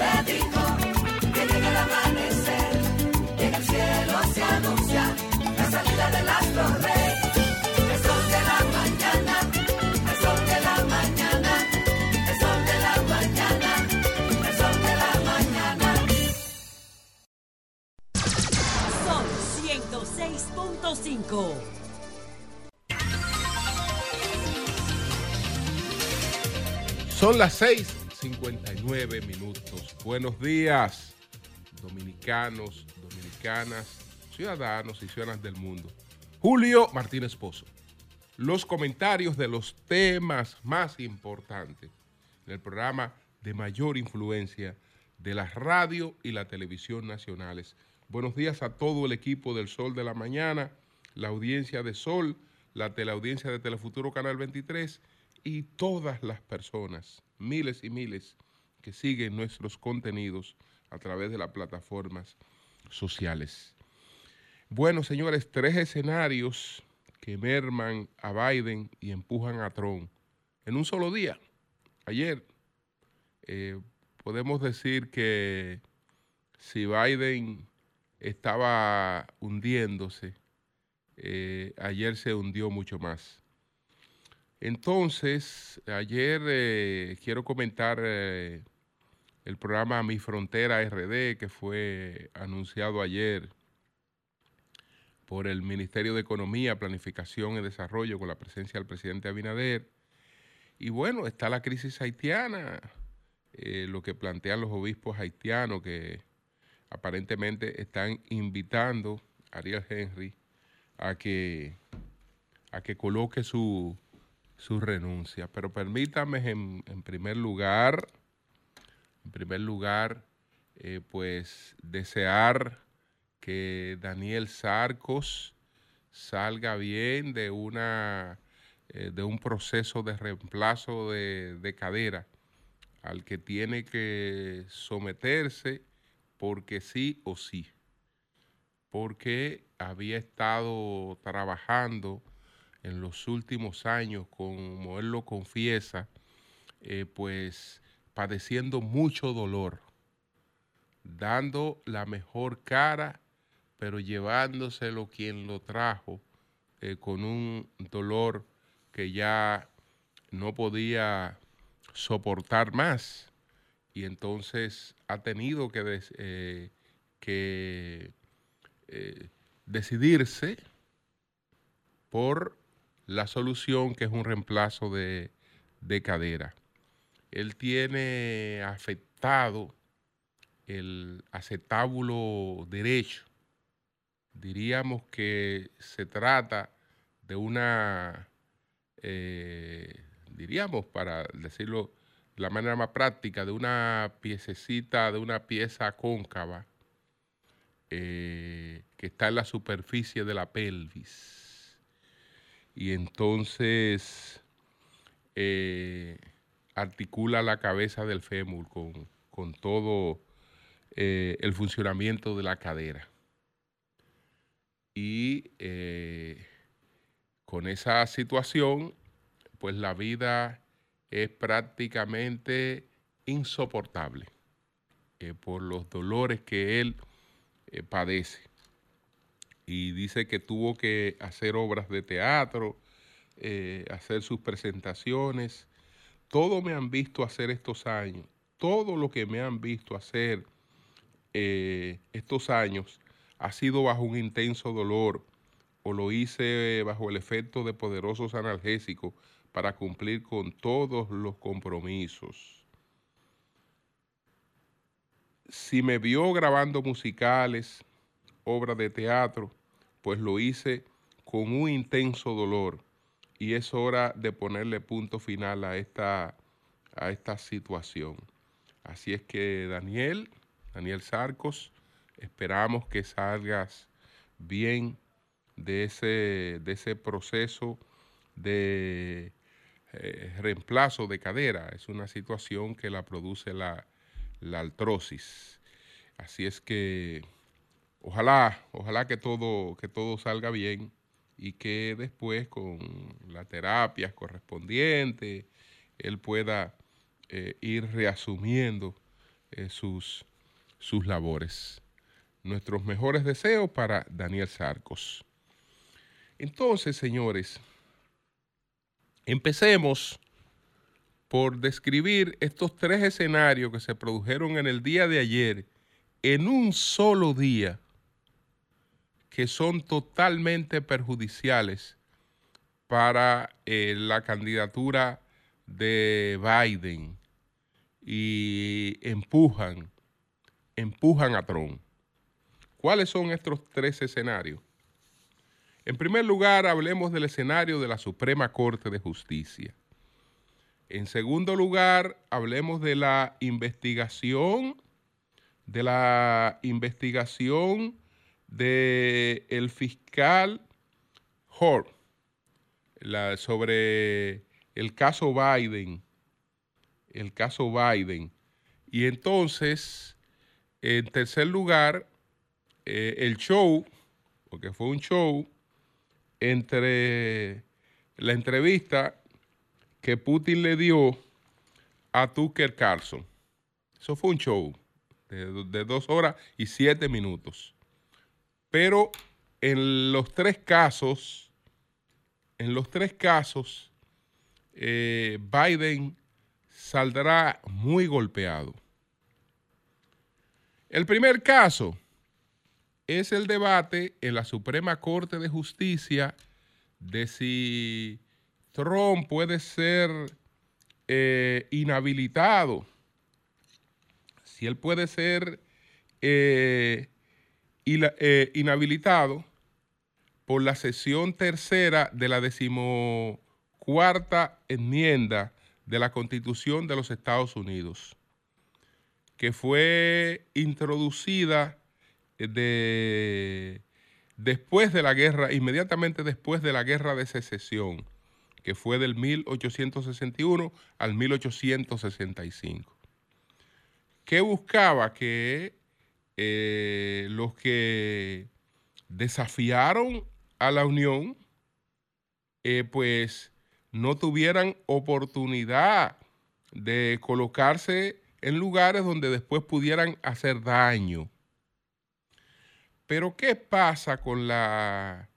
me dijo que llega el amanecer, y en el cielo se anuncia la salida del astro rey. El sol de la mañana, el sol de la mañana, el sol de la mañana, el sol de la mañana. Sol 106.5. Son las 6:59 minutos. Buenos días, dominicanos, dominicanas, ciudadanos y ciudadanas del mundo. Julio Martínez Pozo. Los comentarios de los temas más importantes del programa de mayor influencia de la radio y la televisión nacionales. Buenos días a todo el equipo del Sol de la Mañana, la audiencia de Sol, la teleaudiencia de Telefuturo Canal 23 y todas las personas, miles y miles, que siguen nuestros contenidos a través de las plataformas sociales. Bueno, señores, tres escenarios que merman a Biden y empujan a Trump en un solo día. Ayer eh, podemos decir que si Biden estaba hundiéndose, eh, ayer se hundió mucho más. Entonces, ayer eh, quiero comentar eh, el programa Mi Frontera RD que fue anunciado ayer por el Ministerio de Economía, Planificación y Desarrollo con la presencia del presidente Abinader. Y bueno, está la crisis haitiana, eh, lo que plantean los obispos haitianos que aparentemente están invitando a Ariel Henry a que, a que coloque su, su renuncia. Pero permítame en, primer lugar, en primer lugar, eh, pues desear que Daniel Sarcos salga bien de una eh, de un proceso de reemplazo de, de cadera al que tiene que someterse porque sí o sí, porque había estado trabajando en los últimos años, como él lo confiesa, eh, pues padeciendo mucho dolor, dando la mejor cara, pero llevándoselo quien lo trajo eh, con un dolor que ya no podía soportar más. Y entonces ha tenido que, eh, decidirse por la solución que es un reemplazo de, de cadera. Él tiene afectado el acetábulo derecho. Diríamos que se trata de una, eh, diríamos para decirlo de la manera más práctica, de una piececita, de una pieza cóncava eh, que está en la superficie de la pelvis. Y entonces eh, articula la cabeza del fémur con, con todo eh, el funcionamiento de la cadera. Y eh, con esa situación, pues la vida es prácticamente insoportable por los dolores que él padece. Y dice que tuvo que hacer obras de teatro, eh, hacer sus presentaciones. Todo me han visto hacer estos años, todo lo que me han visto hacer eh, estos años ha sido bajo un intenso dolor o lo hice bajo el efecto de poderosos analgésicos para cumplir con todos los compromisos. Si me vio grabando musicales, obras de teatro, pues lo hice con un intenso dolor y es hora de ponerle punto final a esta, a esta situación. Así es que Daniel, Daniel Sarcos, esperamos que salgas bien de ese, de ese proceso de eh, reemplazo de cadera. Es una situación que la produce la, la artrosis. Así es que ojalá, ojalá que todo, que todo salga bien y que después con las terapias correspondientes él pueda eh, ir reasumiendo eh, sus, sus labores. Nuestros mejores deseos para Daniel Sarcos. Entonces, señores, empecemos por describir estos tres escenarios que se produjeron en el día de ayer, en un solo día, que son totalmente perjudiciales para eh, la candidatura de Biden y empujan, empujan a Trump. ¿Cuáles son estos tres escenarios? En primer lugar, hablemos del escenario de la Suprema Corte de Justicia. En segundo lugar, hablemos de la investigación, de la investigación del el fiscal Hort sobre el caso Biden, el caso Biden. Y entonces, en tercer lugar, eh, el show, porque fue un show, entre la entrevista que Putin le dio a Tucker Carlson. Eso fue un show de, dos horas y siete minutos. Pero en los tres casos, en los tres casos, eh, Biden saldrá muy golpeado. El primer caso es el debate en la Suprema Corte de Justicia de si Trump puede ser eh, inhabilitado, si él puede ser eh, eh, inhabilitado por la sesión tercera de la decimocuarta enmienda de la Constitución de los Estados Unidos, que fue introducida de, después de la guerra, inmediatamente después de la guerra de secesión que fue del 1861 al 1865, que buscaba que eh, los que desafiaron a la Unión, eh, pues no tuvieran oportunidad de colocarse en lugares donde después pudieran hacer daño. Pero ¿qué pasa con la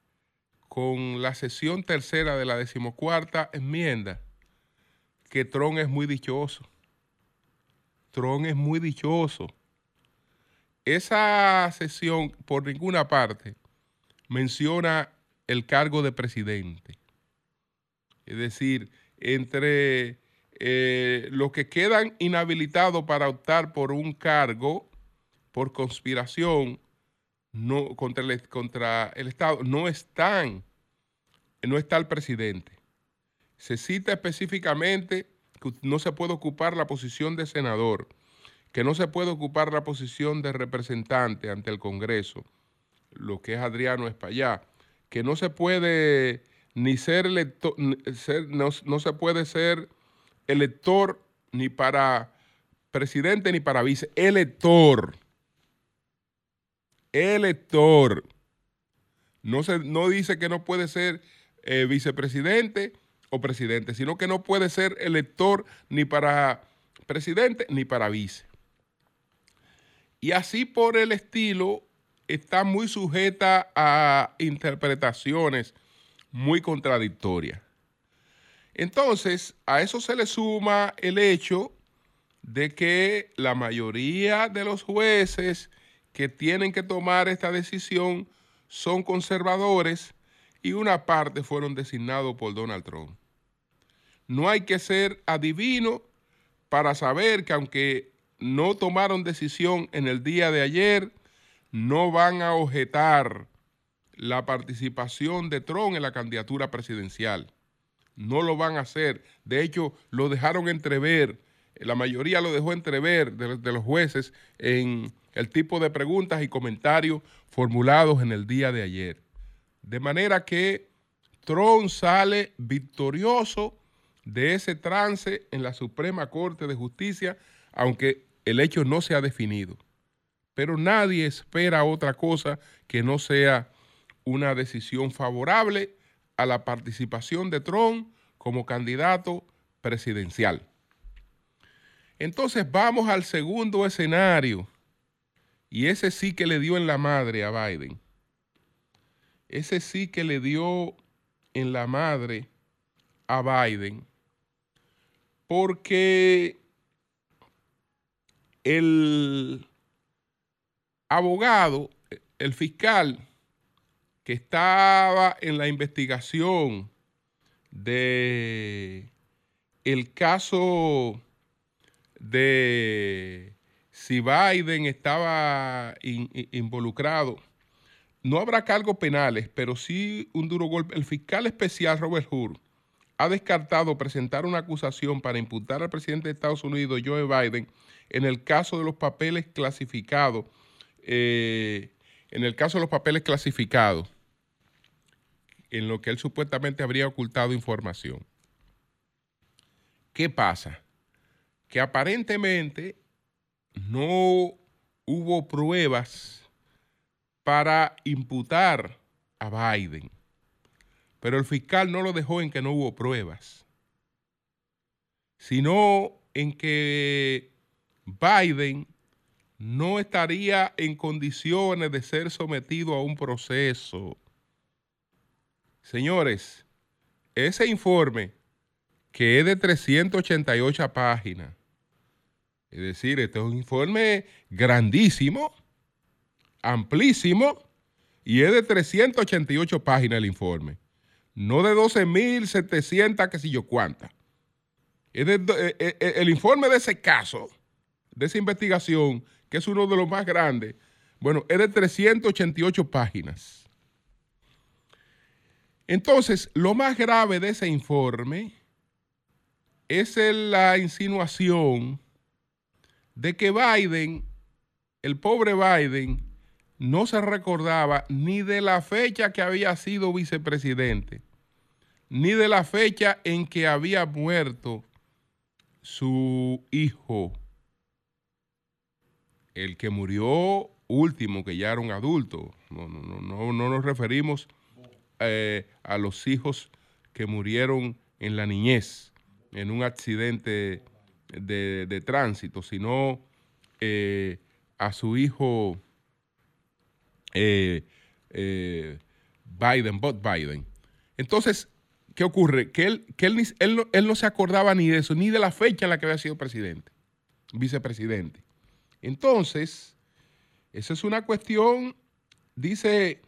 con la sesión tercera de la decimocuarta enmienda que Tron es muy dichoso. Tron es muy dichoso. Esa sesión por ninguna parte menciona el cargo de presidente. Es decir, entre eh, los que quedan inhabilitados para optar por un cargo por conspiración no, contra, el, contra el Estado no están, no está el presidente. Se cita específicamente que no se puede ocupar la posición de senador, que no se puede ocupar la posición de representante ante el Congreso, lo que es Adriano Espaillá, que no se puede ni ser elector, no se puede ser elector ni para presidente ni para vice, elector elector. No, se, no dice que no puede ser eh, vicepresidente o presidente, sino que no puede ser elector ni para presidente ni para vice. Y así por el estilo está muy sujeta a interpretaciones muy contradictorias. Entonces, a eso se le suma el hecho de que la mayoría de los jueces que tienen que tomar esta decisión son conservadores y una parte fueron designados por Donald Trump. No hay que ser adivino para saber que aunque no tomaron decisión en el día de ayer, no van a objetar la participación de Trump en la candidatura presidencial. No lo van a hacer. De hecho, lo dejaron entrever. La mayoría lo dejó entrever de, los jueces en el tipo de preguntas y comentarios formulados en el día de ayer. De manera que Trump sale victorioso de ese trance en la Suprema Corte de Justicia, aunque el hecho no se ha definido. Pero nadie espera otra cosa que no sea una decisión favorable a la participación de Trump como candidato presidencial. Entonces vamos al segundo escenario. Y ese sí que le dio en la madre a Biden. Ese sí que le dio en la madre a Biden. Porque el abogado, el fiscal que estaba en la investigación de el caso de si Biden estaba involucrado. No habrá cargos penales, pero sí un duro golpe. El fiscal especial Robert Hur ha descartado presentar una acusación para imputar al presidente de Estados Unidos, Joe Biden, en el caso de los papeles clasificados, eh, en el caso de los papeles clasificados, en lo que él supuestamente habría ocultado información. ¿Qué pasa? Que aparentemente no hubo pruebas para imputar a Biden, pero el fiscal no lo dejó en que no hubo pruebas, sino en que Biden no estaría en condiciones de ser sometido a un proceso. Señores, ese informe, que es de 388 páginas, es decir, este es un informe grandísimo, amplísimo, y es de 388 páginas el informe, no de 12.700, qué sé yo cuántas. Es eh, eh, el informe de ese caso de esa investigación, que es uno de los más grandes, bueno, es de 388 páginas. Entonces, lo más grave de ese informe es la insinuación de que Biden, el pobre Biden, no se recordaba ni de la fecha que había sido vicepresidente, ni de la fecha en que había muerto su hijo el que murió último, que ya era un adulto, no, no, no, no nos referimos eh, a los hijos que murieron en la niñez, en un accidente de, tránsito, sino eh, a su hijo eh, Biden, Bob Biden. Entonces, ¿qué ocurre? Que, él, que él, él no se acordaba ni de eso, ni de la fecha en la que había sido presidente, vicepresidente. Entonces, esa es una cuestión, dice,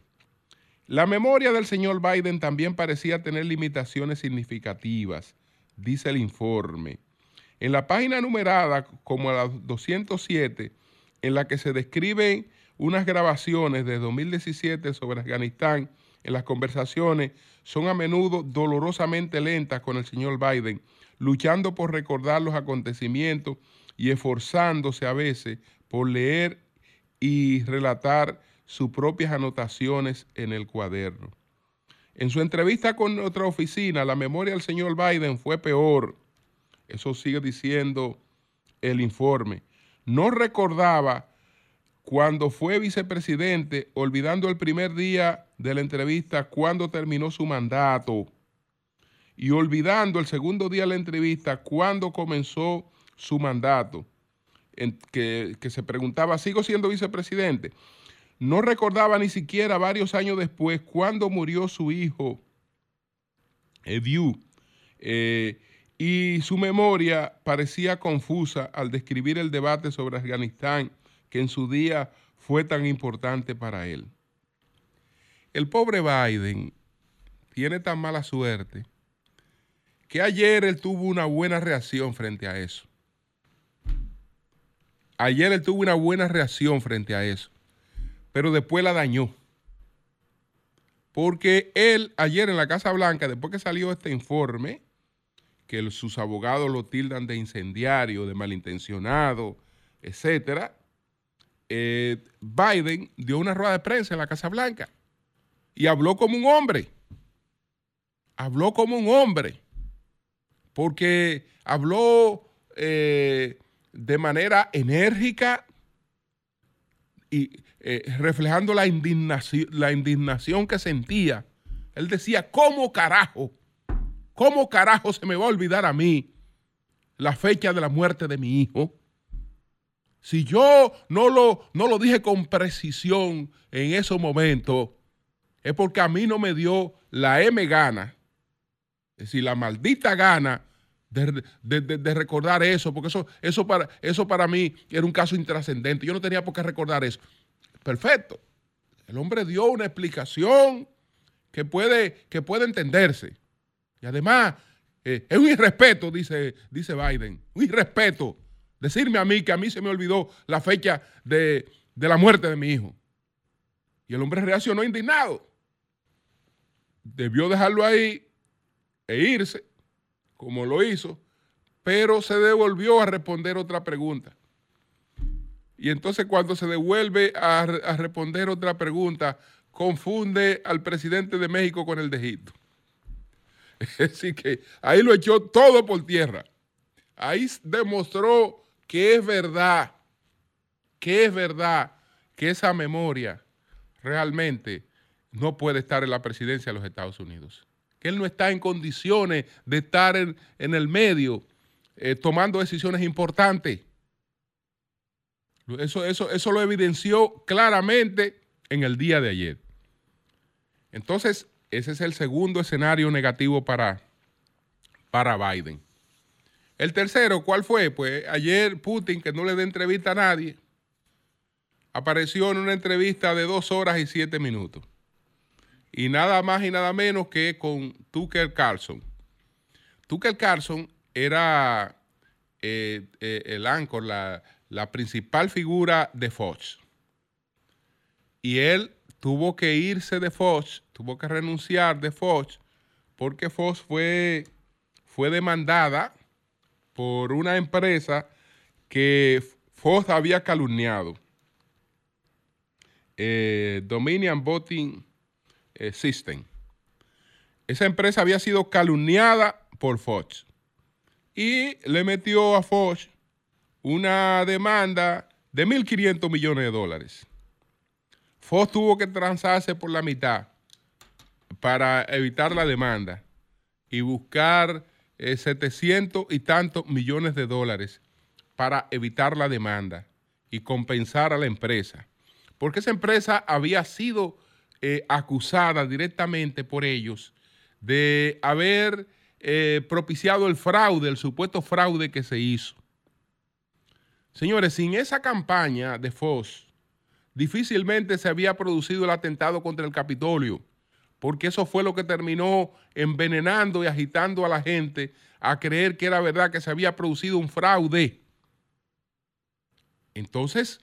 la memoria del señor Biden también parecía tener limitaciones significativas, dice el informe. En la página numerada como la 207, en la que se describen unas grabaciones de 2017 sobre Afganistán, en las conversaciones son a menudo dolorosamente lentas con el señor Biden, luchando por recordar los acontecimientos y esforzándose a veces por leer y relatar sus propias anotaciones en el cuaderno. En su entrevista con otra oficina, la memoria del señor Biden fue peor. Eso sigue diciendo el informe. No recordaba cuando fue vicepresidente, olvidando el primer día de la entrevista, cuando terminó su mandato, y olvidando el segundo día de la entrevista, cuando comenzó su mandato, que, se preguntaba, ¿sigo siendo vicepresidente? No recordaba ni siquiera varios años después cuando murió su hijo, Ediu, eh, y su memoria parecía confusa al describir el debate sobre Afganistán que en su día fue tan importante para él. El pobre Biden tiene tan mala suerte que ayer él tuvo una buena reacción frente a eso. Ayer él tuvo una buena reacción frente a eso, pero después la dañó. Porque él, ayer en la Casa Blanca, después que salió este informe, que sus abogados lo tildan de incendiario, de malintencionado, etcétera, eh, Biden dio una rueda de prensa en la Casa Blanca y habló como un hombre. Habló como un hombre. Porque habló eh, de manera enérgica y eh, reflejando la indignación, la indignación que sentía. Él decía, ¿cómo carajo? ¿Cómo carajo se me va a olvidar a mí la fecha de la muerte de mi hijo, si yo no lo, no lo dije con precisión en esos momentos, es porque a mí no me dio la M gana, es decir, la maldita gana de, de, recordar eso, porque eso, eso, para, eso para mí era un caso intrascendente. Yo no tenía por qué recordar eso. Perfecto. El hombre dio una explicación que puede, que puede entenderse. Y además, eh, es un irrespeto, dice, dice Biden, un irrespeto decirme a mí que a mí se me olvidó la fecha de, de la muerte de mi hijo. Y el hombre reaccionó indignado. Debió dejarlo ahí e irse, como lo hizo, pero se devolvió a responder otra pregunta. Y entonces cuando se devuelve a, responder otra pregunta, confunde al presidente de México con el de Egipto. Así que ahí lo echó todo por tierra. Ahí demostró que es verdad, que es verdad que esa memoria realmente no puede estar en la presidencia de los Estados Unidos. Él no está en condiciones de estar en, el medio eh, tomando decisiones importantes. Eso, eso, eso lo evidenció claramente en el día de ayer. Entonces, ese es el segundo escenario negativo para, para Biden. El tercero, ¿cuál fue? Pues ayer Putin, que no le dé entrevista a nadie, apareció en una entrevista de dos horas y siete minutos. Y nada más y nada menos que con Tucker Carlson. Tucker Carlson era eh, eh, el anchor, la, la principal figura de Fox. Y él tuvo que irse de Fox, tuvo que renunciar de Fox, porque Fox fue, fue demandada por una empresa que Fox había calumniado. Eh, Dominion Voting System. Esa empresa había sido calumniada por Fox y le metió a Fox una demanda de 1.500 millones de dólares. Fox tuvo que transarse por la mitad para evitar la demanda y buscar 700 eh, y tantos millones de dólares para evitar la demanda y compensar a la empresa. Porque esa empresa había sido eh, acusada directamente por ellos de haber eh, propiciado el fraude, el supuesto fraude que se hizo. Señores, sin esa campaña de Fox, difícilmente se había producido el atentado contra el Capitolio, porque eso fue lo que terminó envenenando y agitando a la gente a creer que era verdad que se había producido un fraude. Entonces,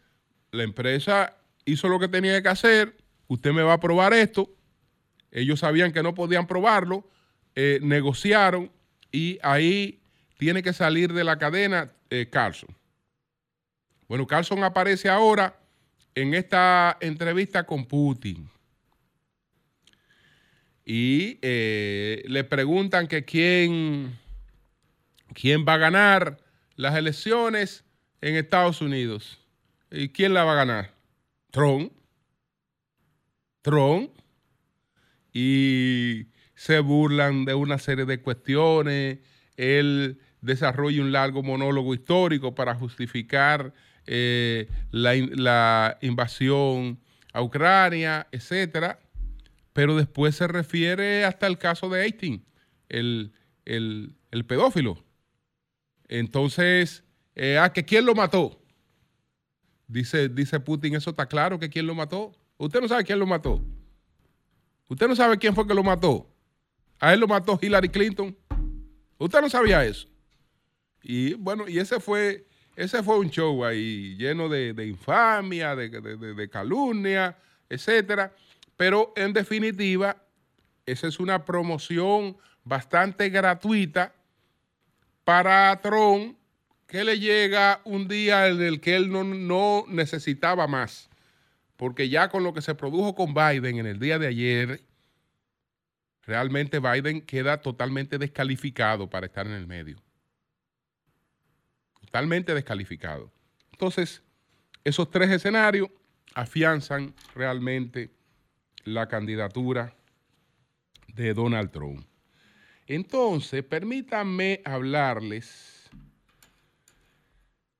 la empresa hizo lo que tenía que hacer, usted me va a probar esto, ellos sabían que no podían probarlo, eh, negociaron y ahí tiene que salir de la cadena eh, Carlson. Bueno, Carlson aparece ahora en esta entrevista con Putin y eh, le preguntan que quién, quién va a ganar las elecciones en Estados Unidos. ¿Y quién la va a ganar? Trump. Trump. Y se burlan de una serie de cuestiones. Él desarrolla un largo monólogo histórico para justificar eh, la, invasión a Ucrania, etcétera, pero después se refiere hasta el caso de Eichmann, el, pedófilo. Entonces, eh, ¿a que quién lo mató? Dice, dice Putin, eso está claro que quién lo mató. Usted no sabe quién lo mató. Usted no sabe quién fue que lo mató. A él lo mató Hillary Clinton. Usted no sabía eso. Y bueno, y ese fue ese fue un show ahí lleno de, infamia, de, calumnia, etcétera. Pero en definitiva, esa es una promoción bastante gratuita para Trump que le llega un día en el que él no, necesitaba más. Porque ya con lo que se produjo con Biden en el día de ayer, realmente Biden queda totalmente descalificado para estar en el medio totalmente descalificado. Entonces, esos tres escenarios afianzan realmente la candidatura de Donald Trump. Entonces, permítanme hablarles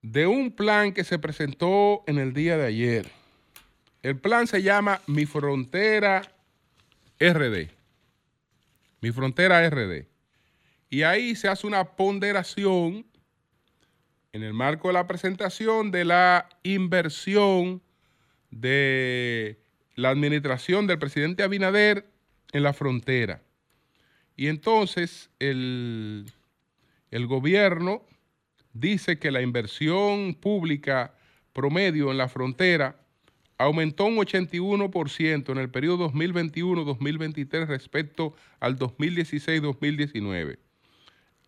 de un plan que se presentó en el día de ayer. El plan se llama Mi Frontera RD. Mi Frontera RD. Y ahí se hace una ponderación en el marco de la presentación de la inversión de la administración del presidente Abinader en la frontera. Y entonces el, el gobierno dice que la inversión pública promedio en la frontera aumentó un 81% en el periodo 2021-2023 respecto al 2016-2019.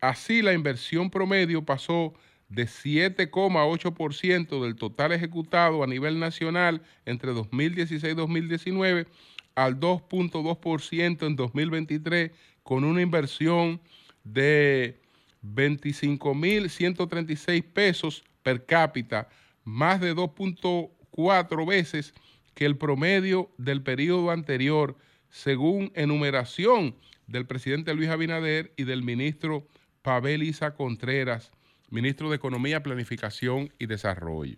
Así, la inversión promedio pasó de 7,8% del total ejecutado a nivel nacional entre 2016 y 2019 al 2.2% en 2023 con una inversión de 25.136 pesos per cápita, más de 2.4 veces que el promedio del periodo anterior, según enumeración del presidente Luis Abinader y del ministro Pavel Isa Contreras, ministro de Economía, Planificación y Desarrollo.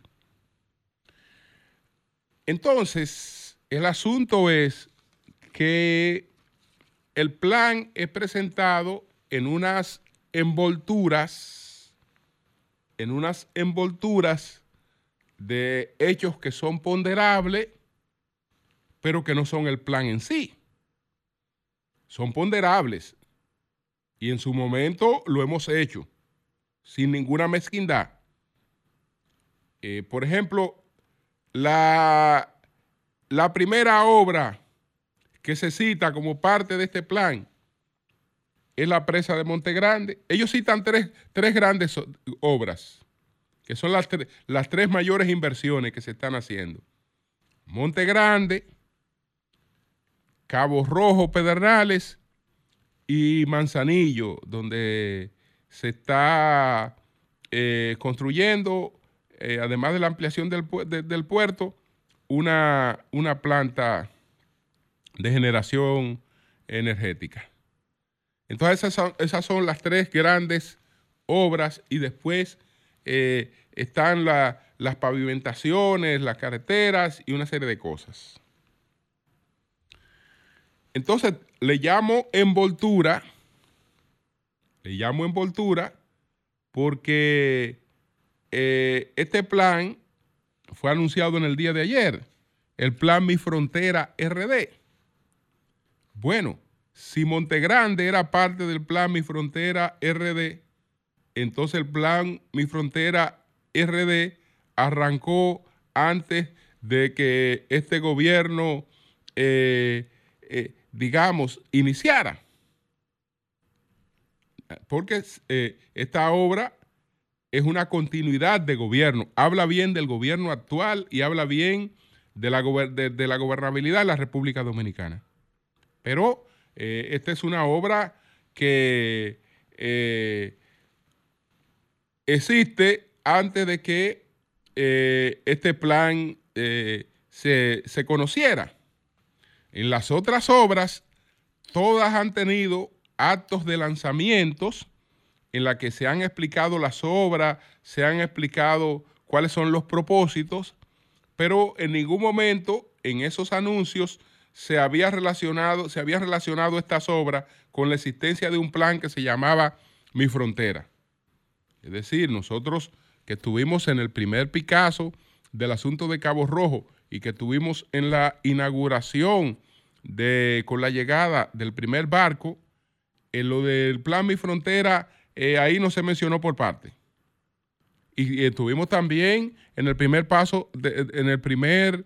Entonces, el asunto es que el plan es presentado en unas envolturas, en unas envolturas de hechos que son ponderables, pero que no son el plan en sí. Son ponderables. Y en su momento lo hemos hecho, sin ninguna mezquindad. Eh, por ejemplo, la, la primera obra que se cita como parte de este plan es la presa de Monte Grande. Ellos citan tres, grandes obras, que son las, las tres mayores inversiones que se están haciendo. Monte Grande, Cabo Rojo, Pedernales y Manzanillo, donde se está eh, construyendo, eh, además de la ampliación del, del puerto, una, una planta de generación energética. Entonces esas son, las tres grandes obras y después eh, están las pavimentaciones, las carreteras y una serie de cosas. Entonces le llamo envoltura, le llamo envoltura porque eh, este plan fue anunciado en el día de ayer, el plan Mi Frontera RD. Bueno, si Montegrande era parte del plan Mi Frontera RD, entonces el plan Mi Frontera RD arrancó antes de que este gobierno, eh, eh, digamos, iniciara. Porque eh, esta obra es una continuidad de gobierno. Habla bien del gobierno actual y habla bien de la, gobernabilidad de la República Dominicana. Pero esta es una obra que existe antes de que eh, este plan se, se conociera. En las otras obras, todas han tenido actos de lanzamientos en la que se han explicado las obras, se han explicado cuáles son los propósitos, pero en ningún momento en esos anuncios se había relacionado, se había relacionado estas obras con la existencia de un plan que se llamaba Mi Frontera. Es decir, nosotros que estuvimos en el primer Picasso del asunto de Cabo Rojo y que estuvimos en la inauguración de, con la llegada del primer barco, en lo del plan Mi Frontera, eh, ahí no se mencionó por parte. Y, estuvimos también en el primer paso, en el primer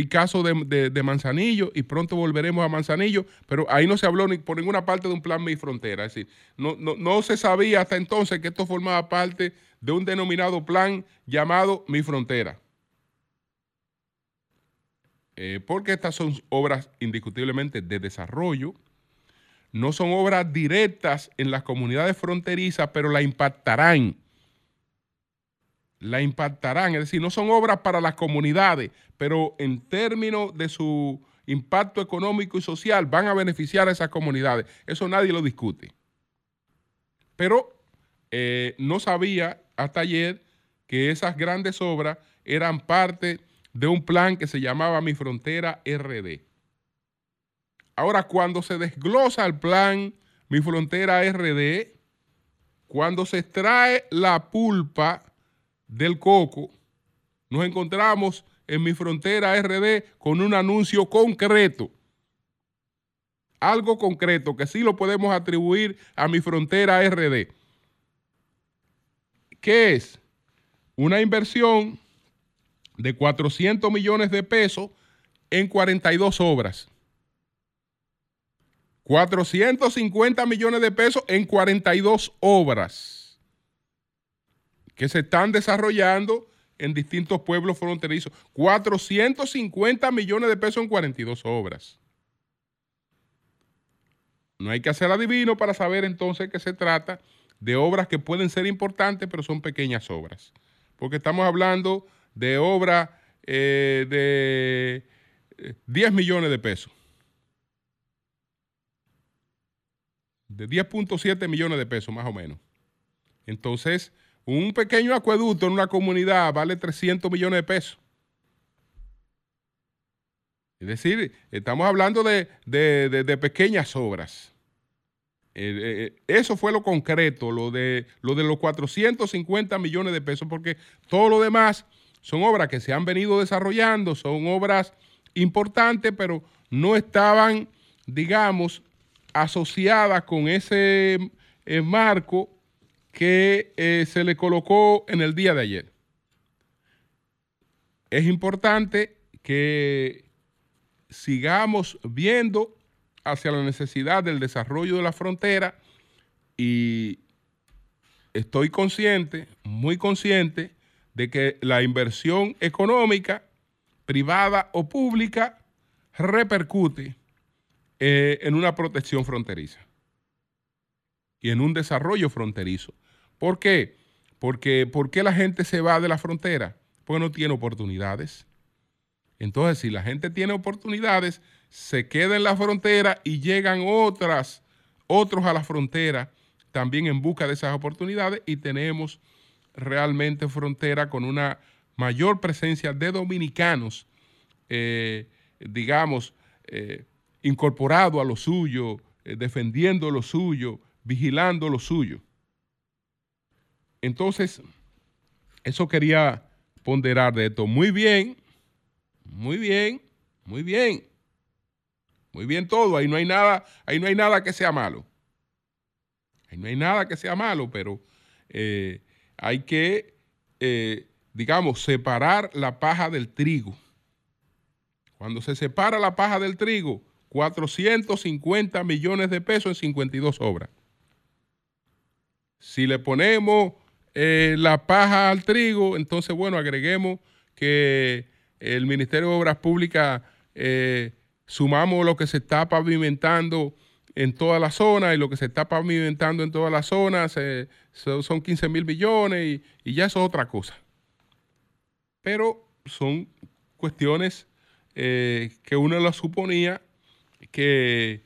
Picasso de, Manzanillo y pronto volveremos a Manzanillo, pero ahí no se habló ni por ninguna parte de un plan Mi Frontera. Es decir, no, no, se sabía hasta entonces que esto formaba parte de un denominado plan llamado Mi Frontera. Eh, porque estas son obras indiscutiblemente de desarrollo, no son obras directas en las comunidades fronterizas, pero la impactarán la impactarán, es decir, no son obras para las comunidades, pero en términos de su impacto económico y social van a beneficiar a esas comunidades. Eso nadie lo discute. Pero eh, no sabía hasta ayer que esas grandes obras eran parte de un plan que se llamaba Mi Frontera RD. Ahora, cuando se desglosa el plan Mi Frontera RD, cuando se extrae la pulpa del coco, nos encontramos en Mi Frontera RD con un anuncio concreto. Algo concreto que sí lo podemos atribuir a Mi Frontera RD. ¿Qué es? Una inversión de 400 millones de pesos en 42 obras. 450 millones de pesos en 42 obras que se están desarrollando en distintos pueblos fronterizos. 450 millones de pesos en 42 obras. No hay que hacer adivino para saber entonces que se trata de obras que pueden ser importantes, pero son pequeñas obras. Porque estamos hablando de obra eh, de 10 eh, millones de pesos. De 10.7 millones de pesos, más o menos. Entonces, un pequeño acueducto en una comunidad vale 300 millones de pesos. Es decir, estamos hablando de, de pequeñas obras. Eh, eh, eso fue lo concreto, lo de, lo de los 450 millones de pesos, porque todo lo demás son obras que se han venido desarrollando, son obras importantes, pero no estaban, digamos, asociadas con ese eh, marco que se le colocó en el día de ayer. Es importante que sigamos viendo hacia la necesidad del desarrollo de la frontera y estoy consciente, muy consciente, de que la inversión económica, privada o pública, repercute eh, en una protección fronteriza y en un desarrollo fronterizo. ¿Por qué? Porque ¿por qué la gente se va de la frontera? Porque no tiene oportunidades. Entonces, si la gente tiene oportunidades, se queda en la frontera y llegan otras, otros a la frontera también en busca de esas oportunidades y tenemos realmente frontera con una mayor presencia de dominicanos, eh, digamos, eh, incorporado a lo suyo, eh, defendiendo lo suyo, vigilando lo suyo. Entonces, eso quería ponderar de esto. Muy bien, muy bien, muy bien. Muy bien todo, ahí no hay nada, ahí no hay nada que sea malo. Ahí no hay nada que sea malo, pero eh, hay que, eh, digamos, separar la paja del trigo. Cuando se separa la paja del trigo, 450 millones de pesos en 52 obras. Si le ponemos eh, la paja al trigo, entonces, bueno, agreguemos que el Ministerio de Obras Públicas sumamos lo que se está pavimentando en toda la zona y lo que se está pavimentando en toda la zona son 15 mil millones y, ya eso es otra cosa. Pero son cuestiones eh, que uno lo suponía que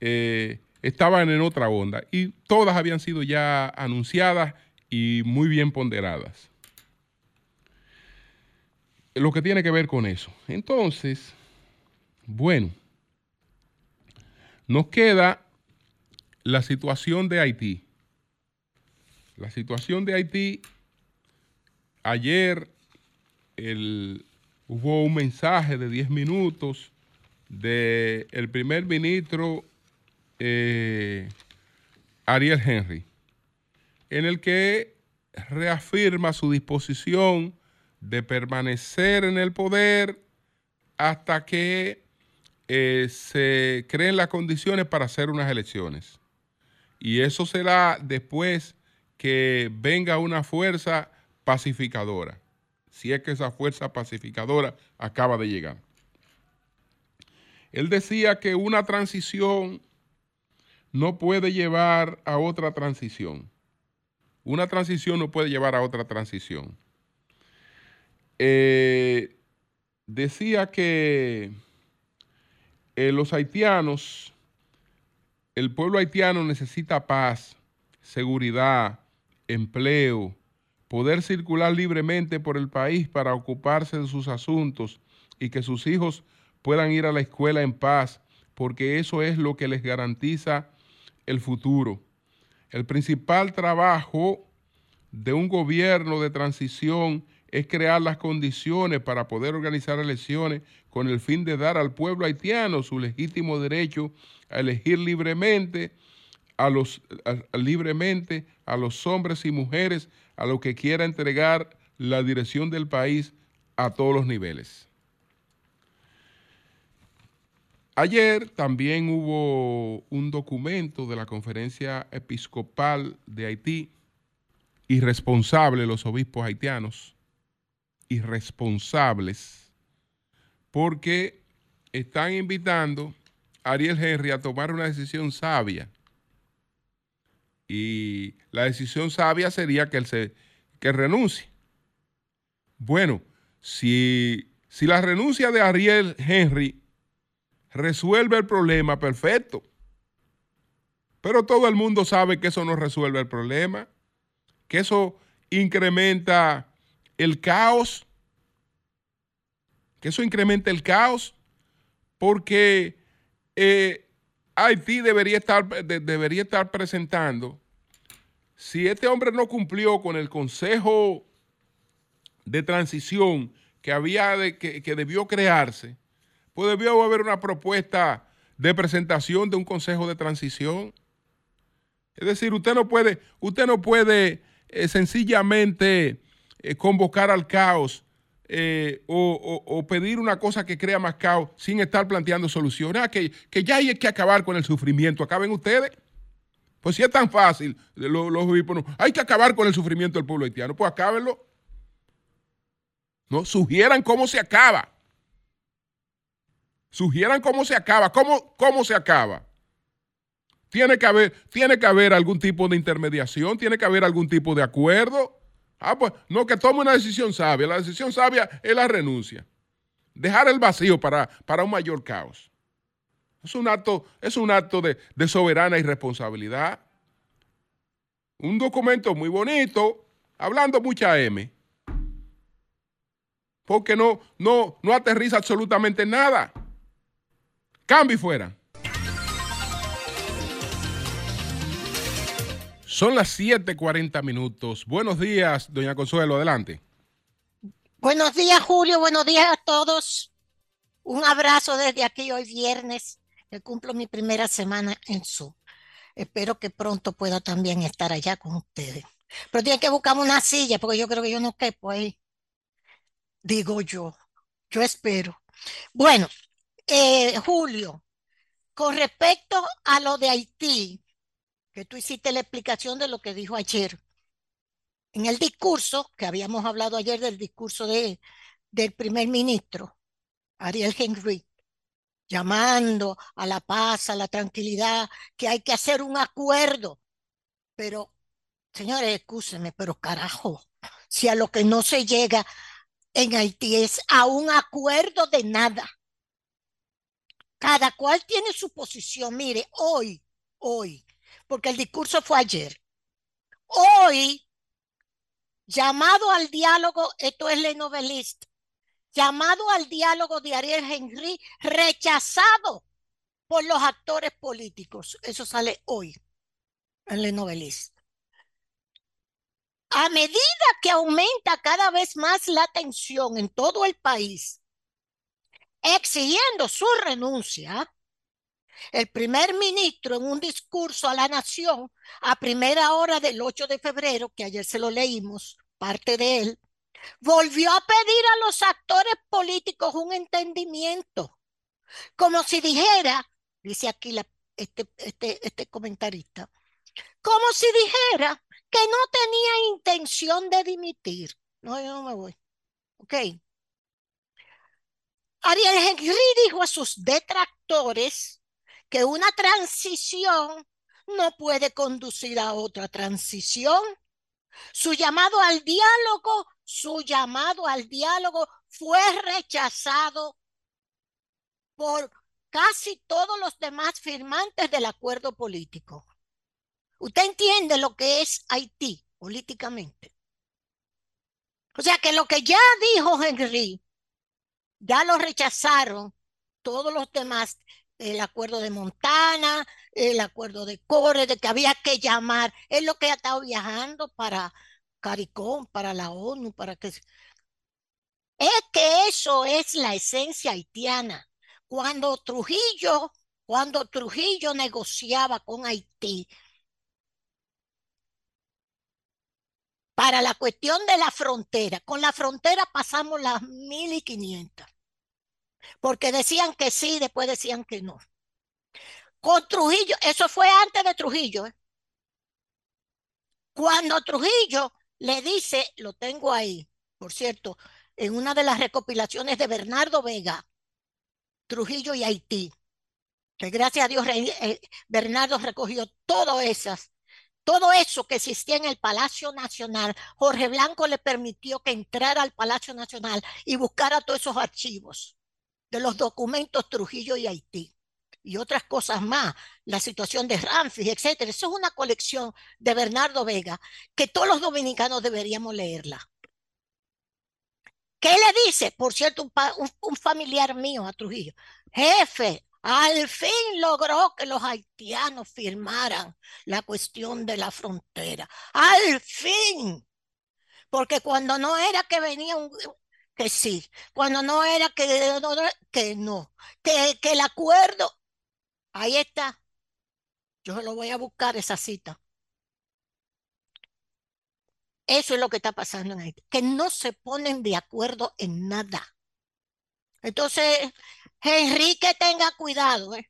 eh, estaban en otra onda y todas habían sido ya anunciadas y muy bien ponderadas. Lo que tiene que ver con eso. Entonces, bueno, nos queda la situación de Haití. La situación de Haití, ayer hubo un mensaje de 10 minutos del primer ministro eh, Ariel Henry, en el que reafirma su disposición de permanecer en el poder hasta que eh, se creen las condiciones para hacer unas elecciones. Y eso será después que venga una fuerza pacificadora, si es que esa fuerza pacificadora acaba de llegar. Él decía que una transición no puede llevar a otra transición. Una transición no puede llevar a otra transición. Eh, decía que eh, los haitianos, el pueblo haitiano necesita paz, seguridad, empleo, poder circular libremente por el país para ocuparse de sus asuntos y que sus hijos puedan ir a la escuela en paz, porque eso es lo que les garantiza el futuro. El principal trabajo de un gobierno de transición es crear las condiciones para poder organizar elecciones con el fin de dar al pueblo haitiano su legítimo derecho a elegir libremente a los libremente a los hombres y mujeres a los que quiera entregar la dirección del país a todos los niveles. Ayer también hubo un documento de la Conferencia Episcopal de Haití, irresponsable los obispos haitianos, irresponsables, porque están invitando a Ariel Henry a tomar una decisión sabia. Y la decisión sabia sería que él se que renuncie. Bueno, si, si la renuncia de Ariel Henry resuelve el problema, perfecto. Pero todo el mundo sabe que eso no resuelve el problema, que eso incrementa el caos, que eso incrementa el caos, porque eh, Haití debería estar, debería estar presentando, si este hombre no cumplió con el consejo de transición que, había de, que debió crearse, pues debió haber una propuesta de presentación de un consejo de transición. Es decir, usted no puede, usted no puede eh, sencillamente eh, convocar al caos eh, o, pedir una cosa que crea más caos sin estar planteando soluciones. Ah, que, ya hay que acabar con el sufrimiento. Acaben ustedes. Pues si es tan fácil, los, los hay que acabar con el sufrimiento del pueblo haitiano. Pues acábenlo. No, sugieran cómo se acaba. Sugieran cómo se acaba. ¿Cómo, cómo se acaba? Tiene que, haber, tiene que haber algún tipo de intermediación, tiene que haber algún tipo de acuerdo. Ah, pues no, que tome una decisión sabia. La decisión sabia es la renuncia. Dejar el vacío para, para un mayor caos. Es un acto, es un acto de, de soberana irresponsabilidad. Un documento muy bonito, hablando mucha M. Porque no, no, no aterriza absolutamente nada. Cambio y fuera. Son las 7:40 minutos. Buenos días, doña Consuelo, adelante. Buenos días, Julio. Buenos días a todos. Un abrazo desde aquí hoy viernes, que cumplo mi primera semana en su. Espero que pronto pueda también estar allá con ustedes. Pero tiene que buscarme una silla, porque yo creo que yo no quepo ahí. Digo yo. Yo espero. Bueno, eh, Julio, con respecto a lo de Haití, que tú hiciste la explicación de lo que dijo ayer, en el discurso, que habíamos hablado ayer del discurso de, del primer ministro, Ariel Henry, llamando a la paz, a la tranquilidad, que hay que hacer un acuerdo. Pero, señores, escúsenme, pero carajo, si a lo que no se llega en Haití es a un acuerdo de nada, cada cual tiene su posición. Mire, hoy, hoy, porque el discurso fue ayer. Hoy, llamado al diálogo, esto es le novelista, llamado al diálogo de Ariel Henry, rechazado por los actores políticos. Eso sale hoy en le novelista. A medida que aumenta cada vez más la tensión en todo el país, exigiendo su renuncia, el primer ministro en un discurso a la nación a primera hora del 8 de febrero, que ayer se lo leímos, parte de él, volvió a pedir a los actores políticos un entendimiento, como si dijera, dice aquí este, este, este comentarista, como si dijera que no tenía intención de dimitir. No, yo no me voy. Ok. Ariel Henry dijo a sus detractores que una transición no puede conducir a otra transición. Su llamado al diálogo, su llamado al diálogo fue rechazado por casi todos los demás firmantes del acuerdo político. Usted entiende lo que es Haití políticamente. O sea que lo que ya dijo Henry, ya lo rechazaron todos los demás, el acuerdo de Montana, el acuerdo de Core, de que había que llamar, es lo que ha estado viajando para CARICOM, para la ONU, para que... Es que eso es la esencia haitiana. Cuando Trujillo, cuando Trujillo negociaba con Haití, para la cuestión de la frontera. Con la frontera pasamos las 1500, porque decían que sí, después decían que no. Con Trujillo, eso fue antes de Trujillo. ¿eh? Cuando Trujillo le dice, lo tengo ahí, por cierto, en una de las recopilaciones de Bernardo Vega, Trujillo y Haití, que gracias a Dios eh, Bernardo recogió todas esas todo eso que existía en el Palacio Nacional, Jorge Blanco le permitió que entrara al Palacio Nacional y buscara todos esos archivos de los documentos Trujillo y Haití y otras cosas más, la situación de Ramfis, etcétera. Eso es una colección de Bernardo Vega que todos los dominicanos deberíamos leerla. ¿Qué le dice? Por cierto, un, un, familiar mío a Trujillo. Jefe, al fin logró que los haitianos firmaran la cuestión de la frontera. Al fin. Porque cuando no era que venía un, que sí, cuando no era que, no, que, que el acuerdo, ahí está. Yo lo voy a buscar esa cita. Eso es lo que está pasando en Haití, que no se ponen de acuerdo en nada. Entonces, Enrique tenga cuidado, ¿eh?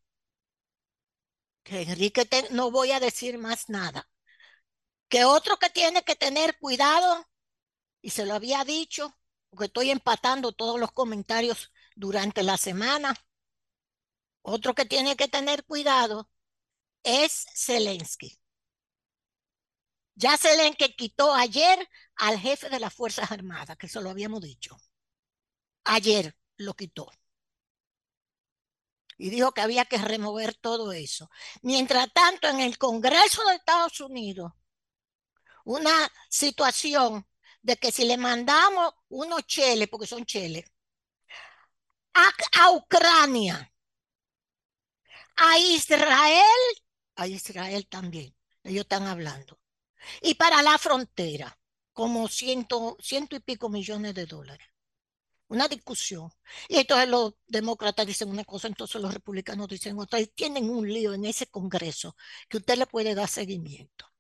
Que Enrique no voy a decir más nada. Que otro que tiene que tener cuidado, y se lo había dicho, porque estoy empatando todos los comentarios durante la semana. Otro que tiene que tener cuidado es Zelensky. Ya Zelensky quitó ayer al jefe de las Fuerzas Armadas, que se lo habíamos dicho. Ayer lo quitó y dijo que había que remover todo eso. Mientras tanto, en el Congreso de Estados Unidos, una situación de que si le mandamos unos cheles, porque son cheles, a, Ucrania, a Israel, a Israel también, ellos están hablando, y para la frontera, como ciento, ciento y pico millones de dólares una discusión. Y entonces los demócratas dicen una cosa, entonces los republicanos dicen otra, y tienen un lío en ese Congreso que usted le puede dar seguimiento.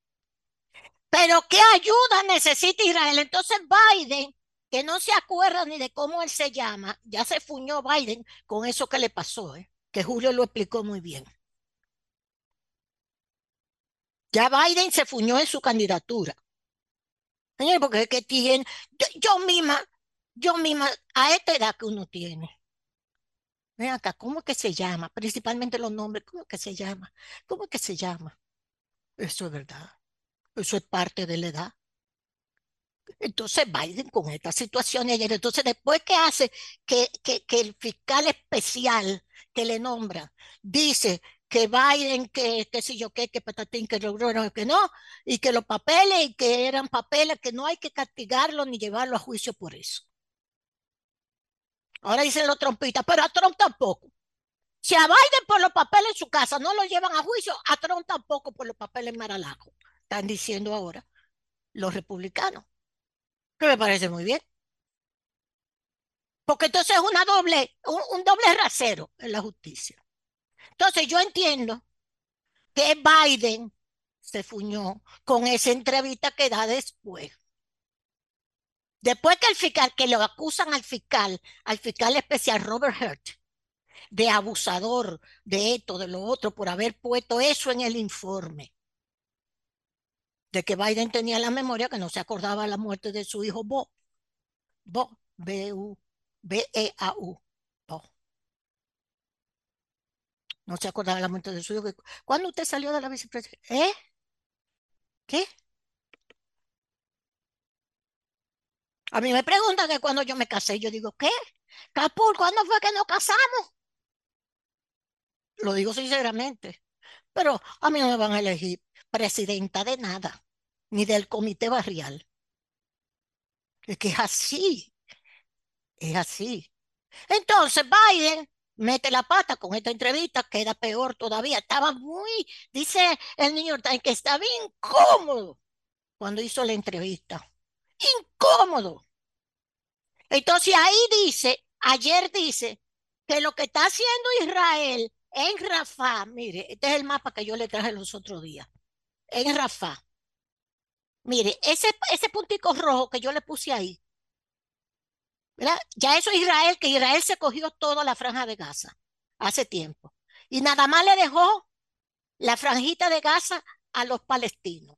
Pero ¿qué ayuda necesita Israel? Entonces Biden, que no se acuerda ni de cómo él se llama, ya se fuñó Biden con eso que le pasó, ¿eh? que Julio lo explicó muy bien. Ya Biden se fuñó en su candidatura. Porque es que tiene, yo misma, yo misma, a esta edad que uno tiene, ven acá, ¿cómo es que se llama? Principalmente los nombres, ¿cómo es que se llama? ¿Cómo es que se llama? Eso es verdad. Eso es parte de la edad. Entonces Biden con esta situación ayer, entonces después que hace que, que, el fiscal especial que le nombra dice que Biden, que qué sé yo qué, que patatín, que que no, y que los papeles, y que eran papeles, que no hay que castigarlo ni llevarlo a juicio por eso. Ahora dicen los trompistas, pero a Trump tampoco. Si a Biden por los papeles en su casa no lo llevan a juicio, a Trump tampoco por los papeles en Maralaco. Están diciendo ahora los republicanos. Que me parece muy bien. Porque entonces es una doble, un, doble rasero en la justicia. Entonces yo entiendo que Biden se fuñó con esa entrevista que da después. Después que el fiscal, que lo acusan al fiscal, al fiscal especial Robert Hurt, de abusador, de esto, de lo otro, por haber puesto eso en el informe, de que Biden tenía la memoria que no se acordaba la muerte de su hijo Bo. Bo, B-U, B-E-A-U, Bo. No se acordaba la muerte de su hijo. ¿Cuándo usted salió de la vicepresidencia? ¿Eh? ¿Qué? A mí me preguntan que cuando yo me casé, yo digo, ¿qué? Capul, ¿cuándo fue que nos casamos? Lo digo sinceramente. Pero a mí no me van a elegir presidenta de nada, ni del comité barrial. Es que es así. Es así. Entonces Biden mete la pata con esta entrevista, queda peor todavía. Estaba muy, dice el New York Times, que estaba incómodo cuando hizo la entrevista. Incómodo. Entonces ahí dice, ayer dice, que lo que está haciendo Israel en Rafah, mire, este es el mapa que yo le traje los otros días, en Rafah. Mire, ese, ese puntico rojo que yo le puse ahí. Ya eso es Israel, que Israel se cogió toda la franja de Gaza hace tiempo. Y nada más le dejó la franjita de Gaza a los palestinos.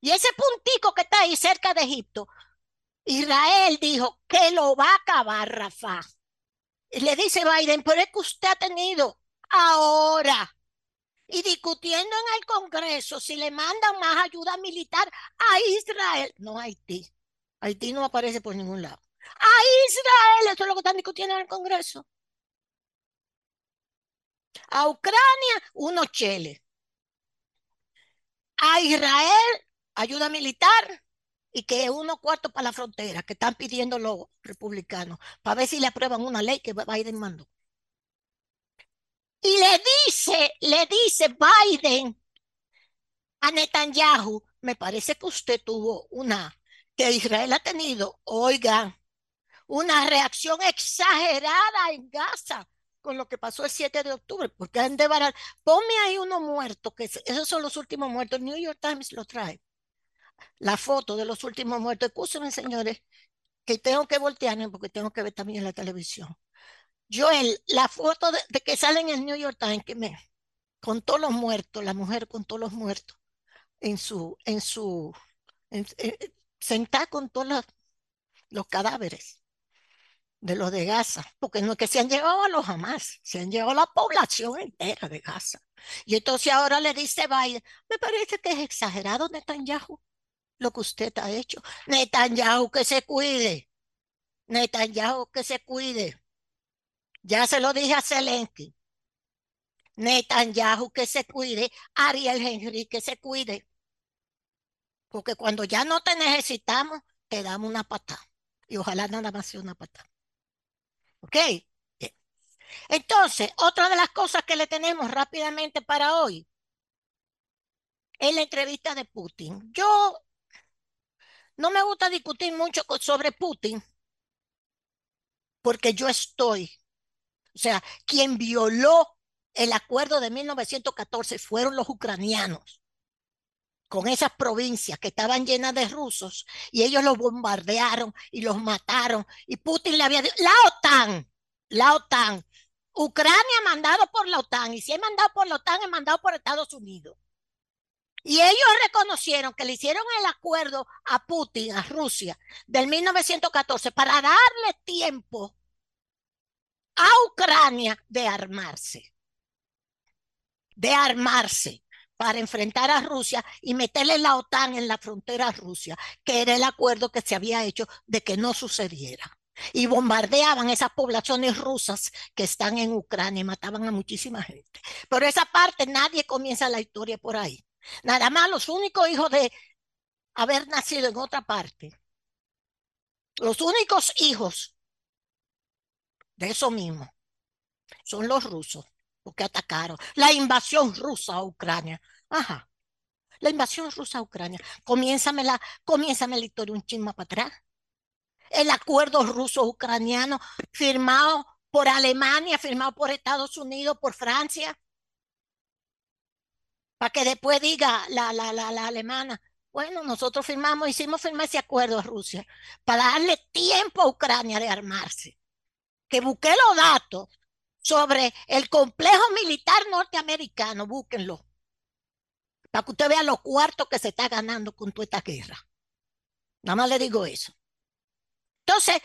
Y ese puntico que está ahí cerca de Egipto, Israel dijo que lo va a acabar Rafah. Y le dice Biden, pero es que usted ha tenido ahora y discutiendo en el Congreso si le mandan más ayuda militar a Israel, no a Haití. Haití no aparece por ningún lado. A Israel, eso es lo que están discutiendo en el Congreso. A Ucrania, unos cheles. A Israel, ayuda militar y que uno cuarto para la frontera, que están pidiendo los republicanos, para ver si le aprueban una ley que Biden mandó. Y le dice, le dice Biden a Netanyahu, me parece que usted tuvo una, que Israel ha tenido, oigan, una reacción exagerada en Gaza con lo que pasó el 7 de octubre, porque han de varar. Ponme ahí uno muerto, que esos son los últimos muertos. New York Times lo trae. La foto de los últimos muertos. Escúcheme, señores, que tengo que voltearme porque tengo que ver también la televisión. Joel, la foto de, que sale en el New York Times, que me, con todos los muertos, la mujer con todos los muertos, en su, en su, en, sentada con todos los, los cadáveres de los de Gaza, porque no es que se han llevado a los jamás, se han llevado a la población entera de Gaza. Y entonces ahora le dice Biden, me parece que es exagerado Netanyahu lo que usted ha hecho. Netanyahu que se cuide, Netanyahu que se cuide. Ya se lo dije a Zelensky. Netanyahu que se cuide, Ariel Henry que se cuide. Porque cuando ya no te necesitamos, te damos una patada. Y ojalá nada más sea una patada. ¿Ok? Entonces, otra de las cosas que le tenemos rápidamente para hoy es la entrevista de Putin. Yo no me gusta discutir mucho sobre Putin porque yo estoy, o sea, quien violó el acuerdo de 1914 fueron los ucranianos con esas provincias que estaban llenas de rusos y ellos los bombardearon y los mataron y Putin le había dicho, la OTAN, la OTAN, Ucrania mandado por la OTAN y si es mandado por la OTAN es mandado por Estados Unidos. Y ellos reconocieron que le hicieron el acuerdo a Putin, a Rusia, del 1914 para darle tiempo a Ucrania de armarse, de armarse para enfrentar a Rusia y meterle la OTAN en la frontera a Rusia, que era el acuerdo que se había hecho de que no sucediera. Y bombardeaban esas poblaciones rusas que están en Ucrania y mataban a muchísima gente. Pero esa parte nadie comienza la historia por ahí. Nada más los únicos hijos de haber nacido en otra parte. Los únicos hijos eso mismo son los rusos, porque atacaron. La invasión rusa a Ucrania. Ajá. La invasión rusa a Ucrania. Comiénzame la, comiénzame la historia un chisme para atrás. El acuerdo ruso-ucraniano firmado por Alemania, firmado por Estados Unidos, por Francia, para que después diga la, la, la, la alemana, bueno, nosotros firmamos, hicimos firmar ese acuerdo a Rusia para darle tiempo a Ucrania de armarse. Que busqué los datos sobre el complejo militar norteamericano, búsquenlo, para que usted vea los cuartos que se está ganando con toda esta guerra. Nada más le digo eso. Entonces,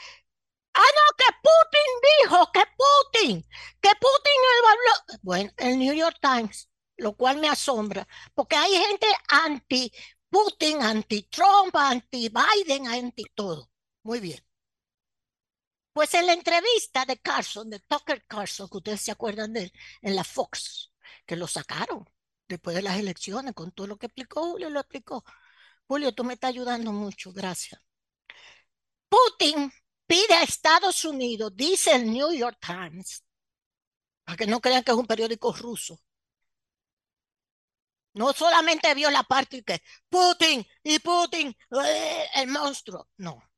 ah, no, que Putin dijo, que Putin, que Putin habló. Bueno, el New York Times lo cual me asombra, porque hay gente anti Putin, anti Trump, anti Biden, anti todo. Muy bien. Pues en la entrevista de Carson, de Tucker Carlson, que ustedes se acuerdan de él, en la Fox, que lo sacaron después de las elecciones, con todo lo que explicó Julio, lo explicó. Julio, tú me estás ayudando mucho, gracias. Putin pide a Estados Unidos, dice el New York Times, para que no crean que es un periódico ruso. No solamente vio la parte que Putin y Putin, eh, el monstruo. No,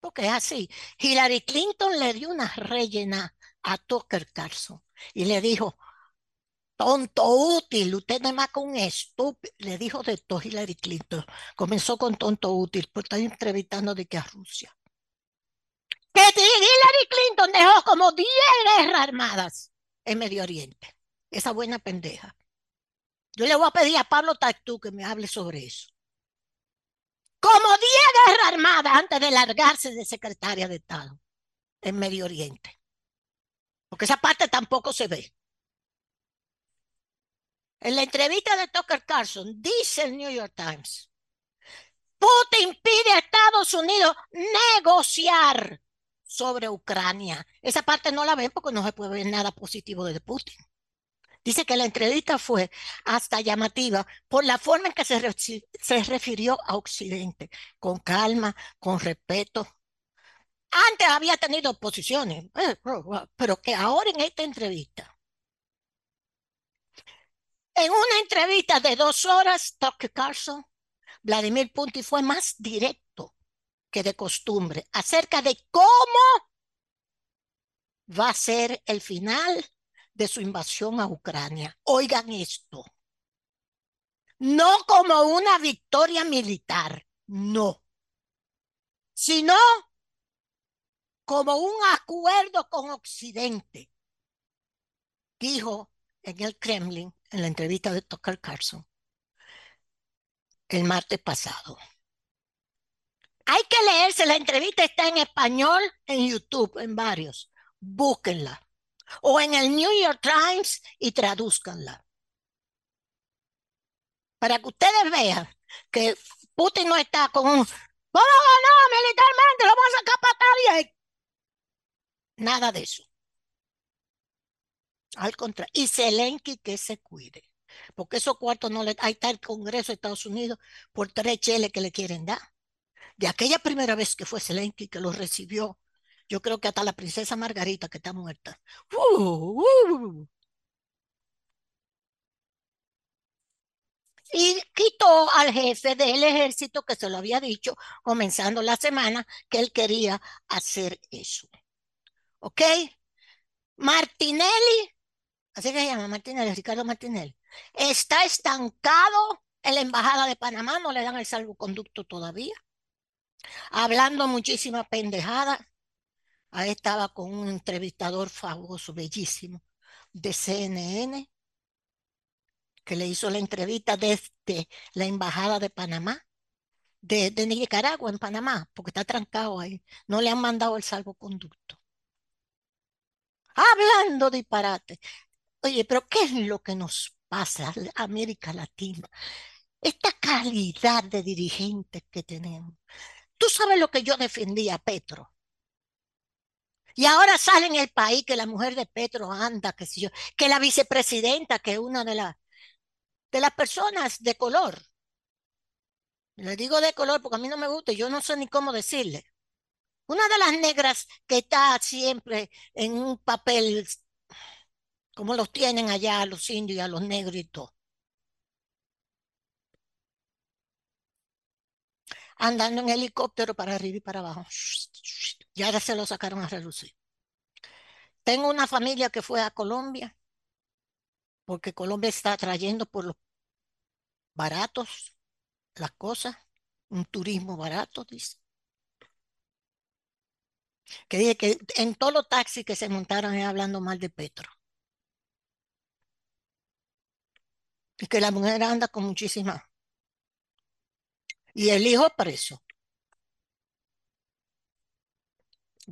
porque es así. Hillary Clinton le dio una rellena a Tucker Carlson y le dijo, tonto útil, usted no es más que un estúpido. Le dijo de todo Hillary Clinton. Comenzó con tonto útil, por estar entrevistando de que a Rusia. Que Hillary Clinton dejó como 10 guerras armadas en Medio Oriente. Esa buena pendeja. Yo le voy a pedir a Pablo Tactú que me hable sobre eso. Como 10 guerras armadas antes de largarse de secretaria de Estado en Medio Oriente. Porque esa parte tampoco se ve. En la entrevista de Tucker Carlson, dice el New York Times, Putin pide a Estados Unidos negociar sobre Ucrania. Esa parte no la ven porque no se puede ver nada positivo de Putin. Dice que la entrevista fue hasta llamativa por la forma en que se, se refirió a Occidente, con calma, con respeto. Antes había tenido posiciones, eh, pero que ahora en esta entrevista en una entrevista de dos horas, Tucker Carlson, Vladimir Putin fue más directo que de costumbre acerca de cómo va a ser el final de su invasión a Ucrania. Oigan esto. No como una victoria militar, no, sino como un acuerdo con Occidente, dijo en el Kremlin en la entrevista de Tucker Carlson el martes pasado. Hay que leerse, la entrevista está en español en YouTube, en varios. Búsquenla. O en el New York Times y traduzcanla. Para que ustedes vean que Putin no está con un ¡Vamos a militarmente! ¡Lo vamos a sacar para Nada de eso. Al contrario, y Zelensky que se cuide, porque esos cuartos no le. Ahí está el Congreso de Estados Unidos por tres cheles que le quieren dar. De aquella primera vez que fue Zelensky que lo recibió, yo creo que hasta la princesa Margarita que está muerta. Uh, uh. y quitó al jefe del ejército que se lo había dicho comenzando la semana que él quería hacer eso. ¿Ok? Martinelli así que se llama Martinelli, Ricardo Martinelli, está estancado en la Embajada de Panamá, no le dan el salvoconducto todavía, hablando muchísima pendejada. Ahí estaba con un entrevistador famoso, bellísimo, de CNN, que le hizo la entrevista desde la Embajada de Panamá, de, Nicaragua en Panamá, porque está trancado ahí. No le han mandado el salvoconducto. Hablando disparate. Oye, pero ¿qué es lo que nos pasa a América Latina? Esta calidad de dirigentes que tenemos. Tú sabes lo que yo defendía Petro. Y ahora sale en el país que la mujer de Petro anda, que si yo, que la vicepresidenta, que es una de, las de las personas de color. Le digo de color porque a mí no me gusta, yo no sé ni cómo decirle. Una de las negras que está siempre en un papel como los tienen allá a los indios y a los negros. Andando en helicóptero para arriba y para abajo. Y ahora se lo sacaron a reducir. Tengo una familia que fue a Colombia, porque Colombia está trayendo por los baratos las cosas, un turismo barato, dice. Que dice que en todos los taxis que se montaron es hablando mal de Petro. y que la mujer anda con muchísimas. Y el hijo preso.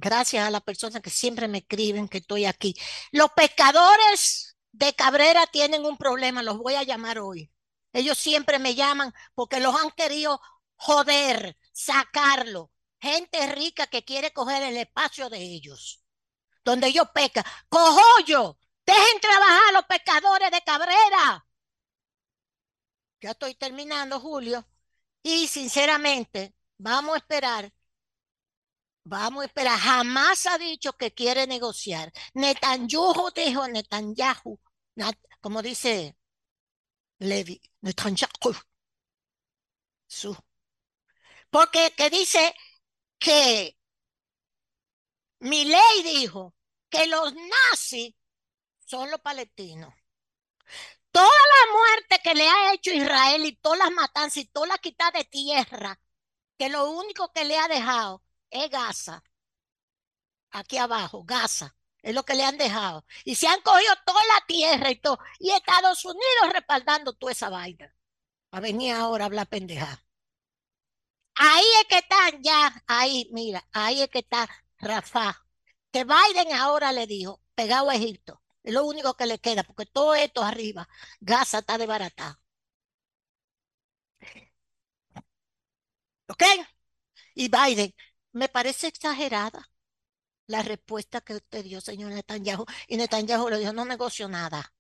Gracias a las personas que siempre me escriben que estoy aquí. Los pescadores de Cabrera tienen un problema, los voy a llamar hoy. Ellos siempre me llaman porque los han querido joder, sacarlo. Gente rica que quiere coger el espacio de ellos. Donde ellos pecan. yo dejen trabajar a los pescadores de Cabrera ya estoy terminando, Julio, y sinceramente vamos a esperar Vamos a esperar. Jamás ha dicho que quiere negociar. Netanyahu dijo, Netanyahu, como dice Levi, Netanyahu. Su. Porque que dice que mi ley dijo que los nazis son los palestinos. Toda la muerte que le ha hecho Israel y todas las matanzas y toda la quitada de tierra, que lo único que le ha dejado es Gaza. Aquí abajo, Gaza. Es lo que le han dejado. Y se han cogido toda la tierra y todo. Y Estados Unidos respaldando toda esa vaina. A venir ahora a hablar pendejada. Ahí es que están ya, ahí, mira, ahí es que está Rafa. Que Biden ahora le dijo, pegado a Egipto. Es lo único que le queda, porque todo esto arriba, Gaza está desbaratado. ¿Ok? Y Biden, me parece exagerada la respuesta que usted dio, señor Netanyahu. Y Netanyahu le dijo, no negocio nada.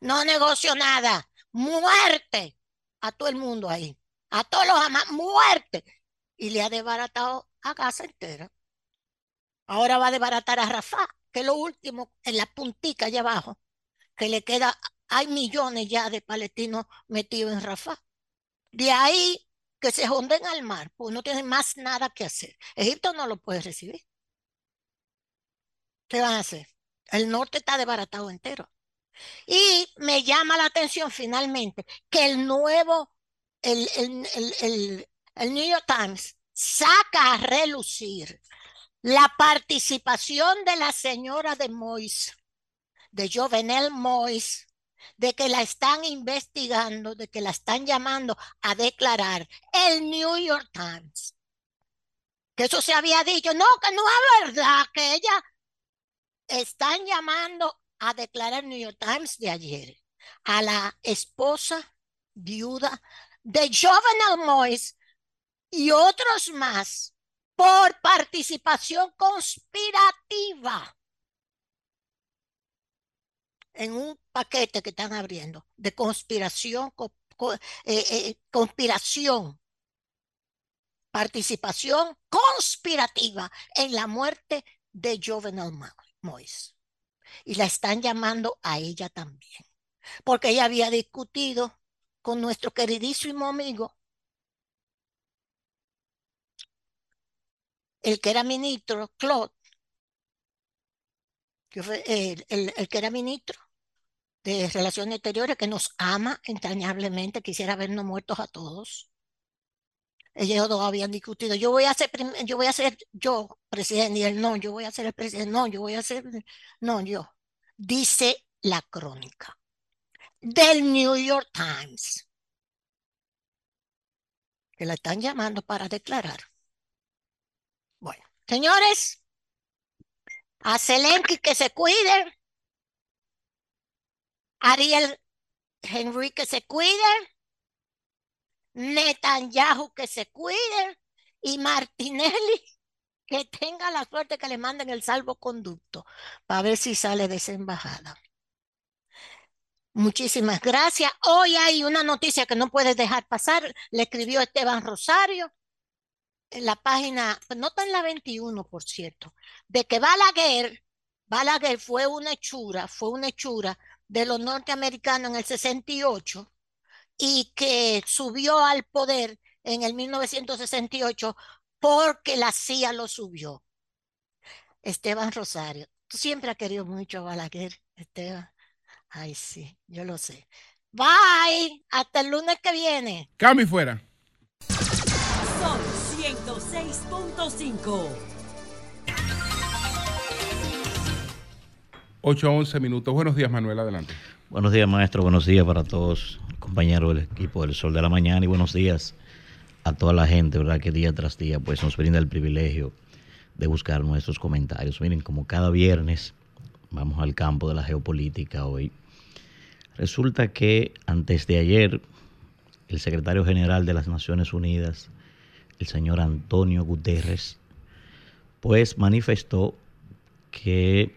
No negocio nada. Muerte a todo el mundo ahí. A todos los amas, muerte. Y le ha desbaratado a Gaza entera. Ahora va a desbaratar a Rafah, que es lo último en la puntica allá abajo, que le queda, hay millones ya de palestinos metidos en Rafah. De ahí que se hunden al mar, pues no tienen más nada que hacer. Egipto no lo puede recibir. ¿Qué van a hacer? El norte está desbaratado entero. Y me llama la atención finalmente que el nuevo, el, el, el, el New York Times saca a relucir la participación de la señora de Mois, de Jovenel Mois, de que la están investigando, de que la están llamando a declarar el New York Times. Que eso se había dicho, no, que no es verdad, que ella están llamando a declarar New York Times de ayer a la esposa viuda de Jovenel Mois y otros más por participación conspirativa en un paquete que están abriendo de conspiración, co, co, eh, eh, conspiración, participación conspirativa en la muerte de Jovenel Mois. Y la están llamando a ella también, porque ella había discutido con nuestro queridísimo amigo el que era ministro, Claude, el, que era ministro de Relaciones Exteriores, que nos ama entrañablemente, quisiera vernos muertos a todos. Ellos dos habían discutido, yo voy a ser, yo voy a ser yo presidente, y él no, yo voy a ser el presidente, no, yo voy a ser, no, yo. Dice la crónica del New York Times, que la están llamando para declarar. Bueno, señores, a Zelensky que se cuide, Ariel Henry que se cuide, Netanyahu que se cuide y Martinelli que tenga la suerte que le manden el salvoconducto para ver si sale de esa embajada. Muchísimas gracias. Hoy hay una noticia que no puedes dejar pasar. Le escribió Esteban Rosario en la página, no está en la 21, por cierto, de que Balaguer, Balaguer fue una hechura, fue una hechura de los norteamericanos en el 68 y que subió al poder en el 1968 porque la CIA lo subió. Esteban Rosario, tú siempre has querido mucho a Balaguer, Esteban. Ay, sí, yo lo sé. Bye, hasta el lunes que viene. Cami fuera. Sol 106.5. 8 a 11 minutos. Buenos días, Manuel, adelante. Buenos días, maestro. Buenos días para todos, compañeros del equipo del Sol de la Mañana y buenos días a toda la gente, ¿verdad? Que día tras día pues nos brinda el privilegio de buscar nuestros comentarios. Miren, como cada viernes vamos al campo de la geopolítica hoy. Resulta que antes de ayer el secretario general de las Naciones Unidas, el señor Antonio Guterres, pues manifestó que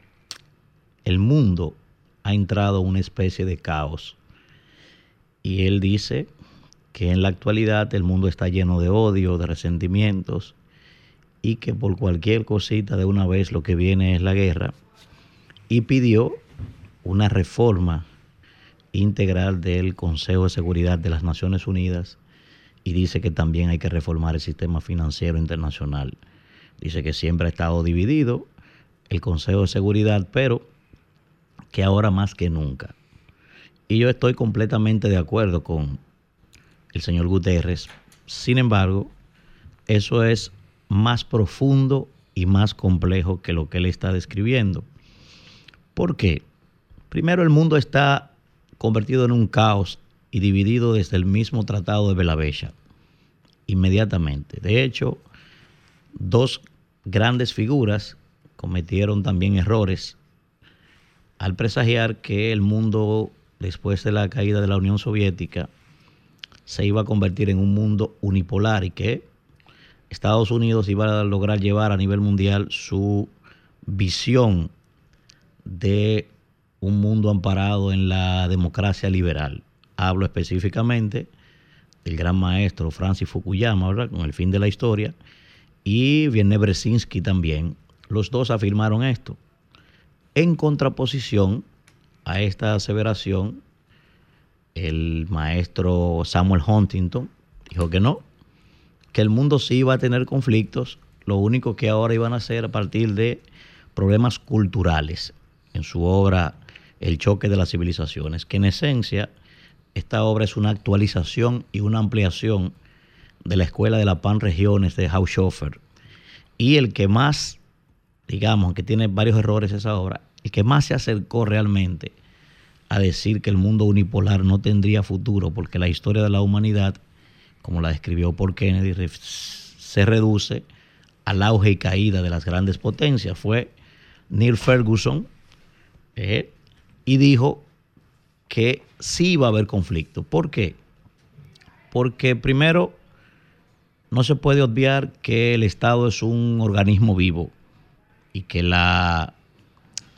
el mundo ha entrado en una especie de caos. Y él dice que en la actualidad el mundo está lleno de odio, de resentimientos, y que por cualquier cosita de una vez lo que viene es la guerra y pidió una reforma integral del Consejo de Seguridad de las Naciones Unidas y dice que también hay que reformar el sistema financiero internacional. Dice que siempre ha estado dividido el Consejo de Seguridad, pero que ahora más que nunca. Y yo estoy completamente de acuerdo con el señor Guterres. Sin embargo, eso es más profundo y más complejo que lo que él está describiendo. ¿Por qué? Primero, el mundo está convertido en un caos y dividido desde el mismo tratado de Belavella, inmediatamente. De hecho, dos grandes figuras cometieron también errores al presagiar que el mundo, después de la caída de la Unión Soviética, se iba a convertir en un mundo unipolar y que Estados Unidos iba a lograr llevar a nivel mundial su visión de un mundo amparado en la democracia liberal. Hablo específicamente del gran maestro Francis Fukuyama, ¿verdad? con el fin de la historia, y Vienne Brzezinski también. Los dos afirmaron esto. En contraposición a esta aseveración, el maestro Samuel Huntington dijo que no, que el mundo sí iba a tener conflictos, lo único que ahora iban a hacer a partir de problemas culturales. En su obra El choque de las civilizaciones, que en esencia esta obra es una actualización y una ampliación de la escuela de la Pan Regiones de Haushofer. Y el que más, digamos, que tiene varios errores esa obra, el que más se acercó realmente a decir que el mundo unipolar no tendría futuro porque la historia de la humanidad, como la describió por Kennedy, se reduce al auge y caída de las grandes potencias. Fue Neil Ferguson eh, y dijo que sí iba a haber conflicto. ¿Por qué? Porque primero no se puede obviar que el Estado es un organismo vivo y que la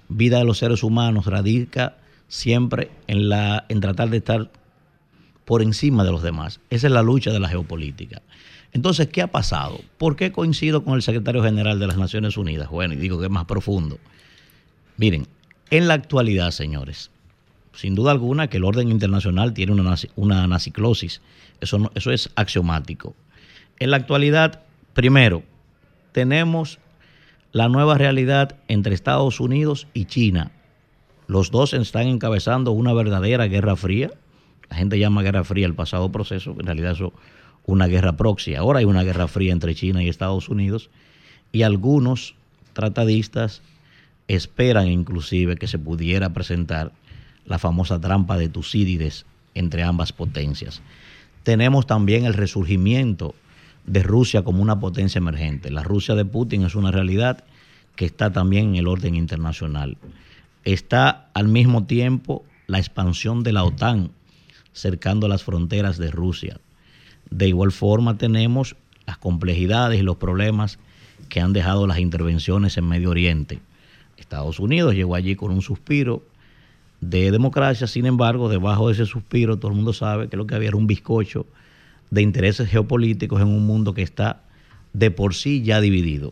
vida de los seres humanos radica siempre en, la, en tratar de estar por encima de los demás. Esa es la lucha de la geopolítica. Entonces, ¿qué ha pasado? ¿Por qué coincido con el secretario general de las Naciones Unidas? Bueno, y digo que es más profundo. Miren, en la actualidad, señores, sin duda alguna que el orden internacional tiene una, una anaciclosis. Eso, eso es axiomático. En la actualidad, primero, tenemos la nueva realidad entre Estados Unidos y China. Los dos están encabezando una verdadera guerra fría. La gente llama guerra fría el pasado proceso, en realidad eso una guerra proxy. Ahora hay una guerra fría entre China y Estados Unidos y algunos tratadistas esperan inclusive que se pudiera presentar la famosa trampa de Tucídides entre ambas potencias. Tenemos también el resurgimiento de Rusia como una potencia emergente. La Rusia de Putin es una realidad que está también en el orden internacional. Está al mismo tiempo la expansión de la OTAN cercando las fronteras de Rusia. De igual forma tenemos las complejidades y los problemas que han dejado las intervenciones en Medio Oriente. Estados Unidos llegó allí con un suspiro de democracia, sin embargo, debajo de ese suspiro todo el mundo sabe que lo que había era un bizcocho de intereses geopolíticos en un mundo que está de por sí ya dividido.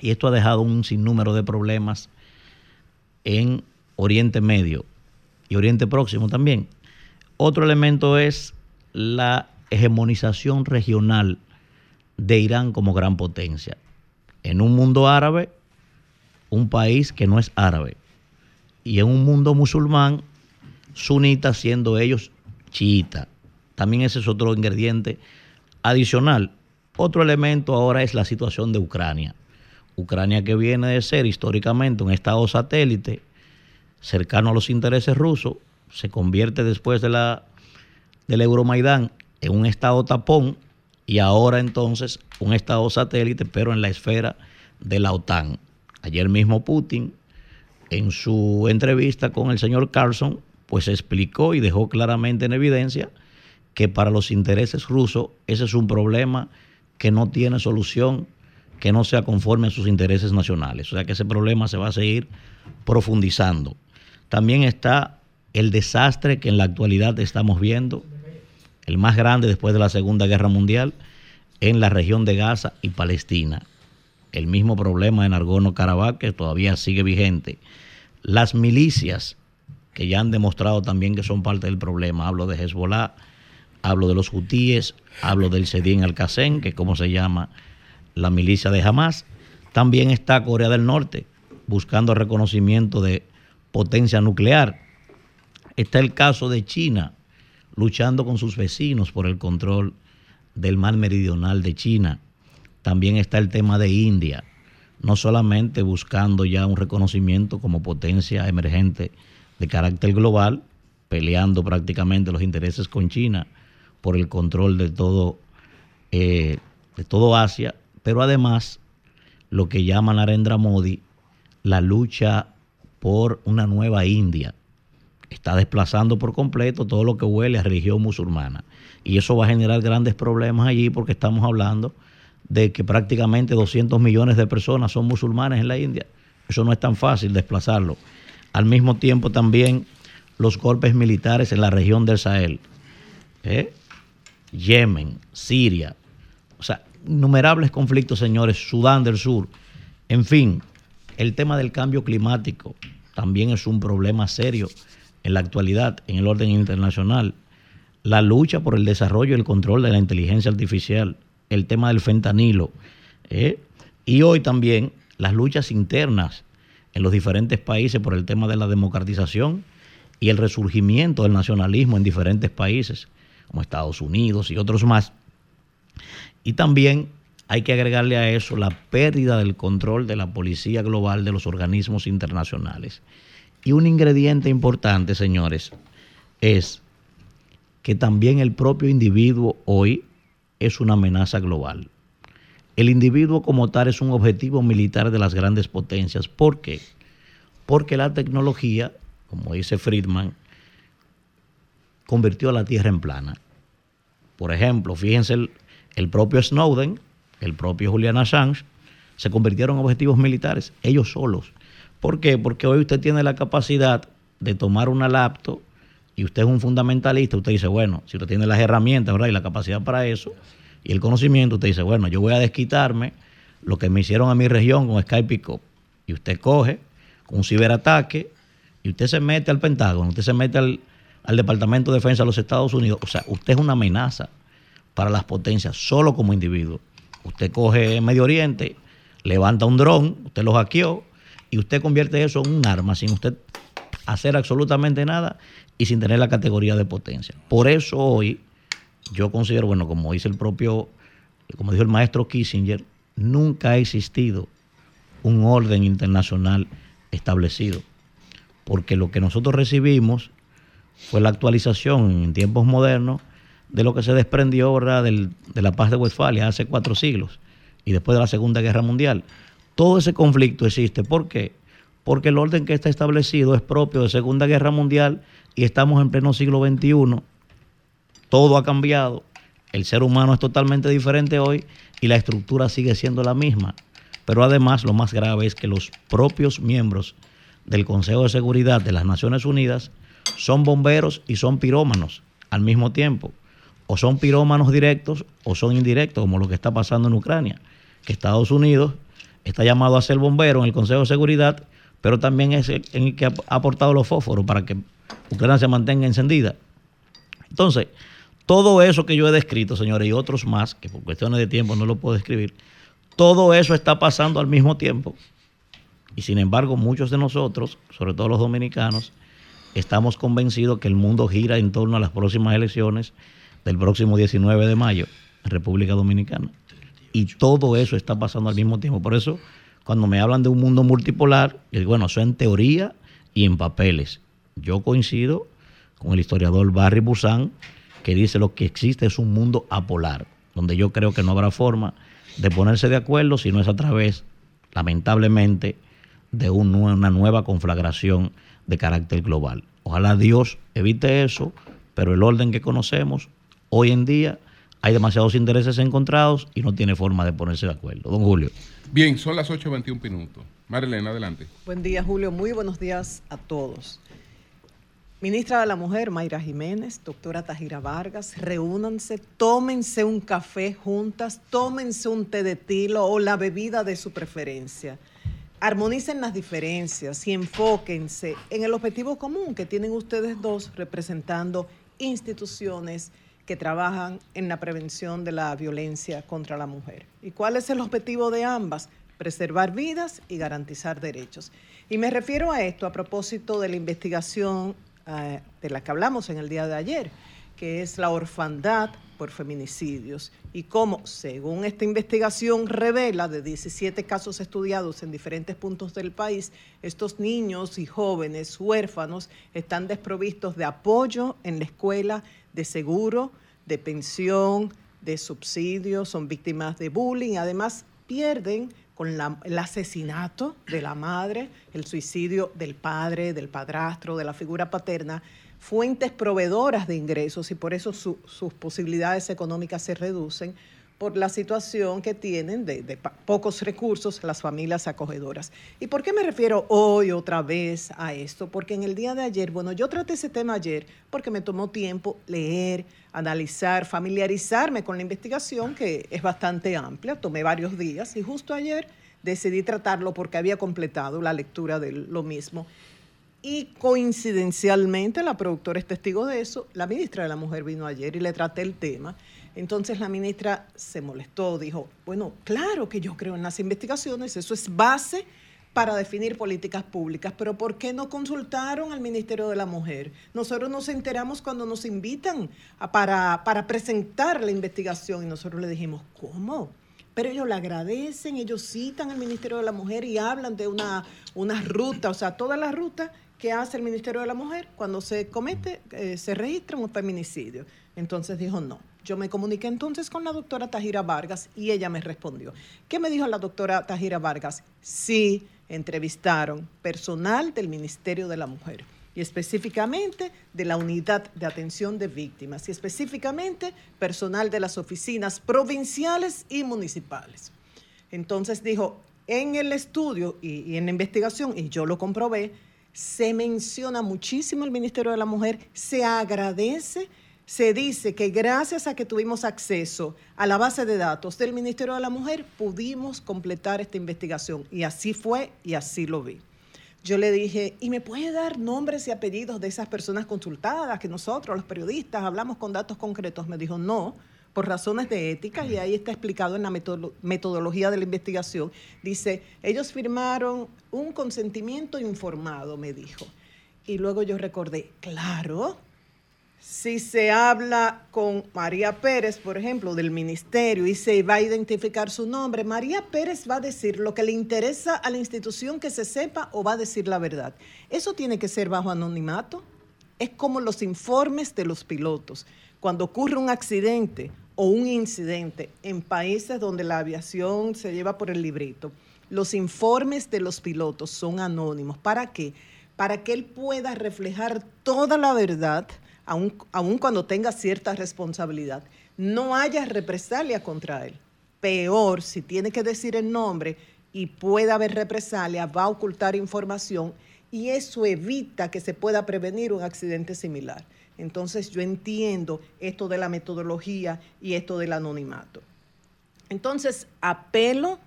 Y esto ha dejado un sinnúmero de problemas en Oriente Medio y Oriente Próximo también. Otro elemento es la hegemonización regional de Irán como gran potencia. En un mundo árabe, un país que no es árabe y en un mundo musulmán, sunita siendo ellos chiitas. También ese es otro ingrediente adicional. Otro elemento ahora es la situación de Ucrania. Ucrania que viene de ser históricamente un estado satélite cercano a los intereses rusos, se convierte después de la, del Euromaidán en un estado tapón y ahora entonces un estado satélite, pero en la esfera de la OTAN. Ayer mismo Putin en su entrevista con el señor Carlson, pues explicó y dejó claramente en evidencia que para los intereses rusos ese es un problema que no tiene solución, que no sea conforme a sus intereses nacionales. O sea que ese problema se va a seguir profundizando. También está el desastre que en la actualidad estamos viendo, el más grande después de la Segunda Guerra Mundial, en la región de Gaza y Palestina. el mismo problema de Nagorno-Karabaj que todavía sigue vigente. Las milicias que ya han demostrado también que son parte del problema. Hablo de Hezbollah, hablo de los hutíes, hablo del Sedín al-Qassem, que es como se llama la milicia de Hamas. También está Corea del Norte buscando reconocimiento de potencia nuclear. Está el caso de China luchando con sus vecinos por el control del mar meridional de China. También está el tema de India, no solamente buscando ya un reconocimiento como potencia emergente de carácter global, peleando prácticamente los intereses con China por el control de todo, eh, de todo Asia, pero además lo que llama Narendra Modi la lucha por una nueva India. Está desplazando por completo todo lo que huele a religión musulmana. Y eso va a generar grandes problemas allí porque estamos hablando de que prácticamente 200 millones de personas son musulmanes en la India. Eso no es tan fácil desplazarlo. Al mismo tiempo también los golpes militares en la región del Sahel. ¿eh? Yemen, Siria, o sea, innumerables conflictos, señores, Sudán del Sur, en fin, el tema del cambio climático también es un problema serio en la actualidad en el orden internacional. La lucha por el desarrollo y el control de la inteligencia artificial, el tema del fentanilo. ¿eh? Y hoy también las luchas internas en los diferentes países por el tema de la democratización y el resurgimiento del nacionalismo en diferentes países, como Estados Unidos y otros más. Y también hay que agregarle a eso la pérdida del control de la policía global de los organismos internacionales. Y un ingrediente importante, señores, es que también el propio individuo hoy es una amenaza global. El individuo como tal es un objetivo militar de las grandes potencias. ¿Por qué? Porque la tecnología, como dice Friedman, convirtió a la Tierra en plana. Por ejemplo, fíjense el, el propio Snowden el propio Julian Assange, se convirtieron en objetivos militares, ellos solos. ¿Por qué? Porque hoy usted tiene la capacidad de tomar una laptop y usted es un fundamentalista, usted dice, bueno, si usted tiene las herramientas ¿verdad? y la capacidad para eso y el conocimiento, usted dice, bueno, yo voy a desquitarme lo que me hicieron a mi región con Skype Pickup. Y usted coge un ciberataque y usted se mete al Pentágono, usted se mete al, al Departamento de Defensa de los Estados Unidos. O sea, usted es una amenaza para las potencias solo como individuo. Usted coge Medio Oriente, levanta un dron, usted lo hackeó y usted convierte eso en un arma sin usted hacer absolutamente nada y sin tener la categoría de potencia. Por eso hoy yo considero, bueno, como dice el propio, como dijo el maestro Kissinger, nunca ha existido un orden internacional establecido. Porque lo que nosotros recibimos fue la actualización en tiempos modernos de lo que se desprendió ¿verdad? de la paz de Westfalia hace cuatro siglos y después de la Segunda Guerra Mundial. Todo ese conflicto existe. ¿Por qué? Porque el orden que está establecido es propio de Segunda Guerra Mundial y estamos en pleno siglo XXI. Todo ha cambiado. El ser humano es totalmente diferente hoy y la estructura sigue siendo la misma. Pero además lo más grave es que los propios miembros del Consejo de Seguridad de las Naciones Unidas son bomberos y son pirómanos al mismo tiempo o son pirómanos directos o son indirectos, como lo que está pasando en Ucrania, que Estados Unidos está llamado a ser bombero en el Consejo de Seguridad, pero también es el, el que ha aportado los fósforos para que Ucrania se mantenga encendida. Entonces, todo eso que yo he descrito, señores, y otros más, que por cuestiones de tiempo no lo puedo describir, todo eso está pasando al mismo tiempo. Y sin embargo, muchos de nosotros, sobre todo los dominicanos, estamos convencidos que el mundo gira en torno a las próximas elecciones del próximo 19 de mayo en República Dominicana. Y todo eso está pasando al mismo tiempo. Por eso, cuando me hablan de un mundo multipolar, yo digo, bueno, eso en teoría y en papeles. Yo coincido con el historiador Barry Busan, que dice lo que existe es un mundo apolar, donde yo creo que no habrá forma de ponerse de acuerdo si no es a través, lamentablemente, de una nueva conflagración de carácter global. Ojalá Dios evite eso, pero el orden que conocemos Hoy en día hay demasiados intereses encontrados y no tiene forma de ponerse de acuerdo. Don Julio. Bien, son las 8.21 minutos. Marilena, adelante. Buen día, Julio. Muy buenos días a todos. Ministra de la Mujer, Mayra Jiménez, doctora Tajira Vargas, reúnanse, tómense un café juntas, tómense un té de tilo o la bebida de su preferencia. Armonicen las diferencias y enfóquense en el objetivo común que tienen ustedes dos representando instituciones que trabajan en la prevención de la violencia contra la mujer. ¿Y cuál es el objetivo de ambas? Preservar vidas y garantizar derechos. Y me refiero a esto a propósito de la investigación eh, de la que hablamos en el día de ayer, que es la orfandad por feminicidios. Y cómo, según esta investigación revela de 17 casos estudiados en diferentes puntos del país, estos niños y jóvenes huérfanos están desprovistos de apoyo en la escuela, de seguro, de pensión, de subsidio, son víctimas de bullying, además pierden con el asesinato de la madre, el suicidio del padre, del padrastro, de la figura paterna, fuentes proveedoras de ingresos y por eso sus posibilidades económicas se reducen por la situación que tienen de, pocos recursos las familias acogedoras. ¿Y por qué me refiero hoy otra vez a esto? Porque en el día de ayer, bueno, yo traté ese tema ayer porque me tomó tiempo leer, analizar, familiarizarme con la investigación que es bastante amplia, tomé varios días y justo ayer decidí tratarlo porque había completado la lectura de lo mismo. Y coincidencialmente, la productora es testigo de eso, la ministra de la Mujer vino ayer y le traté el tema. Entonces la ministra se molestó, dijo, bueno, claro que yo creo en las investigaciones, eso es base para definir políticas públicas, pero ¿por qué no consultaron al Ministerio de la Mujer? Nosotros nos enteramos cuando nos invitan para, para presentar la investigación y nosotros le dijimos, ¿cómo? Pero ellos le agradecen, ellos citan al Ministerio de la Mujer y hablan de una, una ruta, o sea, toda la ruta que hace el Ministerio de la Mujer cuando se comete, eh, se registra un feminicidio. Entonces dijo, no, yo me comuniqué entonces con la doctora Tajira Vargas y ella me respondió. ¿Qué me dijo la doctora Tajira Vargas? Sí, entrevistaron personal del Ministerio de la Mujer y específicamente de la Unidad de Atención de Víctimas y específicamente personal de las oficinas provinciales y municipales. Entonces dijo, en el estudio y, y en la investigación, y yo lo comprobé, se menciona muchísimo el Ministerio de la Mujer, se agradece se dice que gracias a que tuvimos acceso a la base de datos del Ministerio de la Mujer, pudimos completar esta investigación. Y así fue y así lo vi. Yo le dije, ¿y me puede dar nombres y apellidos de esas personas consultadas que nosotros, los periodistas, hablamos con datos concretos? Me dijo, no, por razones de ética, y ahí está explicado en la metodología de la investigación. Dice, ellos firmaron un consentimiento informado, me dijo. Y luego yo recordé, claro, si se habla con María Pérez, por ejemplo, del ministerio y se va a identificar su nombre, María Pérez va a decir lo que le interesa a la institución que se sepa o va a decir la verdad. Eso tiene que ser bajo anonimato. Es como los informes de los pilotos. Cuando ocurre un accidente o un incidente en países donde la aviación se lleva por el librito, los informes de los pilotos son anónimos. ¿Para qué? Para que él pueda reflejar toda la verdad aun, cuando tenga cierta responsabilidad, no haya represalia contra él. Peor, si tiene que decir el nombre y puede haber represalia, va a ocultar información y eso evita que se pueda prevenir un accidente similar. Entonces yo entiendo esto de la metodología y esto del anonimato. Entonces apelo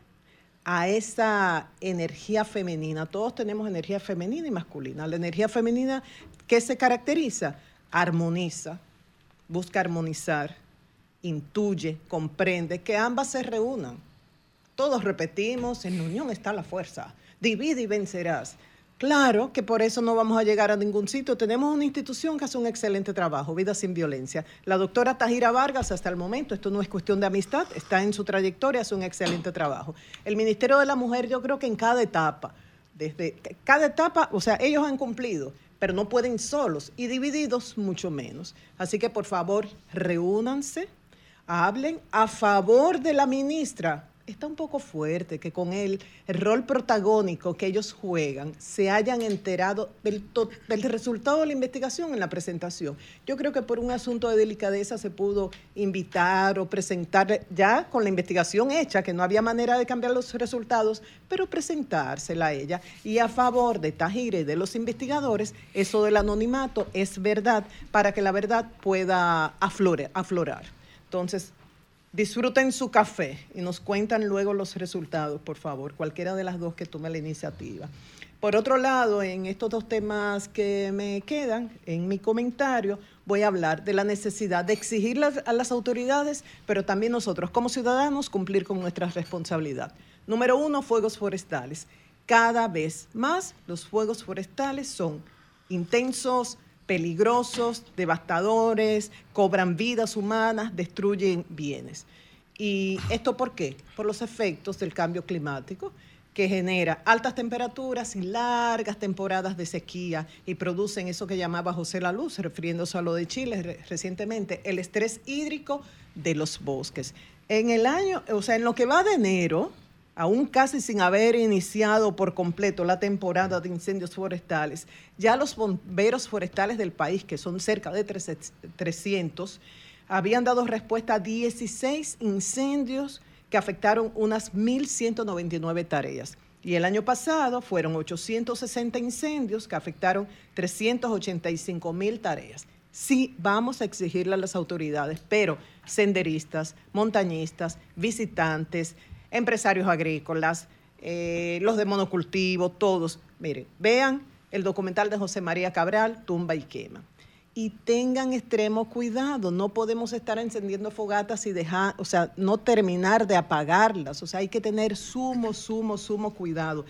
a esa energía femenina. Todos tenemos energía femenina y masculina. La energía femenina, ¿qué se caracteriza? Armoniza, busca armonizar, intuye, comprende, que ambas se reúnan. Todos repetimos, en la unión está la fuerza, divide y vencerás. Claro que por eso no vamos a llegar a ningún sitio. Tenemos una institución que hace un excelente trabajo, Vida sin Violencia. La doctora Tajira Vargas, hasta el momento, esto no es cuestión de amistad, está en su trayectoria, hace un excelente trabajo. El Ministerio de la Mujer, yo creo que en cada etapa, desde cada etapa, o sea, ellos han cumplido pero no pueden solos y divididos mucho menos. Así que por favor, reúnanse, hablen a favor de la ministra. Está un poco fuerte que con el rol protagónico que ellos juegan, se hayan enterado del, del resultado de la investigación en la presentación. Yo creo que por un asunto de delicadeza se pudo invitar o presentar ya con la investigación hecha, que no había manera de cambiar los resultados, pero presentársela a ella. Y a favor de Tajira y de los investigadores, eso del anonimato es verdad para que la verdad pueda aflore- aflorar. Entonces, disfruten su café y nos cuentan luego los resultados, por favor, cualquiera de las dos que tome la iniciativa. Por otro lado, en estos dos temas que me quedan, en mi comentario, voy a hablar de la necesidad de exigir a las autoridades, pero también nosotros como ciudadanos cumplir con nuestra responsabilidad. Número uno, fuegos forestales. Cada vez más los fuegos forestales son intensos, peligrosos, devastadores, cobran vidas humanas, destruyen bienes. ¿Y esto por qué? Por los efectos del cambio climático que genera altas temperaturas y largas temporadas de sequía y producen eso que llamaba José La Luz, refiriéndose a lo de Chile re- recientemente, el estrés hídrico de los bosques. En el año, o sea, en lo que va de enero, aún casi sin haber iniciado por completo la temporada de incendios forestales, ya los bomberos forestales del país, que son cerca de 300, habían dado respuesta a 16 incendios que afectaron unas 1.199 tareas. Y el año pasado fueron 860 incendios que afectaron 385 mil tareas. Sí, vamos a exigirle a las autoridades, pero senderistas, montañistas, visitantes, empresarios agrícolas, eh, los de monocultivo, todos, miren, vean el documental de José María Cabral, Tumba y Quema. Y tengan extremo cuidado, no podemos estar encendiendo fogatas y dejar, o sea, no terminar de apagarlas, o sea, hay que tener sumo, sumo, sumo cuidado.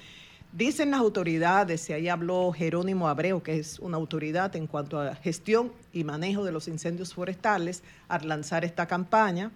Dicen las autoridades, y ahí habló Jerónimo Abreu, que es una autoridad en cuanto a gestión y manejo de los incendios forestales, al lanzar esta campaña,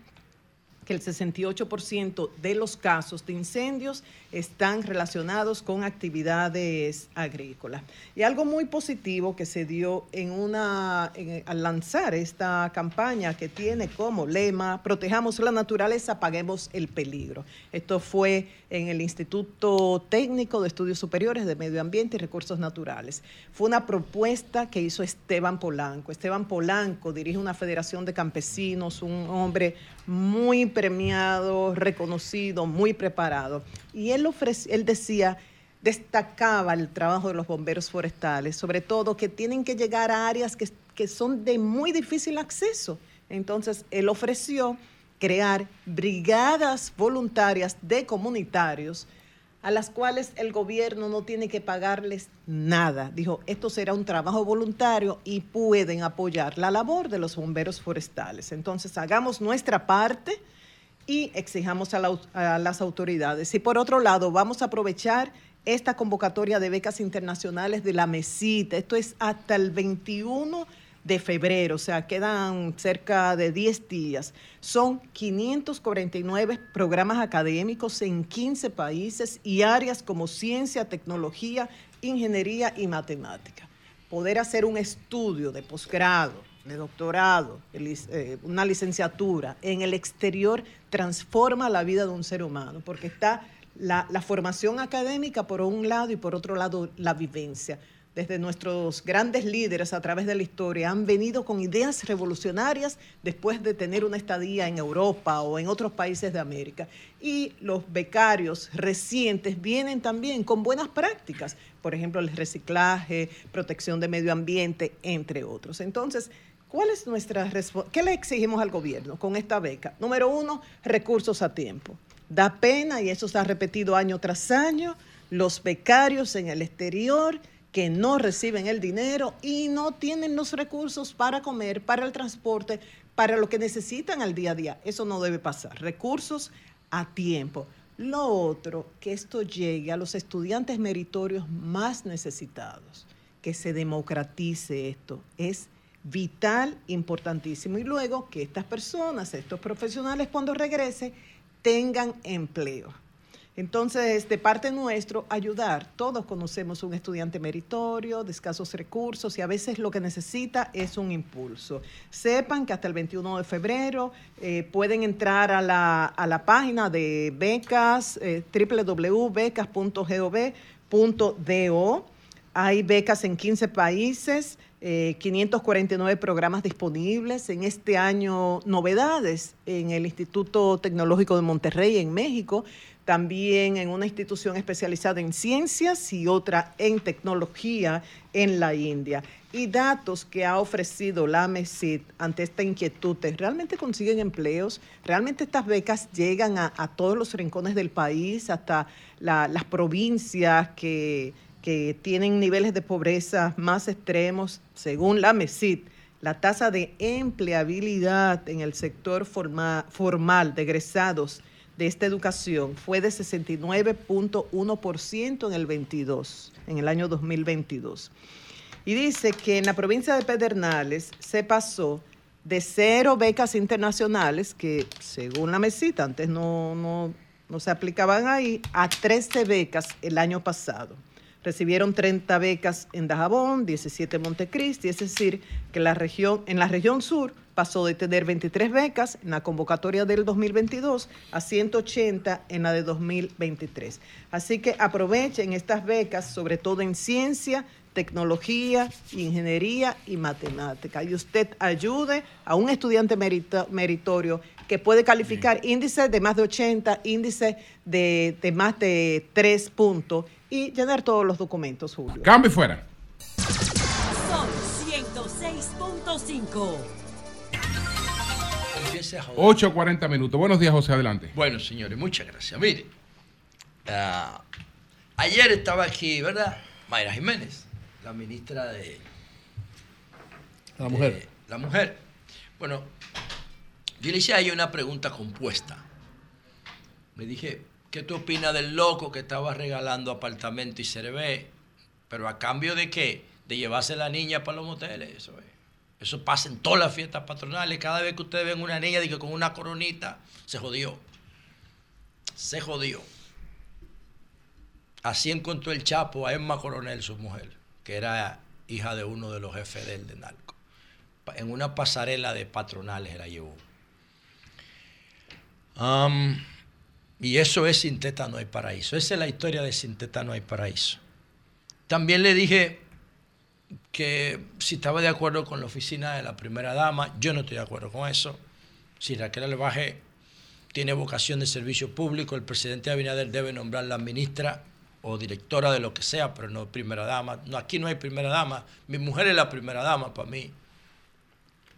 que el 68% de los casos de incendios están relacionados con actividades agrícolas. Y algo muy positivo que se dio en una, al lanzar esta campaña que tiene como lema, protejamos la naturaleza, paguemos el peligro. Esto fue en el Instituto Técnico de Estudios Superiores de Medio Ambiente y Recursos Naturales. Fue una propuesta que hizo Esteban Polanco. Esteban Polanco dirige una federación de campesinos, un hombre muy premiado, reconocido, muy preparado. Y él, él decía, destacaba el trabajo de los bomberos forestales, sobre todo que tienen que llegar a áreas que, que son de muy difícil acceso. Entonces, él ofreció crear brigadas voluntarias de comunitarios a las cuales el gobierno no tiene que pagarles nada. Dijo, esto será un trabajo voluntario y pueden apoyar la labor de los bomberos forestales. Entonces, hagamos nuestra parte y exijamos a, la- a las autoridades. Y por otro lado, vamos a aprovechar esta convocatoria de becas internacionales de la MESITA. Esto es hasta el 21 de febrero, o sea, quedan cerca de 10 días. Son 549 programas académicos en 15 países y áreas como ciencia, tecnología, ingeniería y matemática. Poder hacer un estudio de posgrado, de doctorado, de eh, una licenciatura en el exterior transforma la vida de un ser humano, porque está la, la formación académica por un lado y por otro lado la vivencia. Desde nuestros grandes líderes a través de la historia han venido con ideas revolucionarias después de tener una estadía en Europa o en otros países de América. Y los becarios recientes vienen también con buenas prácticas, por ejemplo, el reciclaje, protección de medio ambiente, entre otros. Entonces, ¿Cuál es nuestra ¿Qué le exigimos al gobierno con esta beca? Número uno, recursos a tiempo. Da pena, y eso se ha repetido año tras año, los becarios en el exterior que no reciben el dinero y no tienen los recursos para comer, para el transporte, para lo que necesitan al día a día. Eso no debe pasar. Recursos a tiempo. Lo otro, que esto llegue a los estudiantes meritorios más necesitados, que se democratice esto, es vital, importantísimo. Y luego que estas personas, estos profesionales, cuando regresen, tengan empleo. Entonces, de parte nuestro, ayudar. Todos conocemos un estudiante meritorio, de escasos recursos, y a veces lo que necesita es un impulso. Sepan que hasta el 21 de febrero eh, pueden entrar a la, a la página de becas, eh, www.becas.gov.do. Hay becas en 15 países, eh, 549 programas disponibles. En este año, novedades en el Instituto Tecnológico de Monterrey, en México, también en una institución especializada en ciencias y otra en tecnología en la India. Y datos que ha ofrecido la MESID ante esta inquietud, ¿realmente consiguen empleos? ¿Realmente estas becas llegan a, a todos los rincones del país, hasta la- las provincias que, que tienen niveles de pobreza más extremos? Según la MESID, la tasa de empleabilidad en el sector forma- formal de egresados de esta educación fue de 69.1% en el 22, en el año 2022. Y dice que en la provincia de Pedernales se pasó de cero becas internacionales, que según la mesita antes no, no, no se aplicaban ahí, a 13 becas el año pasado. Recibieron 30 becas en Dajabón, 17 en Montecristi, es decir, que la región, en la región sur pasó de tener 23 becas en la convocatoria del 2022 a 180 en la de 2023. Así que aprovechen estas becas, sobre todo en ciencia, tecnología, ingeniería y matemática. Y usted ayude a un estudiante merito- meritorio que puede calificar índice de más de 80, índice de, de más de 3 puntos y llenar todos los documentos, Julio. Cambio fuera. Son 106.5. Empiece a joder. 8.40 minutos. Buenos días, José, adelante. Bueno, señores, muchas gracias. Mire, ayer estaba aquí, ¿verdad? Mayra Jiménez, la ministra de La mujer. de la mujer. Bueno, yo le hice a ella una pregunta compuesta. Le dije, ¿qué tú opinas del loco que estaba regalando apartamento y cervé? Pero a cambio de qué? De llevarse la niña para los moteles. Eso es. Eso pasa en todas las fiestas patronales. Cada vez que ustedes ven una niña digo, con una coronita, se jodió. Se jodió. Así encontró el Chapo a Emma Coronel, su mujer, que era hija de uno de los jefes del de narco. En una pasarela de patronales la llevó. Y eso es Sin Teta No Hay Paraíso. Esa es la historia de Sin Teta No Hay Paraíso. También le dije que si estaba de acuerdo con la oficina de la primera dama, yo no estoy de acuerdo con eso. Si Raquel Albaje tiene vocación de servicio público, el presidente Abinader debe nombrar la ministra o directora de lo que sea, pero no primera dama. No, aquí no hay primera dama. Mi mujer es la primera dama para mí.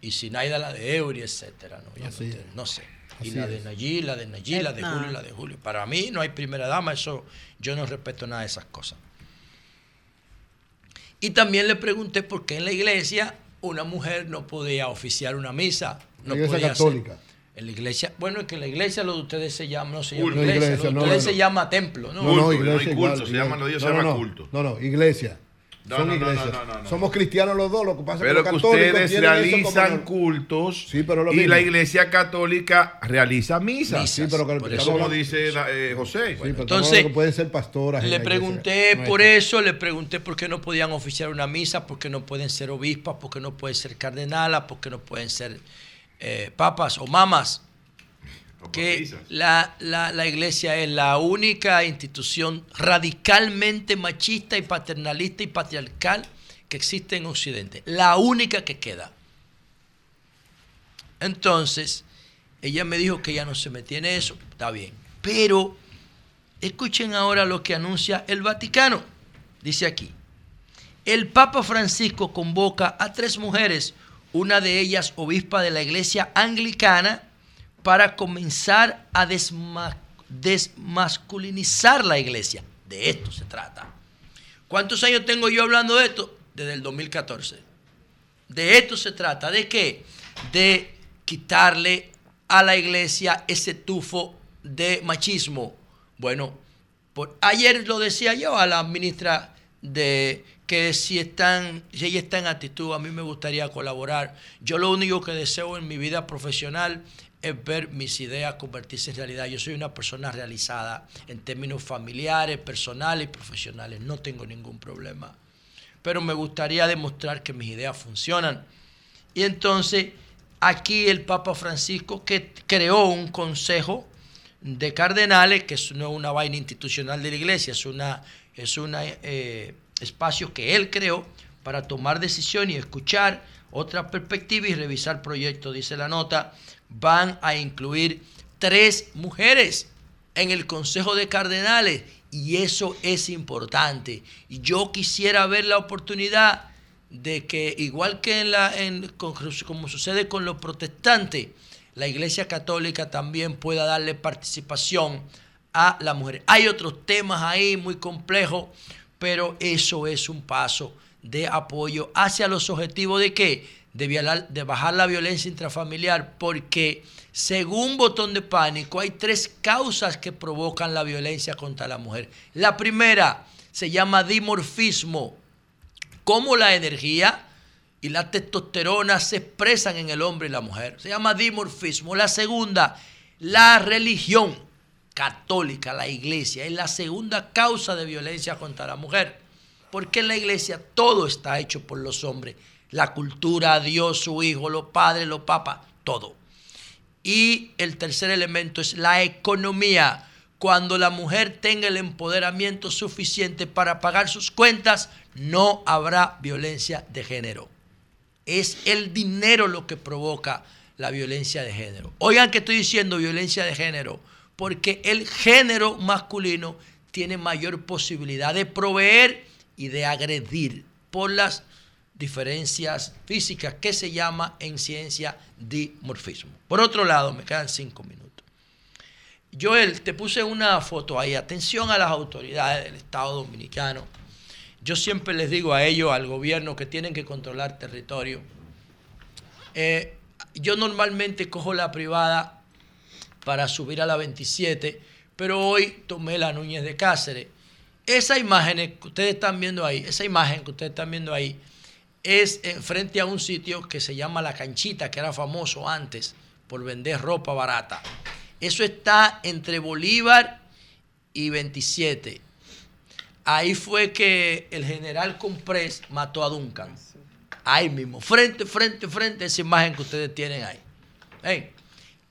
Y Sinaida la de Eury, etcétera. No, Yo no, es. no sé. Y Así la de. Nayí, la de Nayí, la de Etna. Julio, la de Julio. Para mí no hay primera dama, eso yo no respeto nada de esas cosas. Y también le pregunté por qué en la iglesia una mujer no podía oficiar una misa. No La iglesia podía hacer- católica. En la iglesia, bueno, es que la iglesia lo de ustedes se llama, no se llama iglesia, No, lo iglesia, de no, ustedes no. se llama templo, ¿no? No, no, no hay iglesia culto, igual, se iglesia. llama- lo de Dios se No, llama no, culto. No, no, iglesia. No, Son no, no, iglesias. no, no, no. Somos cristianos los dos, lo que pasa es que Pero los que católicos ustedes realizan como- cultos Sí, pero lo y mismo. la iglesia católica realiza misas. Misas. Sí, pero que Por eso Como dice la- eh, José. Sí, pero Entonces, pueden ser pastoras. Le pregunté por eso, le pregunté por qué no podían oficiar una misa, por qué no pueden ser obispas, por qué no pueden ser cardenalas, por qué no pueden ser eh, papas o mamas. Que la, la- la iglesia es la única institución radicalmente machista y paternalista y patriarcal que existe en Occidente. La única que queda. Entonces, ella me dijo que ella no se metía en eso. Está bien. Pero Escuchen ahora lo que anuncia el Vaticano. Dice aquí, el Papa Francisco convoca a tres mujeres, una de ellas obispa de la iglesia anglicana, para comenzar a desma- desmasculinizar la iglesia. De esto se trata. ¿Cuántos años tengo yo hablando de esto? Desde el 2014. De esto se trata. ¿De qué? De quitarle a la iglesia ese tufo de machismo. Bueno, ayer lo decía yo a la ministra de que si están, si ella está en actitud, a mí me gustaría colaborar. Yo lo único que deseo en mi vida profesional es ver mis ideas convertirse en realidad. Yo soy una persona realizada en términos familiares, personales y profesionales. No tengo ningún problema. Pero me gustaría demostrar que mis ideas funcionan. Y entonces, aquí el Papa Francisco, que creó un consejo de cardenales, que no es una vaina institucional de la iglesia, es una es un espacio que él creó para tomar decisiones y escuchar otra perspectiva y revisar proyectos, dice la nota, van a incluir tres mujeres en el Consejo de Cardenales y eso es importante. Y yo quisiera ver la oportunidad de que, igual que en la, en, como sucede con los protestantes, la Iglesia Católica también pueda darle participación a la mujer. Hay otros temas ahí muy complejos, pero eso es un paso de apoyo hacia los objetivos de qué? De, bajar la violencia intrafamiliar, porque según Botón de Pánico hay tres causas que provocan la violencia contra la mujer. La primera se llama dimorfismo, cómo la energía y la testosterona se expresan en el hombre y la mujer. Se llama dimorfismo. La segunda, la religión católica, la iglesia, es la segunda causa de violencia contra la mujer. Porque en la iglesia todo está hecho por los hombres. La cultura, Dios, su hijo, los padres, los papas, todo. Y el tercer elemento es la economía. Cuando la mujer tenga el empoderamiento suficiente para pagar sus cuentas, no habrá violencia de género. Es el dinero lo que provoca la violencia de género. Oigan que estoy diciendo violencia de género, porque el género masculino tiene mayor posibilidad de proveer y de agredir por las diferencias físicas que se llama en ciencia dimorfismo. Por otro lado, me quedan cinco minutos. Joel, te puse una foto ahí. Atención a las autoridades del Estado Dominicano. Yo siempre les digo a ellos, al gobierno, que tienen que controlar territorio. Eh, yo normalmente cojo la privada para subir a la 27, pero hoy tomé la Núñez de Cáceres. Esa imagen que ustedes están viendo ahí, esa imagen que ustedes están viendo ahí, es eh, frente a un sitio que se llama La Canchita, que era famoso antes por vender ropa barata. Eso está entre Bolívar y 27. Ahí fue que el general Comprés mató a Duncan. Ahí mismo, frente, frente, frente a esa imagen que ustedes tienen ahí.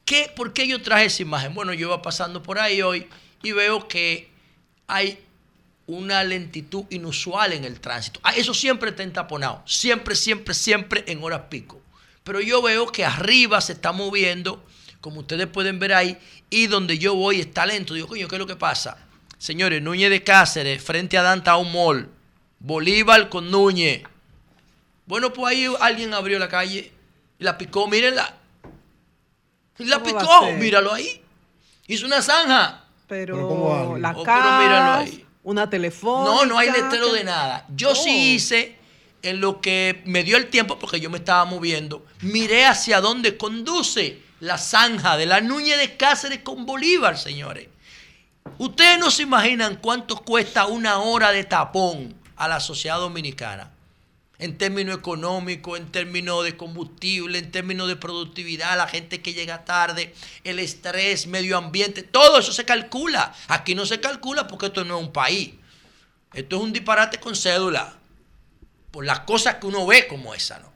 ¿qué, ¿Por qué yo traje esa imagen? Bueno, yo iba pasando por ahí hoy y veo que hay una lentitud inusual en el tránsito. Ah, Eso siempre está entaponado. Siempre, siempre, siempre en horas pico. Pero yo veo que arriba se está moviendo, como ustedes pueden ver ahí, y donde yo voy está lento. Digo, coño, ¿qué es lo que pasa? Señores, Núñez de Cáceres, frente a Downtown Mall, Bolívar con Núñez. Bueno, pues ahí alguien abrió la calle y la picó, mírenla. Y la ¿Cómo va a picó, míralo ahí. Hizo una zanja. Pero, Pero ¿cómo la Oh, pero míralo ahí. Una telefónica. No, no hay letrero de nada. Yo Oh. sí hice en lo que me dio el tiempo, porque yo me estaba moviendo, miré hacia dónde conduce la zanja de la Núñez de Cáceres con Bolívar, señores. Ustedes no se imaginan cuánto cuesta una hora de tapón a la sociedad dominicana. En términos económicos, en términos de combustible, en términos de productividad, la gente que llega tarde, el estrés, medio ambiente, todo eso se calcula. Aquí no se calcula porque esto no es un país. Esto es un disparate con cédula. Por las cosas que uno ve como esa, ¿no?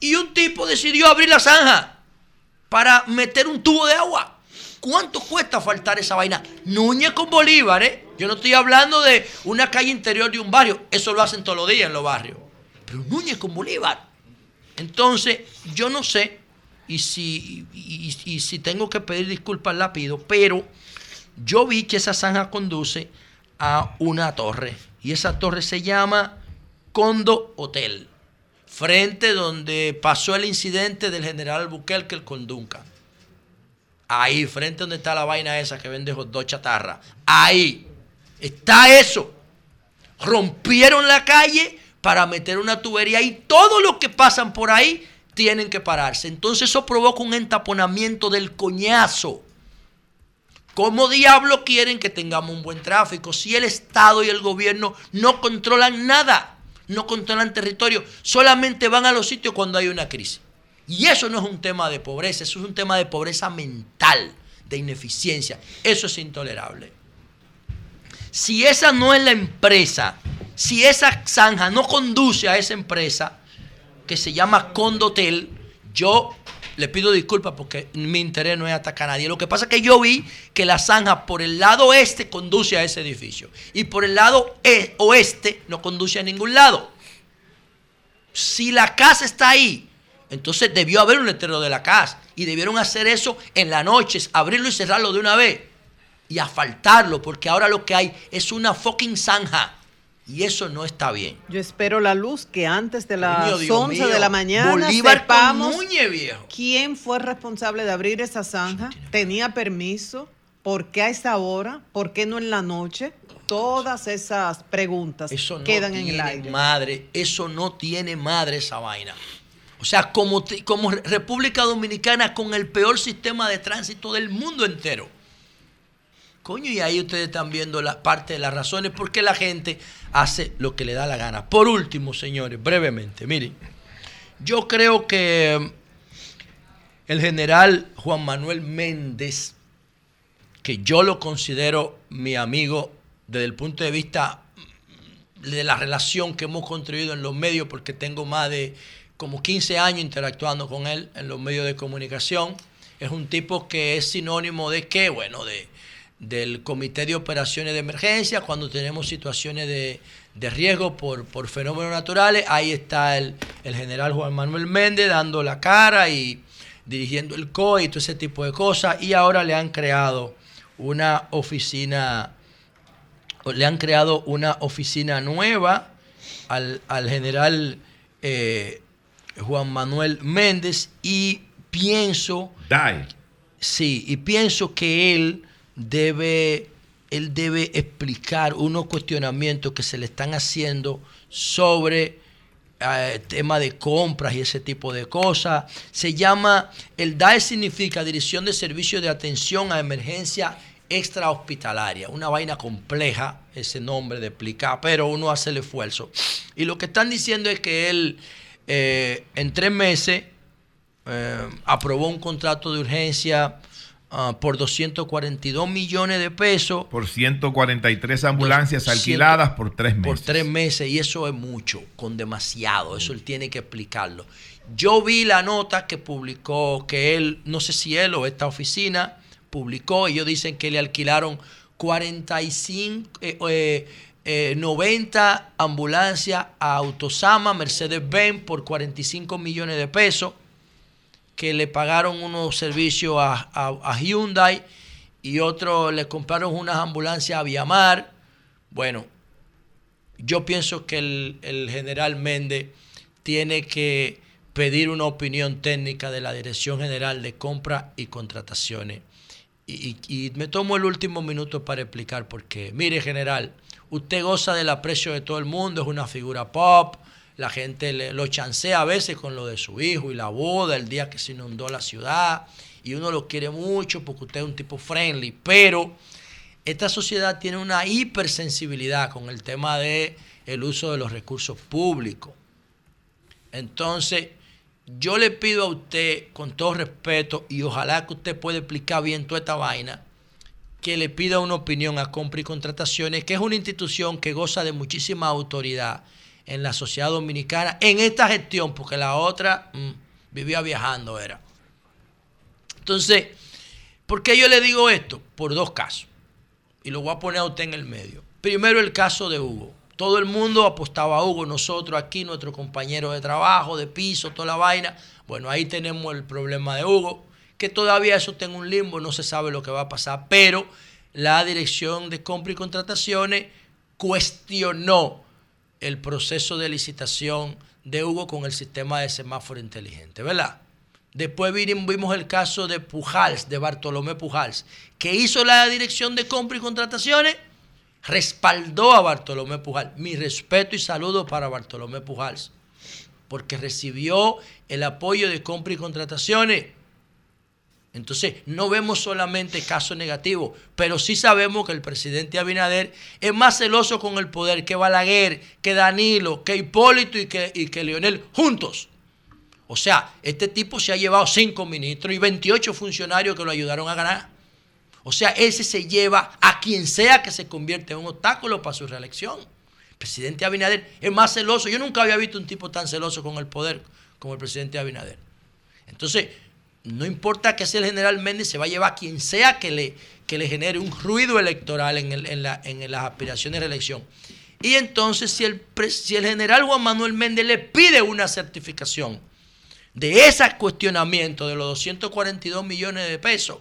Y un tipo decidió abrir la zanja para meter un tubo de agua. ¿Cuánto cuesta faltar esa vaina? Núñez con Bolívar, ¿eh? Yo no estoy hablando de una calle interior de un barrio. Eso lo hacen todos los días en los barrios. Pero Núñez con Bolívar. Entonces, yo no sé, y si, y- si tengo que pedir disculpas, la pido, pero yo vi que esa zanja conduce a una torre. Y esa torre se llama Condo Hotel. Frente donde pasó el incidente del general Bukele el con Duncan. Ahí, frente donde está la vaina esa que vende hot dog chatarra. Ahí. Está eso. Rompieron la calle para meter una tubería y todos los que pasan por ahí tienen que pararse. Entonces eso provoca un entaponamiento del coñazo. ¿Cómo diablo quieren que tengamos un buen tráfico si el Estado y el gobierno no controlan nada? No controlan territorio, solamente van a los sitios cuando hay una crisis. Y eso no es un tema de pobreza, eso es un tema de pobreza mental, de ineficiencia. Eso es intolerable. Si esa no es la empresa, si esa zanja no conduce a esa empresa, que se llama Condotel, yo le pido disculpas porque mi interés no es atacar a nadie. Lo que pasa es que yo vi que la zanja por el lado este conduce a ese edificio y por el lado e- oeste no conduce a ningún lado. Si la casa está ahí, entonces debió haber un letrero de la casa y debieron hacer eso en la noche, abrirlo y cerrarlo de una vez y asfaltarlo porque ahora lo que hay es una fucking zanja y eso no está bien. Yo espero la luz que antes de las Dios 11 de mío, la mañana Bolívar sepamos viejo. quién fue responsable de abrir esa zanja, tenía permiso, por qué a esa hora, por qué no en la noche. Todas esas preguntas Eso no quedan en el aire. madre, eso no tiene madre esa vaina. O sea, como, como República Dominicana con el peor sistema de tránsito del mundo entero. Coño, y ahí ustedes están viendo la parte de las razones por qué la gente hace lo que le da la gana. Por último, señores, brevemente, miren, yo creo que el general Juan Manuel Méndez, que yo lo considero mi amigo desde el punto de vista de la relación que hemos construido en los medios, porque tengo más de como 15 años interactuando con él en los medios de comunicación. Es un tipo que es sinónimo de qué, bueno, de, del Comité de Operaciones de Emergencia, cuando tenemos situaciones de, de riesgo por, por fenómenos naturales, ahí está el, el general Juan Manuel Méndez dando la cara y dirigiendo el COE y todo ese tipo de cosas, y ahora le han creado una oficina le han creado una oficina nueva al, al general eh, Juan Manuel Méndez y pienso, DAE. sí, y pienso que él debe, él debe explicar unos cuestionamientos que se le están haciendo sobre eh, tema de compras y ese tipo de cosas. Se llama, el DAE significa Dirección de Servicios de Atención a Emergencia Extrahospitalaria. Una vaina compleja ese nombre de explicar, pero uno hace el esfuerzo. Y lo que están diciendo es que él eh, en tres meses eh, aprobó un contrato de urgencia ah, por 242 millones de pesos Por 143 ambulancias Dos- alquiladas por tres meses. por tres meses y eso es mucho, con demasiado, eso él tiene que explicarlo. Yo vi la nota que publicó, que él, no sé si él o esta oficina publicó, ellos dicen que le alquilaron 45, eh, eh, eh, 90 ambulancias a Autosama, Mercedes-Benz por 45 millones de pesos, que le pagaron unos servicios a, a- Hyundai y otros le compraron unas ambulancias a Viamar. Bueno, yo pienso que el, el general Méndez tiene que pedir una opinión técnica de la Dirección General de Compra y Contrataciones. Y, y- y me tomo el último minuto para explicar por qué. Mire, general, usted goza del aprecio de todo el mundo, es una figura pop, la gente le- lo chancea a veces con lo de su hijo y la boda, el día que se inundó la ciudad, y uno lo quiere mucho porque usted es un tipo friendly, pero esta sociedad tiene una hipersensibilidad con el tema de el uso de los recursos públicos. Entonces, yo le pido a usted, con todo respeto, y ojalá que usted pueda explicar bien toda esta vaina, que le pida una opinión a Compra y Contrataciones, que es una institución que goza de muchísima autoridad en la sociedad dominicana, en esta gestión, porque la otra mm, vivía viajando, era. Entonces, ¿por qué yo le digo esto? Por dos casos. Y lo voy a poner a usted en el medio. Primero el caso de Hugo. Todo el mundo apostaba a Hugo, nosotros aquí, nuestro compañero de trabajo, de piso, toda la vaina. Bueno, ahí tenemos el problema de Hugo, que todavía eso está en un limbo, no se sabe lo que va a pasar, pero la dirección de compra y contrataciones cuestionó el proceso de licitación de Hugo con el sistema de semáforo inteligente, ¿verdad? Después vimos, el caso de Pujals, de Bartolomé Pujals, que hizo la dirección de compra y contrataciones, respaldó a Bartolomé Pujals. Mi respeto y saludo para Bartolomé Pujals, porque recibió el apoyo de compra y contrataciones. Entonces, no vemos solamente casos negativos, pero sí sabemos que el presidente Abinader es más celoso con el poder que Balaguer, que Danilo, que Hipólito y que, y que Leonel juntos. O sea, este tipo se ha llevado cinco ministros y 28 funcionarios que lo ayudaron a ganar. O sea, ese se lleva a quien sea que se convierte en un obstáculo para su reelección. El presidente Abinader es más celoso. Yo nunca había visto un tipo tan celoso con el poder como el presidente Abinader. Entonces, no importa que sea el general Méndez, se va a llevar a quien sea que le, que le genere un ruido electoral en, en la- en las aspiraciones de reelección. Y entonces, si el, si el general Juan Manuel Méndez le pide una certificación de ese cuestionamiento de los 242 millones de pesos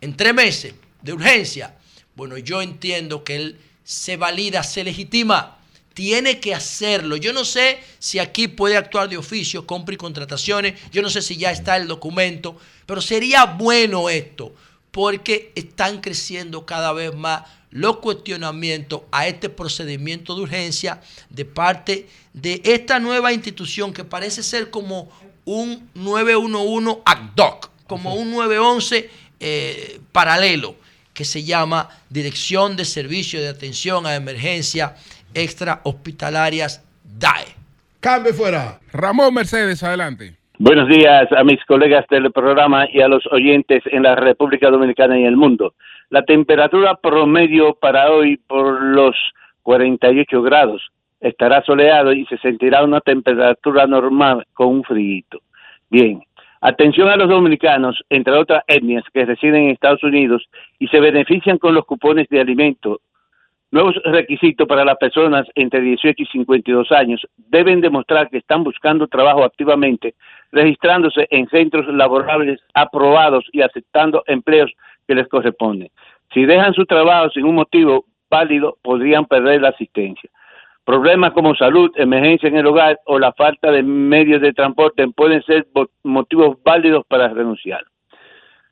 en tres meses de urgencia, bueno, yo entiendo que él se valida, se legitima, tiene que hacerlo. Yo no sé si aquí puede actuar de oficio, compra y contrataciones, yo no sé si ya está el documento, pero sería bueno esto, porque están creciendo cada vez más los cuestionamientos a este procedimiento de urgencia de parte de esta nueva institución que parece ser como un 911 ad hoc, como un 911 eh, paralelo, que se llama Dirección de Servicio de Atención a Emergencia Extra Hospitalarias DAE. Cambio fuera. Ramón Mercedes, adelante. Buenos días a mis colegas del programa y a los oyentes en la República Dominicana y el mundo. La temperatura promedio para hoy por los 48 grados estará soleado y se sentirá una temperatura normal con un frío. Bien, atención a los dominicanos, entre otras etnias que residen en Estados Unidos y se benefician con los cupones de alimento Nuevos requisitos para las personas entre 18 y 52 años deben demostrar que están buscando trabajo activamente, registrándose en centros laborables aprobados y aceptando empleos que les corresponden. Si dejan su trabajo sin un motivo válido, podrían perder la asistencia. Problemas como salud, emergencia en el hogar o la falta de medios de transporte pueden ser motivos válidos para renunciar.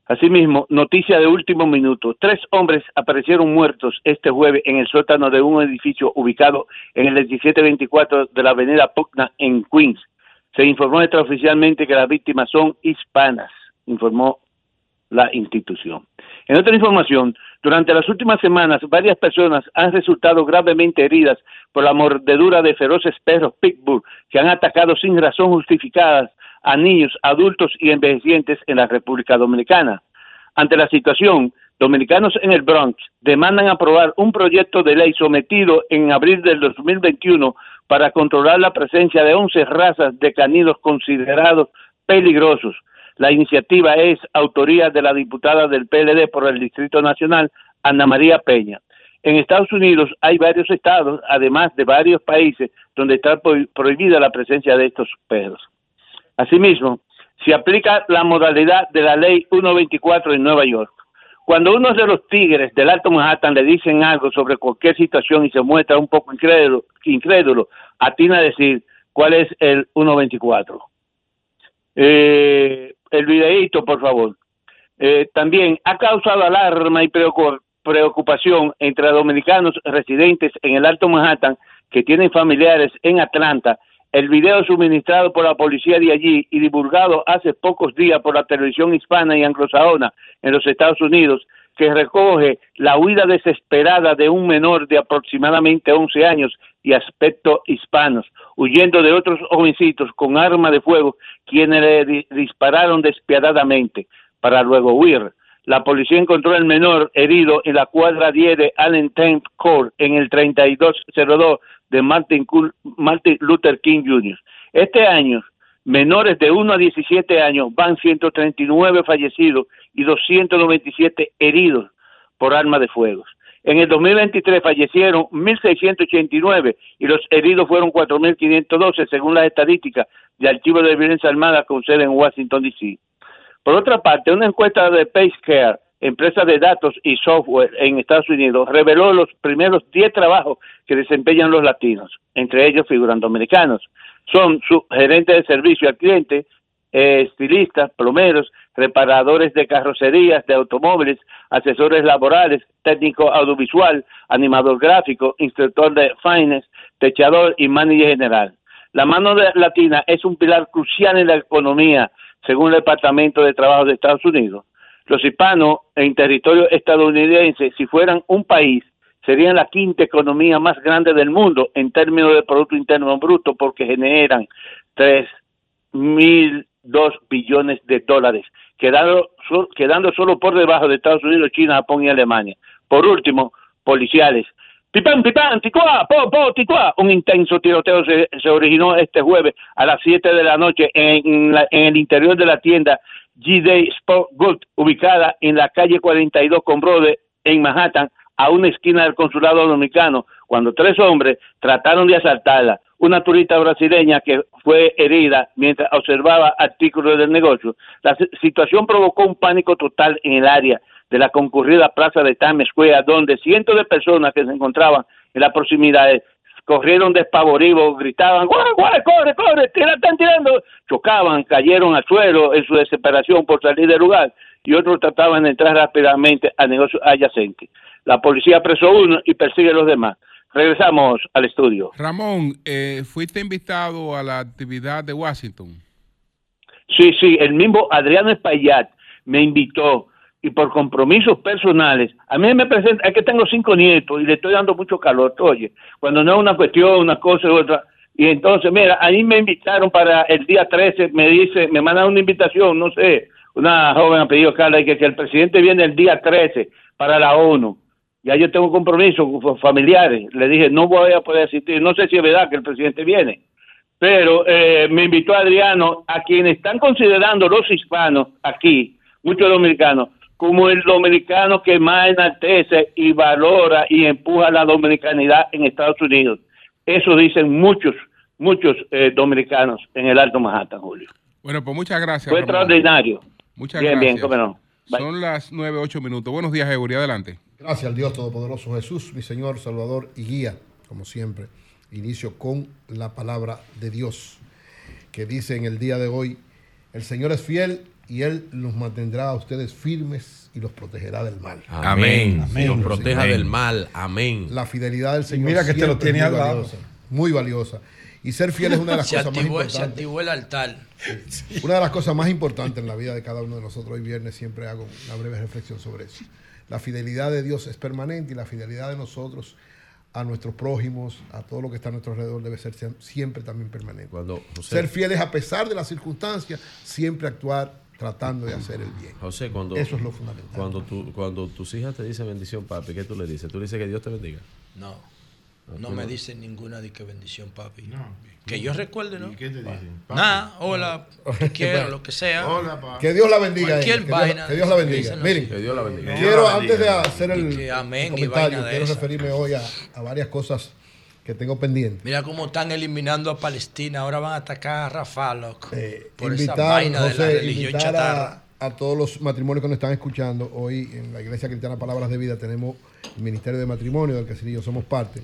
Asimismo, noticia de último minuto. Tres hombres aparecieron muertos este jueves en el sótano de un edificio ubicado en el 1724 de la avenida Pugna en Queens. Se informó extraoficialmente que las víctimas son hispanas, informó la institución. En otra información, durante las últimas semanas, varias personas han resultado gravemente heridas por la mordedura de feroces perros pitbull que han atacado sin razón justificada a niños, adultos y envejecientes en la República Dominicana. Ante la situación, dominicanos en el Bronx demandan aprobar un proyecto de ley sometido en abril del 2021 para controlar la presencia de 11 razas de caninos considerados peligrosos. La iniciativa es autoría de la diputada del PLD por el Distrito Nacional, Ana María Peña. En Estados Unidos hay varios estados, además de varios países, donde está pro- prohibida la presencia de estos perros. Asimismo, se aplica la modalidad de la ley 124 en Nueva York. Cuando uno de los tigres del Alto Manhattan le dicen algo sobre cualquier situación y se muestra un poco incrédulo, atina a decir cuál es el 124. Eh, el videíto, por favor. Eh, también ha causado alarma y preocu- preocupación entre dominicanos residentes en el Alto Manhattan que tienen familiares en Atlanta. El video suministrado por la policía de allí y divulgado hace pocos días por la televisión hispana y anglosajona en los Estados Unidos, que recoge la huida desesperada de un menor de aproximadamente 11 años y aspecto hispanos, huyendo de otros jovencitos con arma de fuego, quienes le di- dispararon despiadadamente para luego huir. La policía encontró al menor herido en la cuadra 10 de Allen Tent Court en el 3202 de Martin, Luther King Jr. Este año, menores de 1 a 17 años van 139 fallecidos y 297 heridos por arma de fuego. En el 2023 fallecieron 1.689 y los heridos fueron 4.512 según las estadísticas de Archivo de Violencia Armada con sede en Washington, D.C. Por otra parte, una encuesta de PaceCare, empresa de datos y software en Estados Unidos, reveló los primeros 10 trabajos que desempeñan los latinos. Entre ellos figuran dominicanos. Son su gerente de servicio al cliente, eh, estilistas, plomeros, reparadores de carrocerías, de automóviles, asesores laborales, técnico audiovisual, animador gráfico, instructor de finance, techador y manager general. La mano latina es un pilar crucial en la economía, según el Departamento de Trabajo de Estados Unidos. Los hispanos en territorio estadounidense, si fueran un país, serían la quinta economía más grande del mundo en términos de Producto Interno Bruto porque generan tres mil dos billones de dólares, quedando, so- quedando solo por debajo de Estados Unidos, China, Japón y Alemania. Por último, policiales. Pipán, pipán, ticuá, po, po, ticuá. Un intenso tiroteo se, se originó este jueves a las 7 de la noche en, la- en el interior de la tienda G-Day Sport Good, ubicada en la calle 42 con Brode en Manhattan, a una esquina del consulado dominicano, cuando tres hombres trataron de asaltarla. Una turista brasileña que fue herida mientras observaba artículos del negocio. La si- situación provocó un pánico total en el área de la concurrida plaza de Times Square, donde cientos de personas que se encontraban en las proximidades corrieron despavoridos, gritaban, ¡guau, guau, corre, corre, tira, están tirando! Chocaban, cayeron al suelo en su desesperación por salir del lugar y otros trataban de entrar rápidamente al negocio adyacente. La policía apresó uno y persigue a los demás. Regresamos al estudio. Ramón, eh, fuiste invitado a la actividad de Washington. Sí, sí, el mismo Adriano Espaillat me invitó y por compromisos personales, a mí me presenta, es que tengo cinco nietos y le estoy dando mucho calor, oye, cuando no es una cuestión, una cosa u otra. Y entonces, mira, ahí me invitaron para el día 13, me dice, me mandan una invitación, no sé, una joven apellido Carla, que, que el presidente viene el día 13 para la ONU. Ya yo tengo compromisos familiares. Le dije, no voy a poder asistir. No sé si es verdad que el presidente viene pero eh, me invitó Adriano a quienes están considerando los hispanos aquí, muchos dominicanos, como el dominicano que más enaltece y valora y empuja la dominicanidad en Estados Unidos. Eso dicen muchos, muchos eh, dominicanos en el Alto Manhattan, Julio. Bueno, pues muchas gracias. Fue Ramón. extraordinario. Muchas bien, gracias. bien, cómo no. Bye. Son las 9, 8 minutos. Buenos días, Eury. Adelante. Gracias al Dios Todopoderoso Jesús, mi Señor, Salvador y Guía, como siempre. Inicio con la palabra de Dios, que dice en el día de hoy, el Señor es fiel y Él los mantendrá a ustedes firmes y los protegerá del mal. Amén. Y nos proteja Amén. del mal. Amén. La fidelidad del Señor mira que te lo tiene muy al lado. valiosa, muy valiosa. Y ser fiel es una de las Se cosas más activó, se importantes. activó el altar. Una de las cosas más importantes en la vida de cada uno de nosotros, hoy viernes siempre hago una breve reflexión sobre eso. La fidelidad de Dios es permanente y la fidelidad de nosotros a nuestros prójimos, a todo lo que está a nuestro alrededor, debe ser siem- siempre también permanente. Cuando José, Ser fieles a pesar de las circunstancias, siempre actuar tratando de hacer el bien. José, cuando, Eso es lo fundamental. Cuando, tú, cuando tus hijas te dicen bendición, papi, ¿qué tú le dices? ¿Tú le dices que Dios te bendiga? No, no me no. dicen ninguna de que bendición, papi. Que yo recuerde, ¿no? ¿Y qué te dicen? Nada, hola, que quiera, lo que sea. Hola, pa. Que Dios la bendiga. ella, Cualquier que Dios- vaina. que Dios la bendiga. Miren. Que Dios la bendiga. Quiero, la antes de hacer el, Y que amén, el y comentario, vaina de quiero esa. referirme hoy a, a varias cosas que tengo pendientes. Mira cómo están eliminando a Palestina. Ahora van a atacar a Rafa, loco. Eh, por esa invitar, vaina de la religión chatarra. a, a todos los matrimonios que nos están escuchando. Hoy en la Iglesia Cristiana Palabras de Vida tenemos el Ministerio de Matrimonio, del que sí yo somos parte.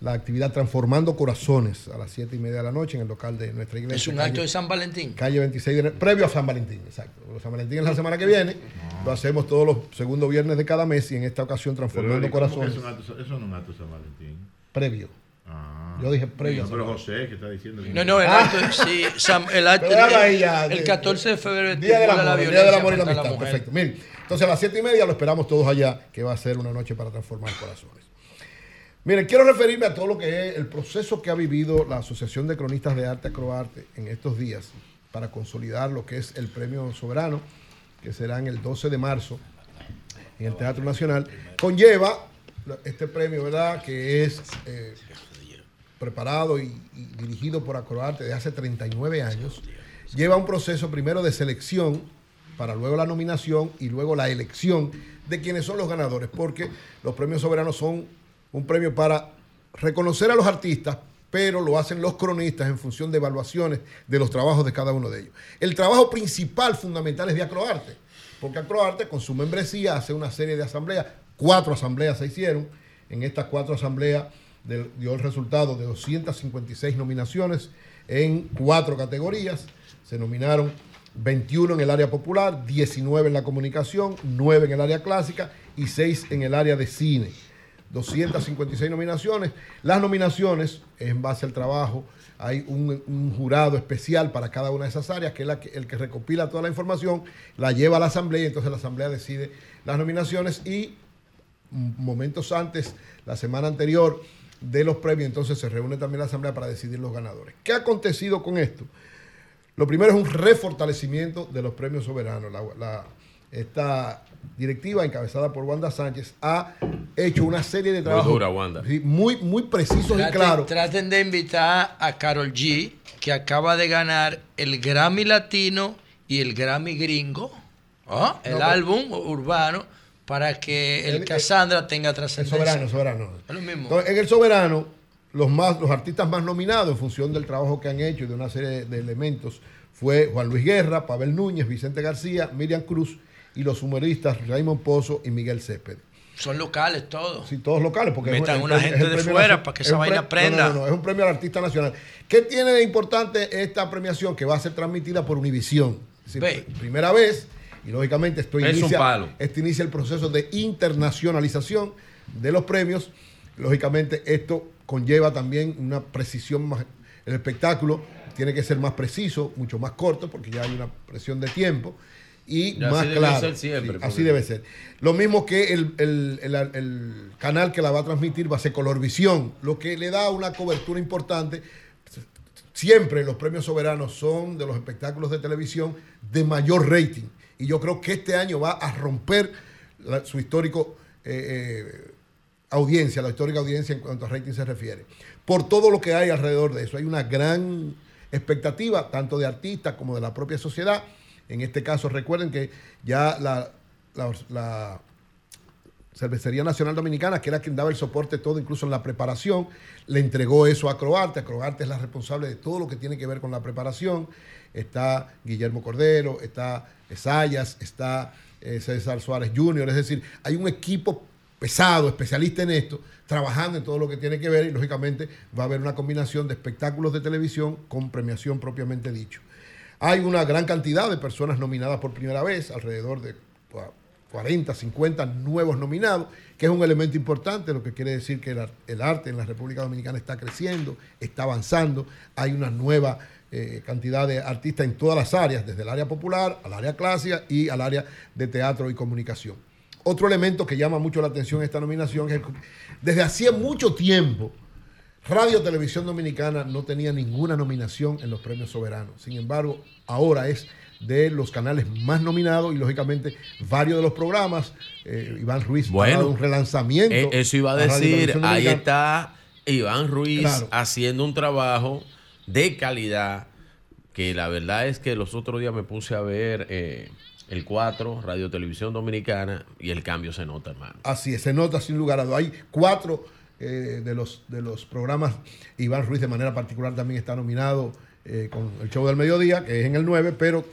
La actividad Transformando Corazones a las 7 y media de la noche en el local de nuestra iglesia. Es un calle- acto de San Valentín. Calle 26, de enero, previo a San Valentín, exacto. San Valentín es la semana que viene. Lo hacemos todos los segundos viernes de cada mes y en esta ocasión Transformando ¿cómo que Corazones. es un acto- Eso no es un acto de San Valentín. Previo. Ah. Yo dije previo. No, pero. José que está diciendo. No, no, el acto, sí, Sam- el acto, el, ya, el de- 14 de febrero Día la el Día del violencia amor y la amistad. Perfecto. Miren, entonces a las siete y media lo esperamos todos allá, que va a ser una noche para transformar corazones. Miren, quiero referirme a todo lo que es el proceso que ha vivido la Asociación de Cronistas de Arte Acroarte en estos días para consolidar lo que es el premio soberano, que será en el 12 de marzo en el Teatro Nacional. Conlleva este premio, ¿verdad? Que es eh, preparado y, dirigido por Acroarte de hace 39 años. Lleva un proceso primero de selección para luego la nominación y luego la elección de quienes son los ganadores, porque los premios soberanos son un premio para reconocer a los artistas, pero lo hacen los cronistas en función de evaluaciones de los trabajos de cada uno de ellos. El trabajo principal, fundamental, es de Acroarte, porque Acroarte con su membresía hace una serie de asambleas, cuatro asambleas se hicieron, en estas cuatro asambleas dio el resultado de 256 nominaciones en cuatro categorías, se nominaron 21 en el área popular, 19 en la comunicación, 9 en el área clásica y 6 en el área de cine. 256 nominaciones. Las nominaciones, en base al trabajo, hay un, jurado especial para cada una de esas áreas, que es el que recopila toda la información, la lleva a la asamblea y entonces la asamblea decide las nominaciones y momentos antes, la semana anterior de los premios, entonces se reúne también la asamblea para decidir los ganadores. ¿Qué ha acontecido con esto? Lo primero es un refortalecimiento de los premios soberanos. La- la- esta directiva encabezada por Wanda Sánchez ha hecho una serie de trabajos dura, Wanda. muy, muy precisos y claros. Traten de invitar a Carol G, que acaba de ganar el Grammy Latino y el Grammy Gringo, ¿ah? el No, pero- álbum urbano, para que el, El- Cassandra tenga El trascendencia. soberano, el soberano. Es lo mismo. Entonces, en el soberano, los más, los artistas más nominados en función del trabajo que han hecho y de una serie de elementos fue Juan Luis Guerra, Pavel Núñez, Vicente García, Miriam Cruz y los humoristas Raymond Pozo y Miguel Césped. Son locales todos. Sí, todos locales. Porque Metan es una es- gente es de fuera para que es esa vaina pre- no, no, prenda. No, es un premio al artista nacional. ¿Qué tiene de importante esta premiación que va a ser transmitida por Univisión? Primera vez, y lógicamente esto Es inicia, esto inicia el proceso de internacionalización de los premios. Lógicamente esto conlleva también una precisión más. El espectáculo tiene que ser más preciso, mucho más corto, porque ya hay una presión de tiempo. Y Y así más debió claro. ser siempre, Sí, así debe ser. Lo mismo que el, el- el- el canal que la va a transmitir va a ser Colorvisión, lo que le da una cobertura importante. Siempre los premios soberanos son de los espectáculos de televisión de mayor rating. Y yo creo que este año va a romper su histórico eh, eh, audiencia, la histórica audiencia en cuanto a rating se refiere. Por todo lo que hay alrededor de eso. Hay una gran expectativa, tanto de artistas como de la propia sociedad. En este caso, recuerden que ya la, la- la Cervecería Nacional Dominicana, que era quien daba el soporte todo, incluso en la preparación, le entregó eso a Croarte. Croarte es la responsable de todo lo que tiene que ver con la preparación. Está Guillermo Cordero, está Sayas, está eh, César Suárez Jr. Es decir, hay un equipo pesado, especialista en esto, trabajando en todo lo que tiene que ver y lógicamente va a haber una combinación de espectáculos de televisión con premiación propiamente dicho. Hay una gran cantidad de personas nominadas por primera vez, alrededor de cua- 40, 50 nuevos nominados, que es un elemento importante, lo que quiere decir que el arte en la República Dominicana está creciendo, está avanzando, hay una nueva eh, cantidad de artistas en todas las áreas, desde el área popular al área clásica y al área de teatro y comunicación. Otro elemento que llama mucho la atención en esta nominación es que desde hacía mucho tiempo Radio Televisión Dominicana no tenía ninguna nominación en los premios soberanos. Sin embargo, ahora es de los canales más nominados y lógicamente varios de los programas, eh, Iván Ruiz ha Bueno, dado un relanzamiento. Eh, eso iba a decir, ahí está Iván Ruiz Claro. haciendo un trabajo de calidad que la verdad es que los otros días me puse a ver eh, el 4, Radio Televisión Dominicana, y el cambio se nota, hermano. Así es, se nota sin lugar a dudas. Hay cuatro eh, de, los, de los programas. Iván Ruiz de manera particular también está nominado eh, con el show del mediodía, que es en el 9, pero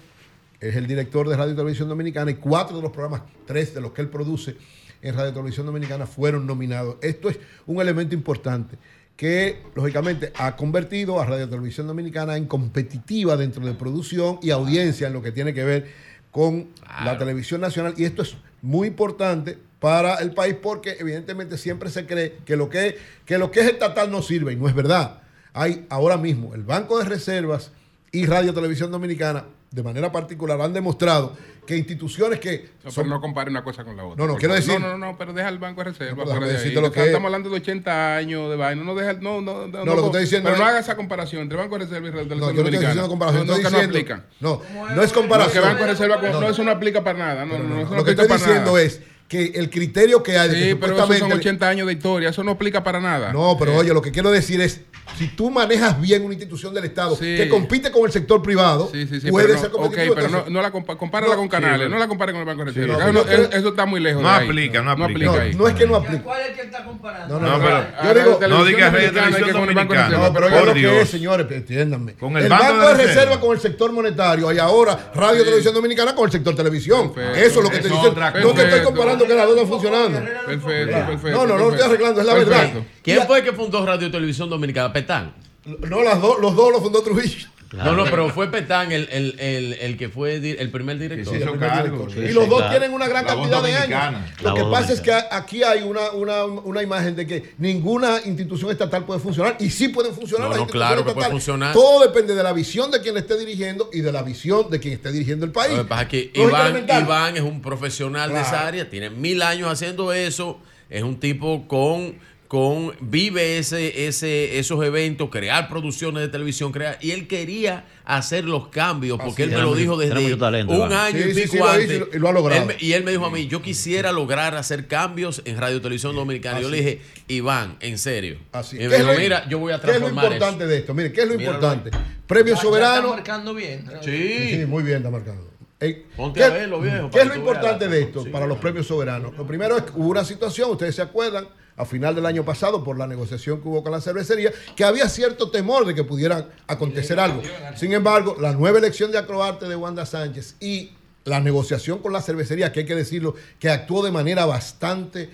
es el director de Radio Televisión Dominicana y cuatro de los programas, tres de los que él produce en Radio Televisión Dominicana fueron nominados. Esto es un elemento importante que lógicamente ha convertido a Radio Televisión Dominicana en competitiva dentro de producción y audiencia en lo que tiene que ver con la televisión nacional y esto es muy importante para el país porque evidentemente siempre se cree que lo que, que lo que es estatal no sirve y no es verdad. Hay ahora mismo el Banco de Reservas y Radio Televisión Dominicana de manera particular han demostrado que instituciones que No, son pero no compare una cosa con la otra. No, no, quiero decir- No, no, no, pero deja el Banco de Reserva. No, de ahí. lo que- Estamos hablando de 80 años de vaina. No, deja, no, no, no, No, lo que estoy diciendo Pero es- no haga esa comparación entre Banco de Reserva y Radio No, Televisión yo no estoy haciendo comparación, No, no, estoy que no diciendo- aplican. No, no es No, comparación. Banco de Reserva No, no, eso no aplica para nada. No, no, no, no Lo que aplica estoy diciendo es que el criterio que hay de que Sí, pero son supuestamente 80 años de historia. Eso no aplica para nada. No, pero Eh, oye, lo que quiero decir es, si tú manejas bien una institución del Estado Sí. que compite con el sector privado, Sí, sí, sí, puede pero ser no, ok, competitivo. pero no, la compa- compárala No, con canales, sí, no la compare con el Banco de no, eso está muy lejos No de ahí. aplica, no aplica. no, ahí. no es que no aplique. ¿Cuál es el que está comparando? No, no, No, no. pero- yo digo, No digas Radio Televisión con el Banco de. Reserva. no, pero oiga por lo que Dios. es, señores, entiéndanme. Con el Banco de de Reserva. Reserva con el sector monetario y ahora Radio Televisión Dominicana con el sector televisión. Eso es lo que te dicen. No que estoy comparando que las dos están funcionando. Perfecto, perfecto. No, no, no lo estoy arreglando, es la verdad. ¿Quién fue que fundó Radio Televisión Dominicana? Petán. No, las dos, los dos los fundó Trujillo. No, no, pero fue Petán el, el, el, el que fue el primer director. Sí, el hizo primer cargo, director. sí, y sí, los dos claro. tienen una gran La cantidad de años. La Lo que pasa es que aquí hay una, una, una imagen de que ninguna institución estatal puede funcionar y sí pueden funcionar No, las no, claro que puede funcionar. Todo depende de la visión de quien le esté dirigiendo y de la visión de quien esté dirigiendo el país. Lo que pasa es que Iván. Iván es un profesional de esa área, tiene mil años haciendo eso, es un tipo con, con vive ese, ese, esos eventos, crear producciones de televisión, crear, y él quería hacer los cambios, porque él me lo dijo desde talento, un año Sí, y pico sí, lo hizo antes. y lo- y lo ha logrado. Él me- y él me dijo a mí, yo quisiera lograr hacer cambios en Radio Televisión Dominicana. yo le dije, Iván, en serio. Así. Y ¿Qué me es dijo, lo- mira, yo voy a ¿Qué es lo transformar importante eso. de esto? Mire, ¿qué es lo Míralo importante? Premio Ya- ya soberano. está marcando bien. Sí, sí, muy bien, está marcando. Eh, Ponte ¿qué, a verlo, viejo, ¿Qué es lo importante de esto sí, para los premios soberanos? Lo primero es que hubo una situación, ustedes se acuerdan, a final del año pasado, por la negociación que hubo con la cervecería, que había cierto temor de que pudiera acontecer algo. Sin embargo, la nueva elección de acroarte de Wanda Sánchez y la negociación con la cervecería, que hay que decirlo, que actuó de manera bastante eh,